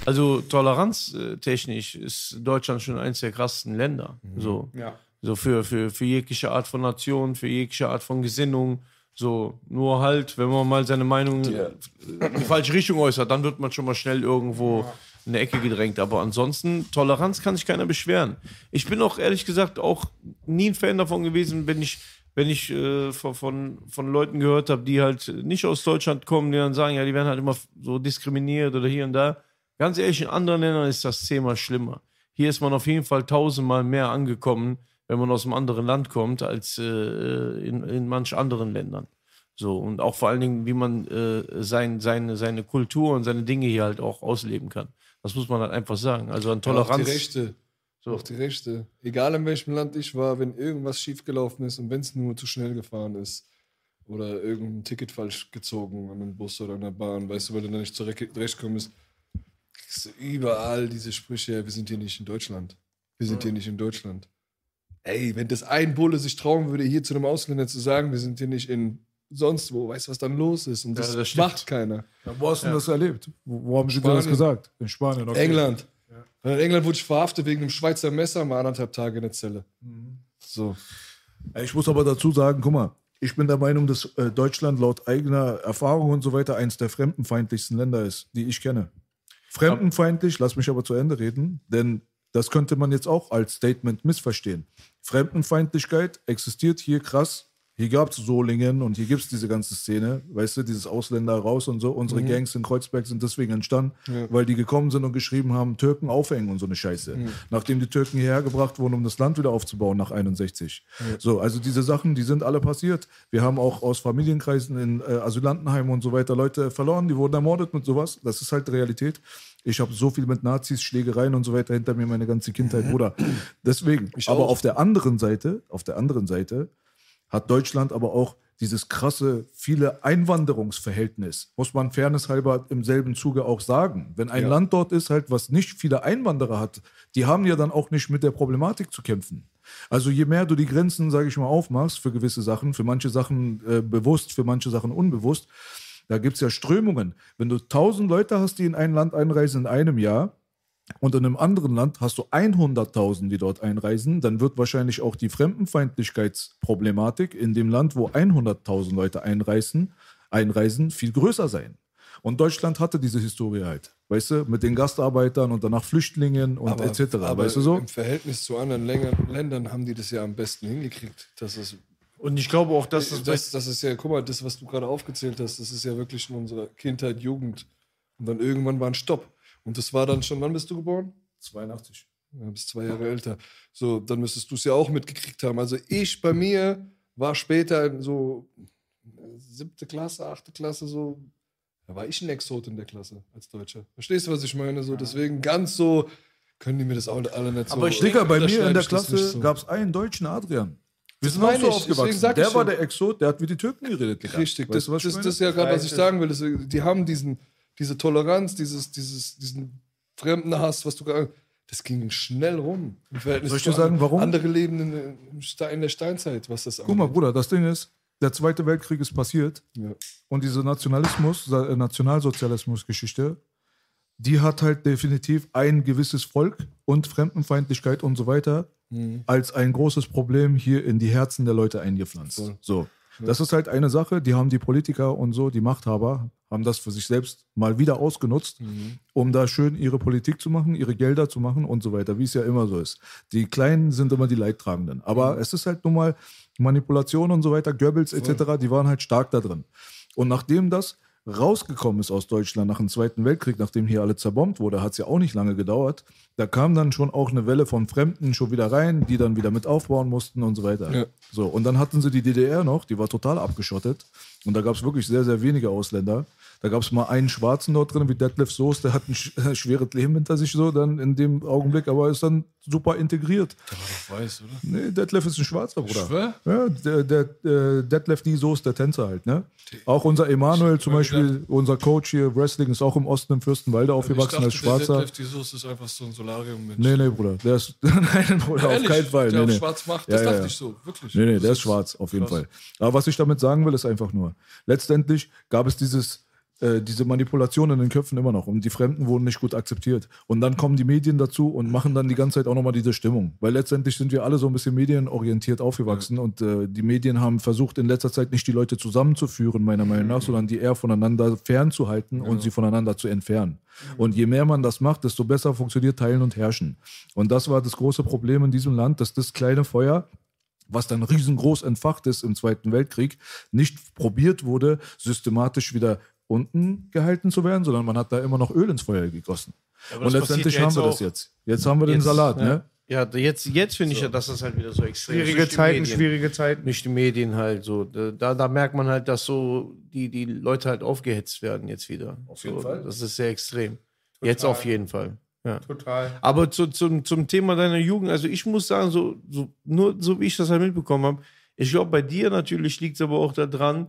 Also toleranztechnisch ist Deutschland schon eines der krassesten Länder. So, Ja. so für, für, für jegliche Art von Nation, für jegliche Art von Gesinnung. So, nur halt, wenn man mal seine Meinung in die falsche Richtung äußert, dann wird man schon mal schnell irgendwo in eine Ecke gedrängt. Aber ansonsten, Toleranz kann sich keiner beschweren. Ich bin auch ehrlich gesagt auch nie ein Fan davon gewesen, wenn ich, wenn ich äh, von, von, Leuten gehört habe, die halt nicht aus Deutschland kommen, die dann sagen, ja, die werden halt immer so diskriminiert oder hier und da. Ganz ehrlich, in anderen Ländern ist das Thema schlimmer. Hier ist man auf jeden Fall tausendmal mehr angekommen, wenn man aus einem anderen Land kommt, als äh, in, in manch anderen Ländern. So, und auch vor allen Dingen, wie man äh, sein, seine, seine Kultur und seine Dinge hier halt auch ausleben kann. Das muss man halt einfach sagen. Also an Ja, Auch Toleranz. die Rechte. So. Auch die Rechte. Egal in welchem Land ich war, wenn irgendwas schiefgelaufen ist und wenn es nur zu schnell gefahren ist oder irgendein Ticket falsch gezogen an einem Bus oder an der Bahn, weißt du, weil du da nicht zurechtkommst, kriegst du überall diese Sprüche, wir sind hier nicht in Deutschland. Wir sind hier nicht in Deutschland. Ey, wenn das ein Bulle sich trauen würde, hier zu einem Ausländer zu sagen, wir sind hier nicht in sonst wo, weißt du, was dann los ist? Und das, das stimmt. macht keiner. Wo hast du denn das erlebt? Wo, wo haben sie dir das gesagt? In Spanien, okay. England. In England wurde ich verhaftet wegen einem Schweizer Messer, mal anderthalb Tage in der Zelle. So. Ich muss aber dazu sagen, guck mal, ich bin der Meinung, dass äh, Deutschland laut eigener Erfahrung und so weiter eines der fremdenfeindlichsten Länder ist, die ich kenne. Fremdenfeindlich, lass mich aber zu Ende reden, denn das könnte man jetzt auch als Statement missverstehen. Fremdenfeindlichkeit existiert hier krass. Hier gab es Solingen und hier gibt es diese ganze Szene, weißt du, dieses Ausländer raus und so. Unsere Gangs in Kreuzberg sind deswegen entstanden, weil die gekommen sind und geschrieben haben, Türken aufhängen und so eine Scheiße. Nachdem die Türken hierher gebracht wurden, um das Land wieder aufzubauen nach 61. So, also diese Sachen, die sind alle passiert. Wir haben auch aus Familienkreisen in äh, Asylantenheimen und so weiter Leute verloren, die wurden ermordet mit sowas. Das ist halt Realität. Ich habe so viel mit Nazis, Schlägereien und so weiter hinter mir meine ganze Kindheit, *laughs* Bruder. Deswegen. aber auf der anderen Seite, auf der anderen Seite hat Deutschland aber auch dieses krasse, viele Einwanderungsverhältnis. Muss man fairness halber im selben Zuge auch sagen. Wenn ein Ja. Land dort ist, halt, was nicht viele Einwanderer hat, die haben ja dann auch nicht mit der Problematik zu kämpfen. Also je mehr du die Grenzen, sage ich mal, aufmachst für gewisse Sachen, für manche Sachen äh, bewusst, für manche Sachen unbewusst, da gibt es ja Strömungen. Wenn du tausend Leute hast, die in ein Land einreisen in einem Jahr, und in einem anderen Land hast du 100.000, die dort einreisen, dann wird wahrscheinlich auch die Fremdenfeindlichkeitsproblematik in dem Land, wo 100.000 Leute einreisen, einreisen, viel größer sein. Und Deutschland hatte diese Historie halt, weißt du, mit den Gastarbeitern und danach Flüchtlingen und etc. aber weißt du so? Im Verhältnis zu anderen Ländern, Ländern haben die das ja am besten hingekriegt. Das ist, Und ich glaube auch, dass das, das, das, ist ja, guck mal, das, was du gerade aufgezählt hast, das ist ja wirklich in unserer Kindheit, Jugend. Und dann irgendwann war ein Stopp. Und das war dann schon, wann bist du geboren? 82. Ja, bist zwei Jahre älter. So, dann müsstest du es ja auch mitgekriegt haben. Also ich bei mir war später in so äh, siebte Klasse, achte Klasse so, da war ich ein Exot in der Klasse als Deutscher. Verstehst du, was ich meine? So, deswegen ganz so können die mir das auch alle nicht so. Aber ich Digga, bei mir in der Klasse so. gab es einen deutschen Adrian. Wir sind auch so ich, aufgewachsen. Der war der Exot, der hat wie die Türken geredet. Richtig, Weißt das, du, was das, das ist ja gerade, was ich sagen will. Das, die haben diesen, diese Toleranz, dieses, dieses, diesen Fremdenhass, was du gerade. Das ging schnell rum. Im Verhältnis Soll ich dir sagen, warum? Andere leben in, in der Steinzeit, was das Guck mal, Bruder, das Ding ist, der Zweite Weltkrieg ist passiert Ja. und diese Nationalismus, äh, Nationalsozialismus-Geschichte, die hat halt definitiv ein gewisses Volk und Fremdenfeindlichkeit und so weiter Mhm. als ein großes Problem hier in die Herzen der Leute eingepflanzt. Voll. So. Das ist halt eine Sache, die haben die Politiker und so, die Machthaber, haben das für sich selbst mal wieder ausgenutzt, Mhm. um da schön ihre Politik zu machen, ihre Gelder zu machen und so weiter, wie es ja immer so ist. Die Kleinen sind immer die Leidtragenden. Aber Mhm. es ist halt nun mal Manipulation und so weiter, Goebbels etc., die waren halt stark da drin. Und nachdem das rausgekommen ist aus Deutschland nach dem Zweiten Weltkrieg, nachdem hier alle zerbombt wurde, hat es ja auch nicht lange gedauert. Da kam dann schon auch eine Welle von Fremden schon wieder rein, die dann wieder mit aufbauen mussten und so weiter. Ja. So, und dann hatten sie die DDR noch, die war total abgeschottet. Und da gab es wirklich sehr, sehr wenige Ausländer. Da gab es mal einen Schwarzen dort drin, wie Detlef Soest, der hat ein sch äh, *laughs* schweres Leben hinter sich so, dann in dem Augenblick, aber ist dann super integriert. Der war doch weiß, oder? Nee, Detlef ist ein Schwarzer, Bruder. Schwör? Ja, der, der, äh, Detlef D. Soest, der Tänzer halt, ne? Auch unser Emanuel zum Beispiel, unser Coach hier, Wrestling, ist auch im Osten im Fürstenwalde aufgewachsen als Schwarzer. Der die Soße ist einfach so ein Solarium-Mensch. Nee, nee, Bruder. Der ist, *laughs* nein, Bruder, auf Ehrlich, keinen Fall. Der Nee, auf nee. schwarz macht, das ja, dachte ja. ich so, wirklich. Nee, nee, der ist schwarz, auf jeden. Fall. Aber was ich damit sagen will, ist einfach nur, letztendlich gab es dieses, äh, diese Manipulation in den Köpfen immer noch und die Fremden wurden nicht gut akzeptiert. Und dann kommen die Medien dazu und machen dann die ganze Zeit auch nochmal diese Stimmung. Weil letztendlich sind wir alle so ein bisschen medienorientiert aufgewachsen und äh, die Medien haben versucht, in letzter Zeit nicht die Leute zusammenzuführen, meiner Meinung nach, sondern die eher voneinander fernzuhalten und sie voneinander zu entfernen. Und je mehr man das macht, desto besser funktioniert Teilen und Herrschen. Und das war das große Problem in diesem Land, dass das kleine Feuer was dann riesengroß entfacht ist im Zweiten Weltkrieg, nicht probiert wurde, systematisch wieder unten gehalten zu werden, sondern man hat da immer noch Öl ins Feuer gegossen. aber Und letztendlich ja haben wir jetzt das jetzt. Jetzt haben wir den Jetzt, Salat, ja. ne? Ja, jetzt, jetzt finde ich ja, dass das halt wieder so extrem ist. Schwierige Zeiten, Medien. schwierige Zeiten. Durch die Medien halt so. Da, da merkt man halt, dass so die, die Leute halt aufgehetzt werden jetzt wieder. Auf jeden so, Fall. Das ist sehr extrem. Jetzt auf jeden Fall. Ja. Total. Aber zu, zum, zum Thema deiner Jugend, also ich muss sagen, so, so, nur so wie ich das halt mitbekommen habe, ich glaube, bei dir natürlich liegt es aber auch daran,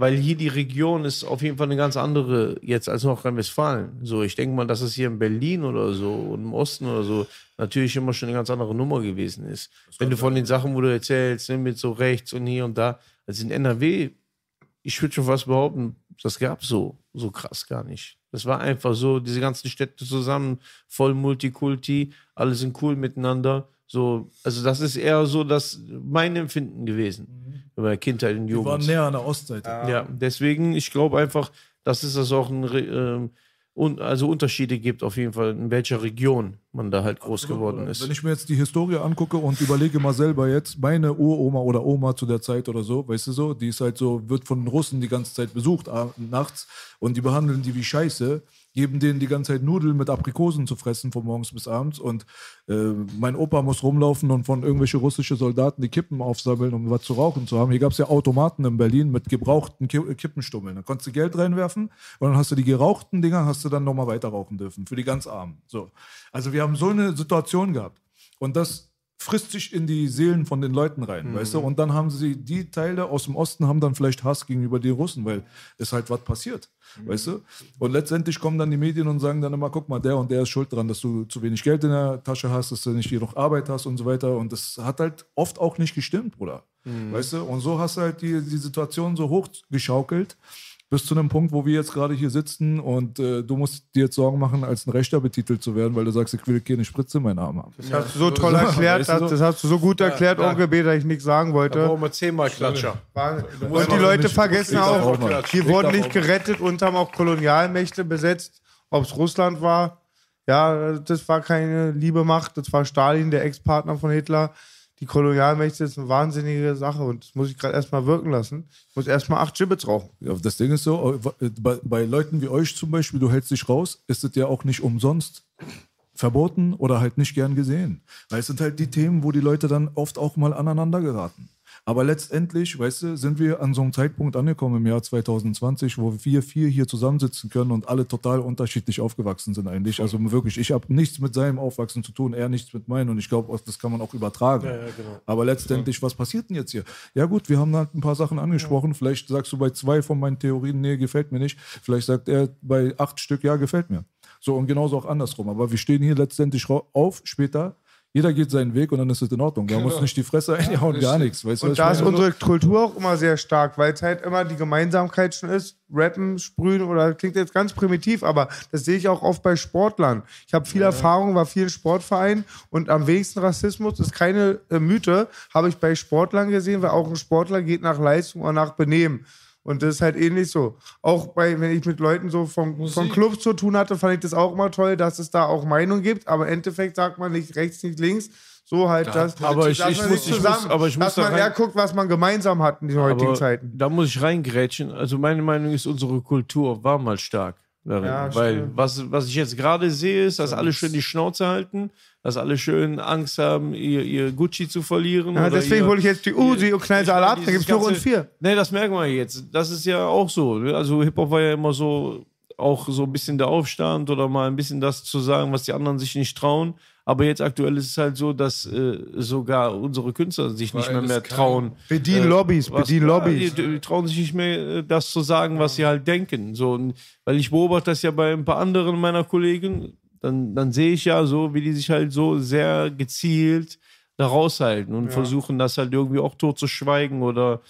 weil hier die Region ist auf jeden Fall eine ganz andere jetzt als Nordrhein-Westfalen. So, ich denke mal, dass es hier in Berlin oder so und im Osten oder so natürlich immer schon eine ganz andere Nummer gewesen ist. Wenn du von den Sachen, wo du erzählst, ne, mit so rechts und hier und da, also in NRW, ich würde schon fast behaupten, das gab so, so krass gar nicht. Das war einfach so, diese ganzen Städte zusammen, voll Multikulti, alle sind cool miteinander. So, also das ist eher so das mein Empfinden gewesen in meiner Kindheit und Wir waren Jugend. näher an der Ostseite. Ja, deswegen, ich glaube einfach, dass es das auch ein, ähm, un, also Unterschiede gibt, auf jeden Fall, in welcher Region man da halt groß geworden ist. Wenn ich mir jetzt die Historie angucke und überlege mal selber jetzt, meine Uroma oder Oma zu der Zeit oder so, weißt du so, die ist halt so, wird von den Russen die ganze Zeit besucht ah, nachts und die behandeln die wie Scheiße, geben denen die ganze Zeit Nudeln mit Aprikosen zu fressen von morgens bis abends und äh, mein Opa muss rumlaufen und von irgendwelche russische Soldaten die Kippen aufsammeln, um was zu rauchen zu haben. Hier gab es ja Automaten in Berlin mit gebrauchten Ki Kippenstummeln. Da konntest du Geld reinwerfen und dann hast du die gerauchten Dinger, hast du dann nochmal weiter rauchen dürfen für die ganz Armen. So. Also wir haben so eine Situation gehabt. Und das frisst sich in die Seelen von den Leuten rein, weißt du? Und dann haben sie, die Teile aus dem Osten haben dann vielleicht Hass gegenüber den Russen, weil es halt was passiert, weißt du? Und letztendlich kommen dann die Medien und sagen dann immer, guck mal, der und der ist schuld dran, dass du zu wenig Geld in der Tasche hast, dass du nicht genug Arbeit hast und so weiter. Und das hat halt oft auch nicht gestimmt, Bruder. Weißt du? Und so hast du halt die, die Situation so hochgeschaukelt bis zu einem Punkt, wo wir jetzt gerade hier sitzen und äh, du musst dir jetzt Sorgen machen, als ein Rechter betitelt zu werden, weil du sagst, ich will keine Spritze in meinen Arm haben. Das hast du so toll erklärt, das, so? das hast du so gut erklärt, Onkel B, dass ich nichts sagen Da wollte. brauchen wir zehnmal Klatscher. Und die Leute vergessen auch, Ich wurden nicht gerettet und haben auch Kolonialmächte besetzt. Ob es Russland war, ja, das war keine liebe Macht, das war Stalin, der Ex-Partner von Hitler. Die Kolonialmächte ist eine wahnsinnige Sache und das muss ich gerade erstmal wirken lassen. Ich muss erstmal acht Gibbets rauchen. Ja, das Ding ist so, äh, bei, bei Leuten wie euch zum Beispiel, du hältst dich raus, ist es ja auch nicht umsonst verboten oder halt nicht gern gesehen. Weil es sind halt die Themen, wo die Leute dann oft auch mal aneinander geraten. Aber letztendlich, weißt du, sind wir an so einem Zeitpunkt angekommen im Jahr 2020, wo wir vier hier zusammensitzen können und alle total unterschiedlich aufgewachsen sind eigentlich. Also wirklich, ich habe nichts mit seinem Aufwachsen zu tun, er nichts mit meinem und ich glaube, das kann man auch übertragen. Ja, ja, genau. Aber letztendlich, was passiert denn jetzt hier? Ja gut, wir haben halt ein paar Sachen angesprochen. Vielleicht sagst du bei zwei von meinen Theorien, nee, gefällt mir nicht. Vielleicht sagt er bei acht Stück, ja, gefällt mir. So und genauso auch andersrum. Aber wir stehen hier letztendlich auf später. Jeder geht seinen Weg und dann ist es in Ordnung. Da muss nicht die Fresse einhauen, gar nichts. Weißt Und da ist unsere Kultur auch immer sehr stark, weil es halt immer die Gemeinsamkeit schon ist. Rappen, sprühen oder klingt jetzt ganz primitiv, aber das sehe ich auch oft bei Sportlern. Ich habe viel Erfahrung, war vielen Sportvereinen und am wenigsten Rassismus ist keine äh, Mythe, habe ich bei Sportlern gesehen, weil auch ein Sportler geht nach Leistung oder nach Benehmen. Und das ist halt ähnlich so. Auch bei, wenn ich mit Leuten so vom, von Clubs zu tun hatte, fand ich das auch immer toll, dass es da auch Meinung gibt. Aber im Endeffekt sagt man nicht rechts, nicht links. So halt das. aber ich- dass ich man muss- ich muss- aber ich muss dass da man rein- eher guckt, was man gemeinsam hat in den heutigen Zeiten. Da muss ich reingrätschen. Also meine Meinung ist, unsere Kultur war mal stark. Darin. Ja, Weil was, was ich jetzt gerade sehe, ist, dass alle schön die Schnauze halten, dass alle schön Angst haben, ihr, ihr Gucci zu verlieren. Ja, oder deswegen ihr, hole ich jetzt die Uzi und knall sie alle ab, dann dieses gibt es nur uns vier. Nee, das merken wir jetzt. Das ist ja auch so. ne? Also Hip-Hop war ja immer so, auch so ein bisschen der Aufstand oder mal ein bisschen das zu sagen, was die anderen sich nicht trauen. Aber jetzt aktuell ist es halt so, dass äh, sogar unsere Künstler sich nicht mehr, Weil mehr trauen. Bedienen Lobbys, was- bedienen Lobbys. Die, die trauen sich nicht mehr, äh, das zu sagen, was sie halt denken. So, und- weil ich beobachte das ja bei ein paar anderen meiner Kollegen, dann, dann sehe ich ja so, wie die sich halt so sehr gezielt da raushalten und versuchen, das halt irgendwie auch tot zu schweigen oder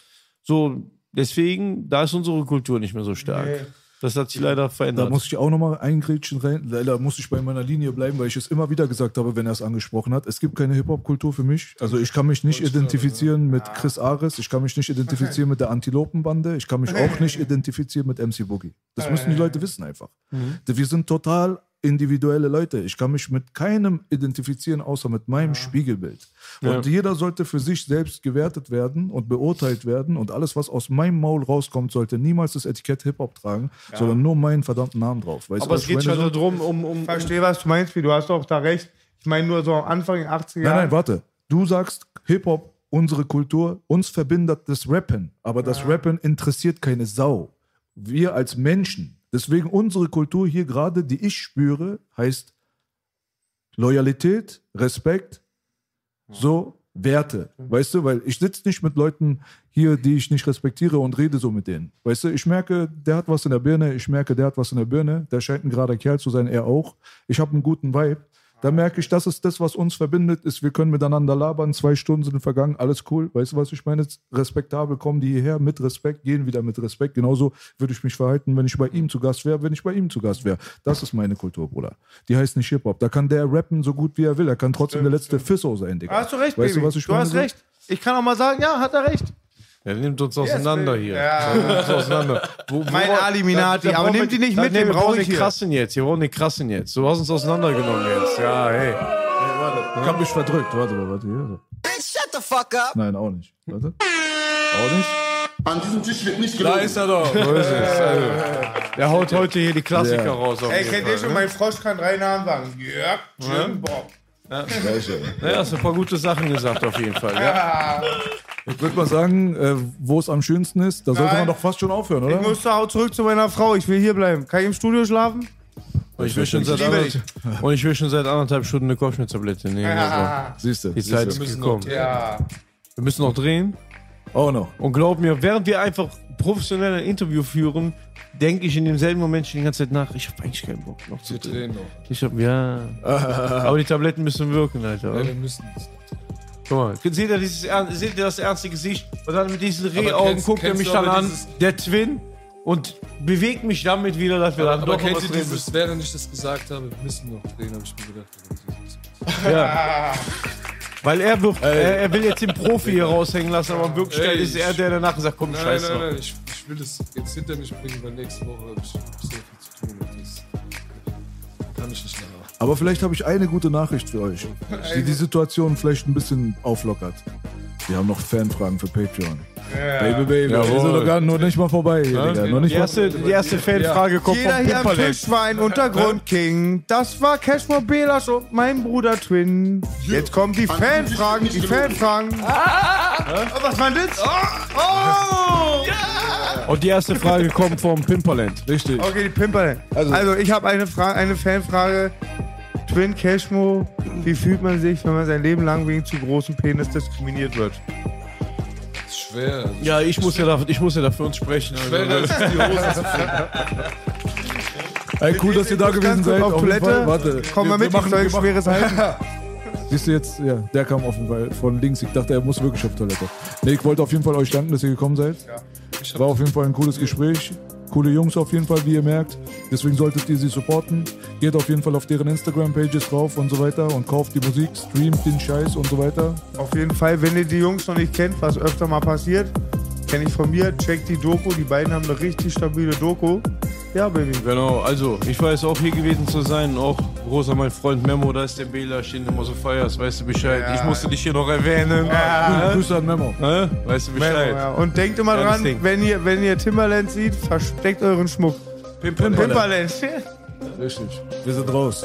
so. Deswegen, da ist unsere Kultur nicht mehr so stark. Das hat sich leider Da verändert. muss ich auch nochmal eingrätschen rein. Leider muss ich bei meiner Linie bleiben, weil ich es immer wieder gesagt habe, wenn er es angesprochen hat. Es gibt keine Hip-Hop-Kultur für mich. Also ich kann mich nicht identifizieren mit Chris Ares, ich kann mich nicht identifizieren mit der Antilopenbande, ich kann mich auch nicht identifizieren mit MC Boogie. Das müssen die Leute wissen einfach. Wir sind total individuelle Leute. Ich kann mich mit keinem identifizieren, außer mit meinem Spiegelbild. Und jeder sollte für sich selbst gewertet werden und beurteilt werden. Und alles, was aus meinem Maul rauskommt, sollte niemals das Etikett Hip-Hop tragen, sondern nur meinen verdammten Namen drauf. Weißt Aber was es ich geht schon darum, um, um, Ich verstehe, was du meinst, wie du hast doch da recht. Ich meine nur so am Anfang in den 80er Nein, Jahren. nein, warte. Du sagst Hip-Hop, unsere Kultur, uns verbindet das Rappen. Aber das Rappen interessiert keine Sau. Wir als Menschen. Deswegen unsere Kultur hier gerade, die ich spüre, heißt Loyalität, Respekt, so Werte. Weißt du, weil ich sitze nicht mit Leuten hier, die ich nicht respektiere und rede so mit denen. Weißt du, ich merke, der hat was in der Birne, ich merke, der hat was in der Birne, der scheint ein gerader Kerl zu sein, er auch. Ich habe einen guten Vibe. Da merke ich, das ist das, was uns verbindet, ist, wir können miteinander labern, zwei Stunden sind vergangen, alles cool. Weißt du, was ich meine? Respektabel kommen die hierher mit Respekt, gehen wieder mit Respekt. Genauso würde ich mich verhalten, wenn ich bei ihm zu Gast wäre, wenn ich bei ihm zu Gast wäre. Das ist meine Kultur, Bruder. Die heißt nicht Hip-Hop. Da kann der rappen so gut wie er will. Er kann trotzdem der letzte Fisso sein, Digga. Hast du recht, weißt Baby. Du, was ich du meine? hast recht. Ich kann auch mal sagen, ja, hat er recht. Er nimmt uns auseinander baby. hier. Ja. Er nimmt uns auseinander. Wo, wo Mein war- Aliminati, Da- da aber nimm die nicht da- mit, den wir brauch brauchen ich hier. krassen jetzt. Wir brauchen den krassen jetzt. Du hast uns auseinandergenommen jetzt. Ja, hey. Ich hab mich verdrückt. Warte mal, warte hier. Shut the fuck up. Nein, auch nicht. Warte. Auch nicht? An diesem Tisch wird nicht Da gelogen. ist er doch. So ist es. Also, der haut heute hier die Klassiker Ja. raus. Auf Ey, kennt ihr schon, ne? mein Frosch kann drei Namen sagen. Jörg, Jim, Bob. Ja, hast ein paar gute Sachen gesagt auf jeden Fall. Ja. Ich würde mal sagen, äh, wo es am schönsten ist, da sollte Nein. man doch fast schon aufhören, Ich oder? muss zu Hause zurück zu meiner Frau. Ich will hier bleiben. Kann ich im Studio schlafen? Und ich will schon seit liebe anderthalb, und ich will schon seit anderthalb Stunden eine Kopfschmerztablette nehmen. Also, Siehst du. die Zeit ist müssen gekommen. Ja. Wir müssen noch drehen. Auch noch. Und glaub mir, während wir einfach professionell ein Interview führen, denke ich in demselben Moment schon die ganze Zeit nach, ich habe eigentlich keinen Bock noch zu Wir drehen. Ich hab, ja. *laughs* Aber die Tabletten müssen wirken, Alter. Ja, wir müssen. Guck mal, seht ihr, dieses, seht ihr das ernste Gesicht? Und dann mit diesen Aber Rehaugen guckt er mich dann aber an, der Twin, und bewegt mich damit wieder, dass wir dann Aber doch kennt ihr dieses, während ich das gesagt habe, wir müssen noch drehen, habe ich mir gedacht. Ja. Weil er, wird, er, er will jetzt den Profi hier raushängen lassen, aber in Wirklichkeit Ey, ist er, der danach sagt, komm, Nein, scheiß nein, drauf. nein, ich, ich will das jetzt hinter mich bringen, weil nächste Woche habe ich sehr viel zu tun und das kann ich nicht nachher. Aber vielleicht habe ich eine gute Nachricht für euch, die die Situation vielleicht ein bisschen auflockert. Wir haben noch Fanfragen für Patreon. Baby, Baby, Jawohl. wir sind noch gar noch nicht mal vorbei hier, Digga. Noch nicht Die erste, die erste Fanfrage kommt Jeder vom hier am Pimperland. Tisch war ein Untergrundking. Das war Cashmore Belas und mein Bruder Twin. Jetzt kommen die Fanfragen, die Fanfragen. *laughs* Oh, was war das? Oh! Und die erste Frage kommt vom Pimperland. Richtig. Okay, die Pimper. Also, ich habe eine, Fra eine Fanfrage. Twin Cashmo, wie fühlt man sich, wenn man sein Leben lang wegen zu großen Penis diskriminiert wird? ist schwer. Also Ja, ich muss ja, da, ich muss ja da für uns sprechen. Also, ist die *laughs* Hose zu finden. Ey, cool, dass ihr da gewesen seid. auf. Toilette. Warte. Komm mal mit, wir ich soll ein wir schweres *laughs* halten. Siehst du jetzt, ja, der kam auf jeden Fall von links. Ich dachte, er muss wirklich auf Toilette. Nee, ich wollte auf jeden Fall euch danken, dass ihr gekommen seid. War auf jeden Fall ein cooles Gespräch. Coole Jungs auf jeden Fall, wie ihr merkt. Deswegen solltet ihr sie supporten. Geht auf jeden Fall auf deren Instagram-Pages drauf und so weiter und kauft die Musik, streamt den Scheiß und so weiter. Auf jeden Fall, wenn ihr die Jungs noch nicht kennt, was öfter mal passiert, kenne ich von mir, checkt die Doku. Die beiden haben eine richtig stabile Doku. Ja, Baby. Genau, also ich weiß auch hier gewesen zu sein, auch Rosa, mein Freund Memo, da ist der Bela, stehen immer so feierst, weißt du Bescheid. Ja. Ich musste dich hier noch erwähnen. Grüße, Grüße an Memo. Hä? Weißt du Bescheid? Ja. Und denkt immer dran, Ding. wenn ihr, wenn ihr Timberland sieht, versteckt euren Schmuck. Pimperland. Timberland. Richtig. Wir sind raus.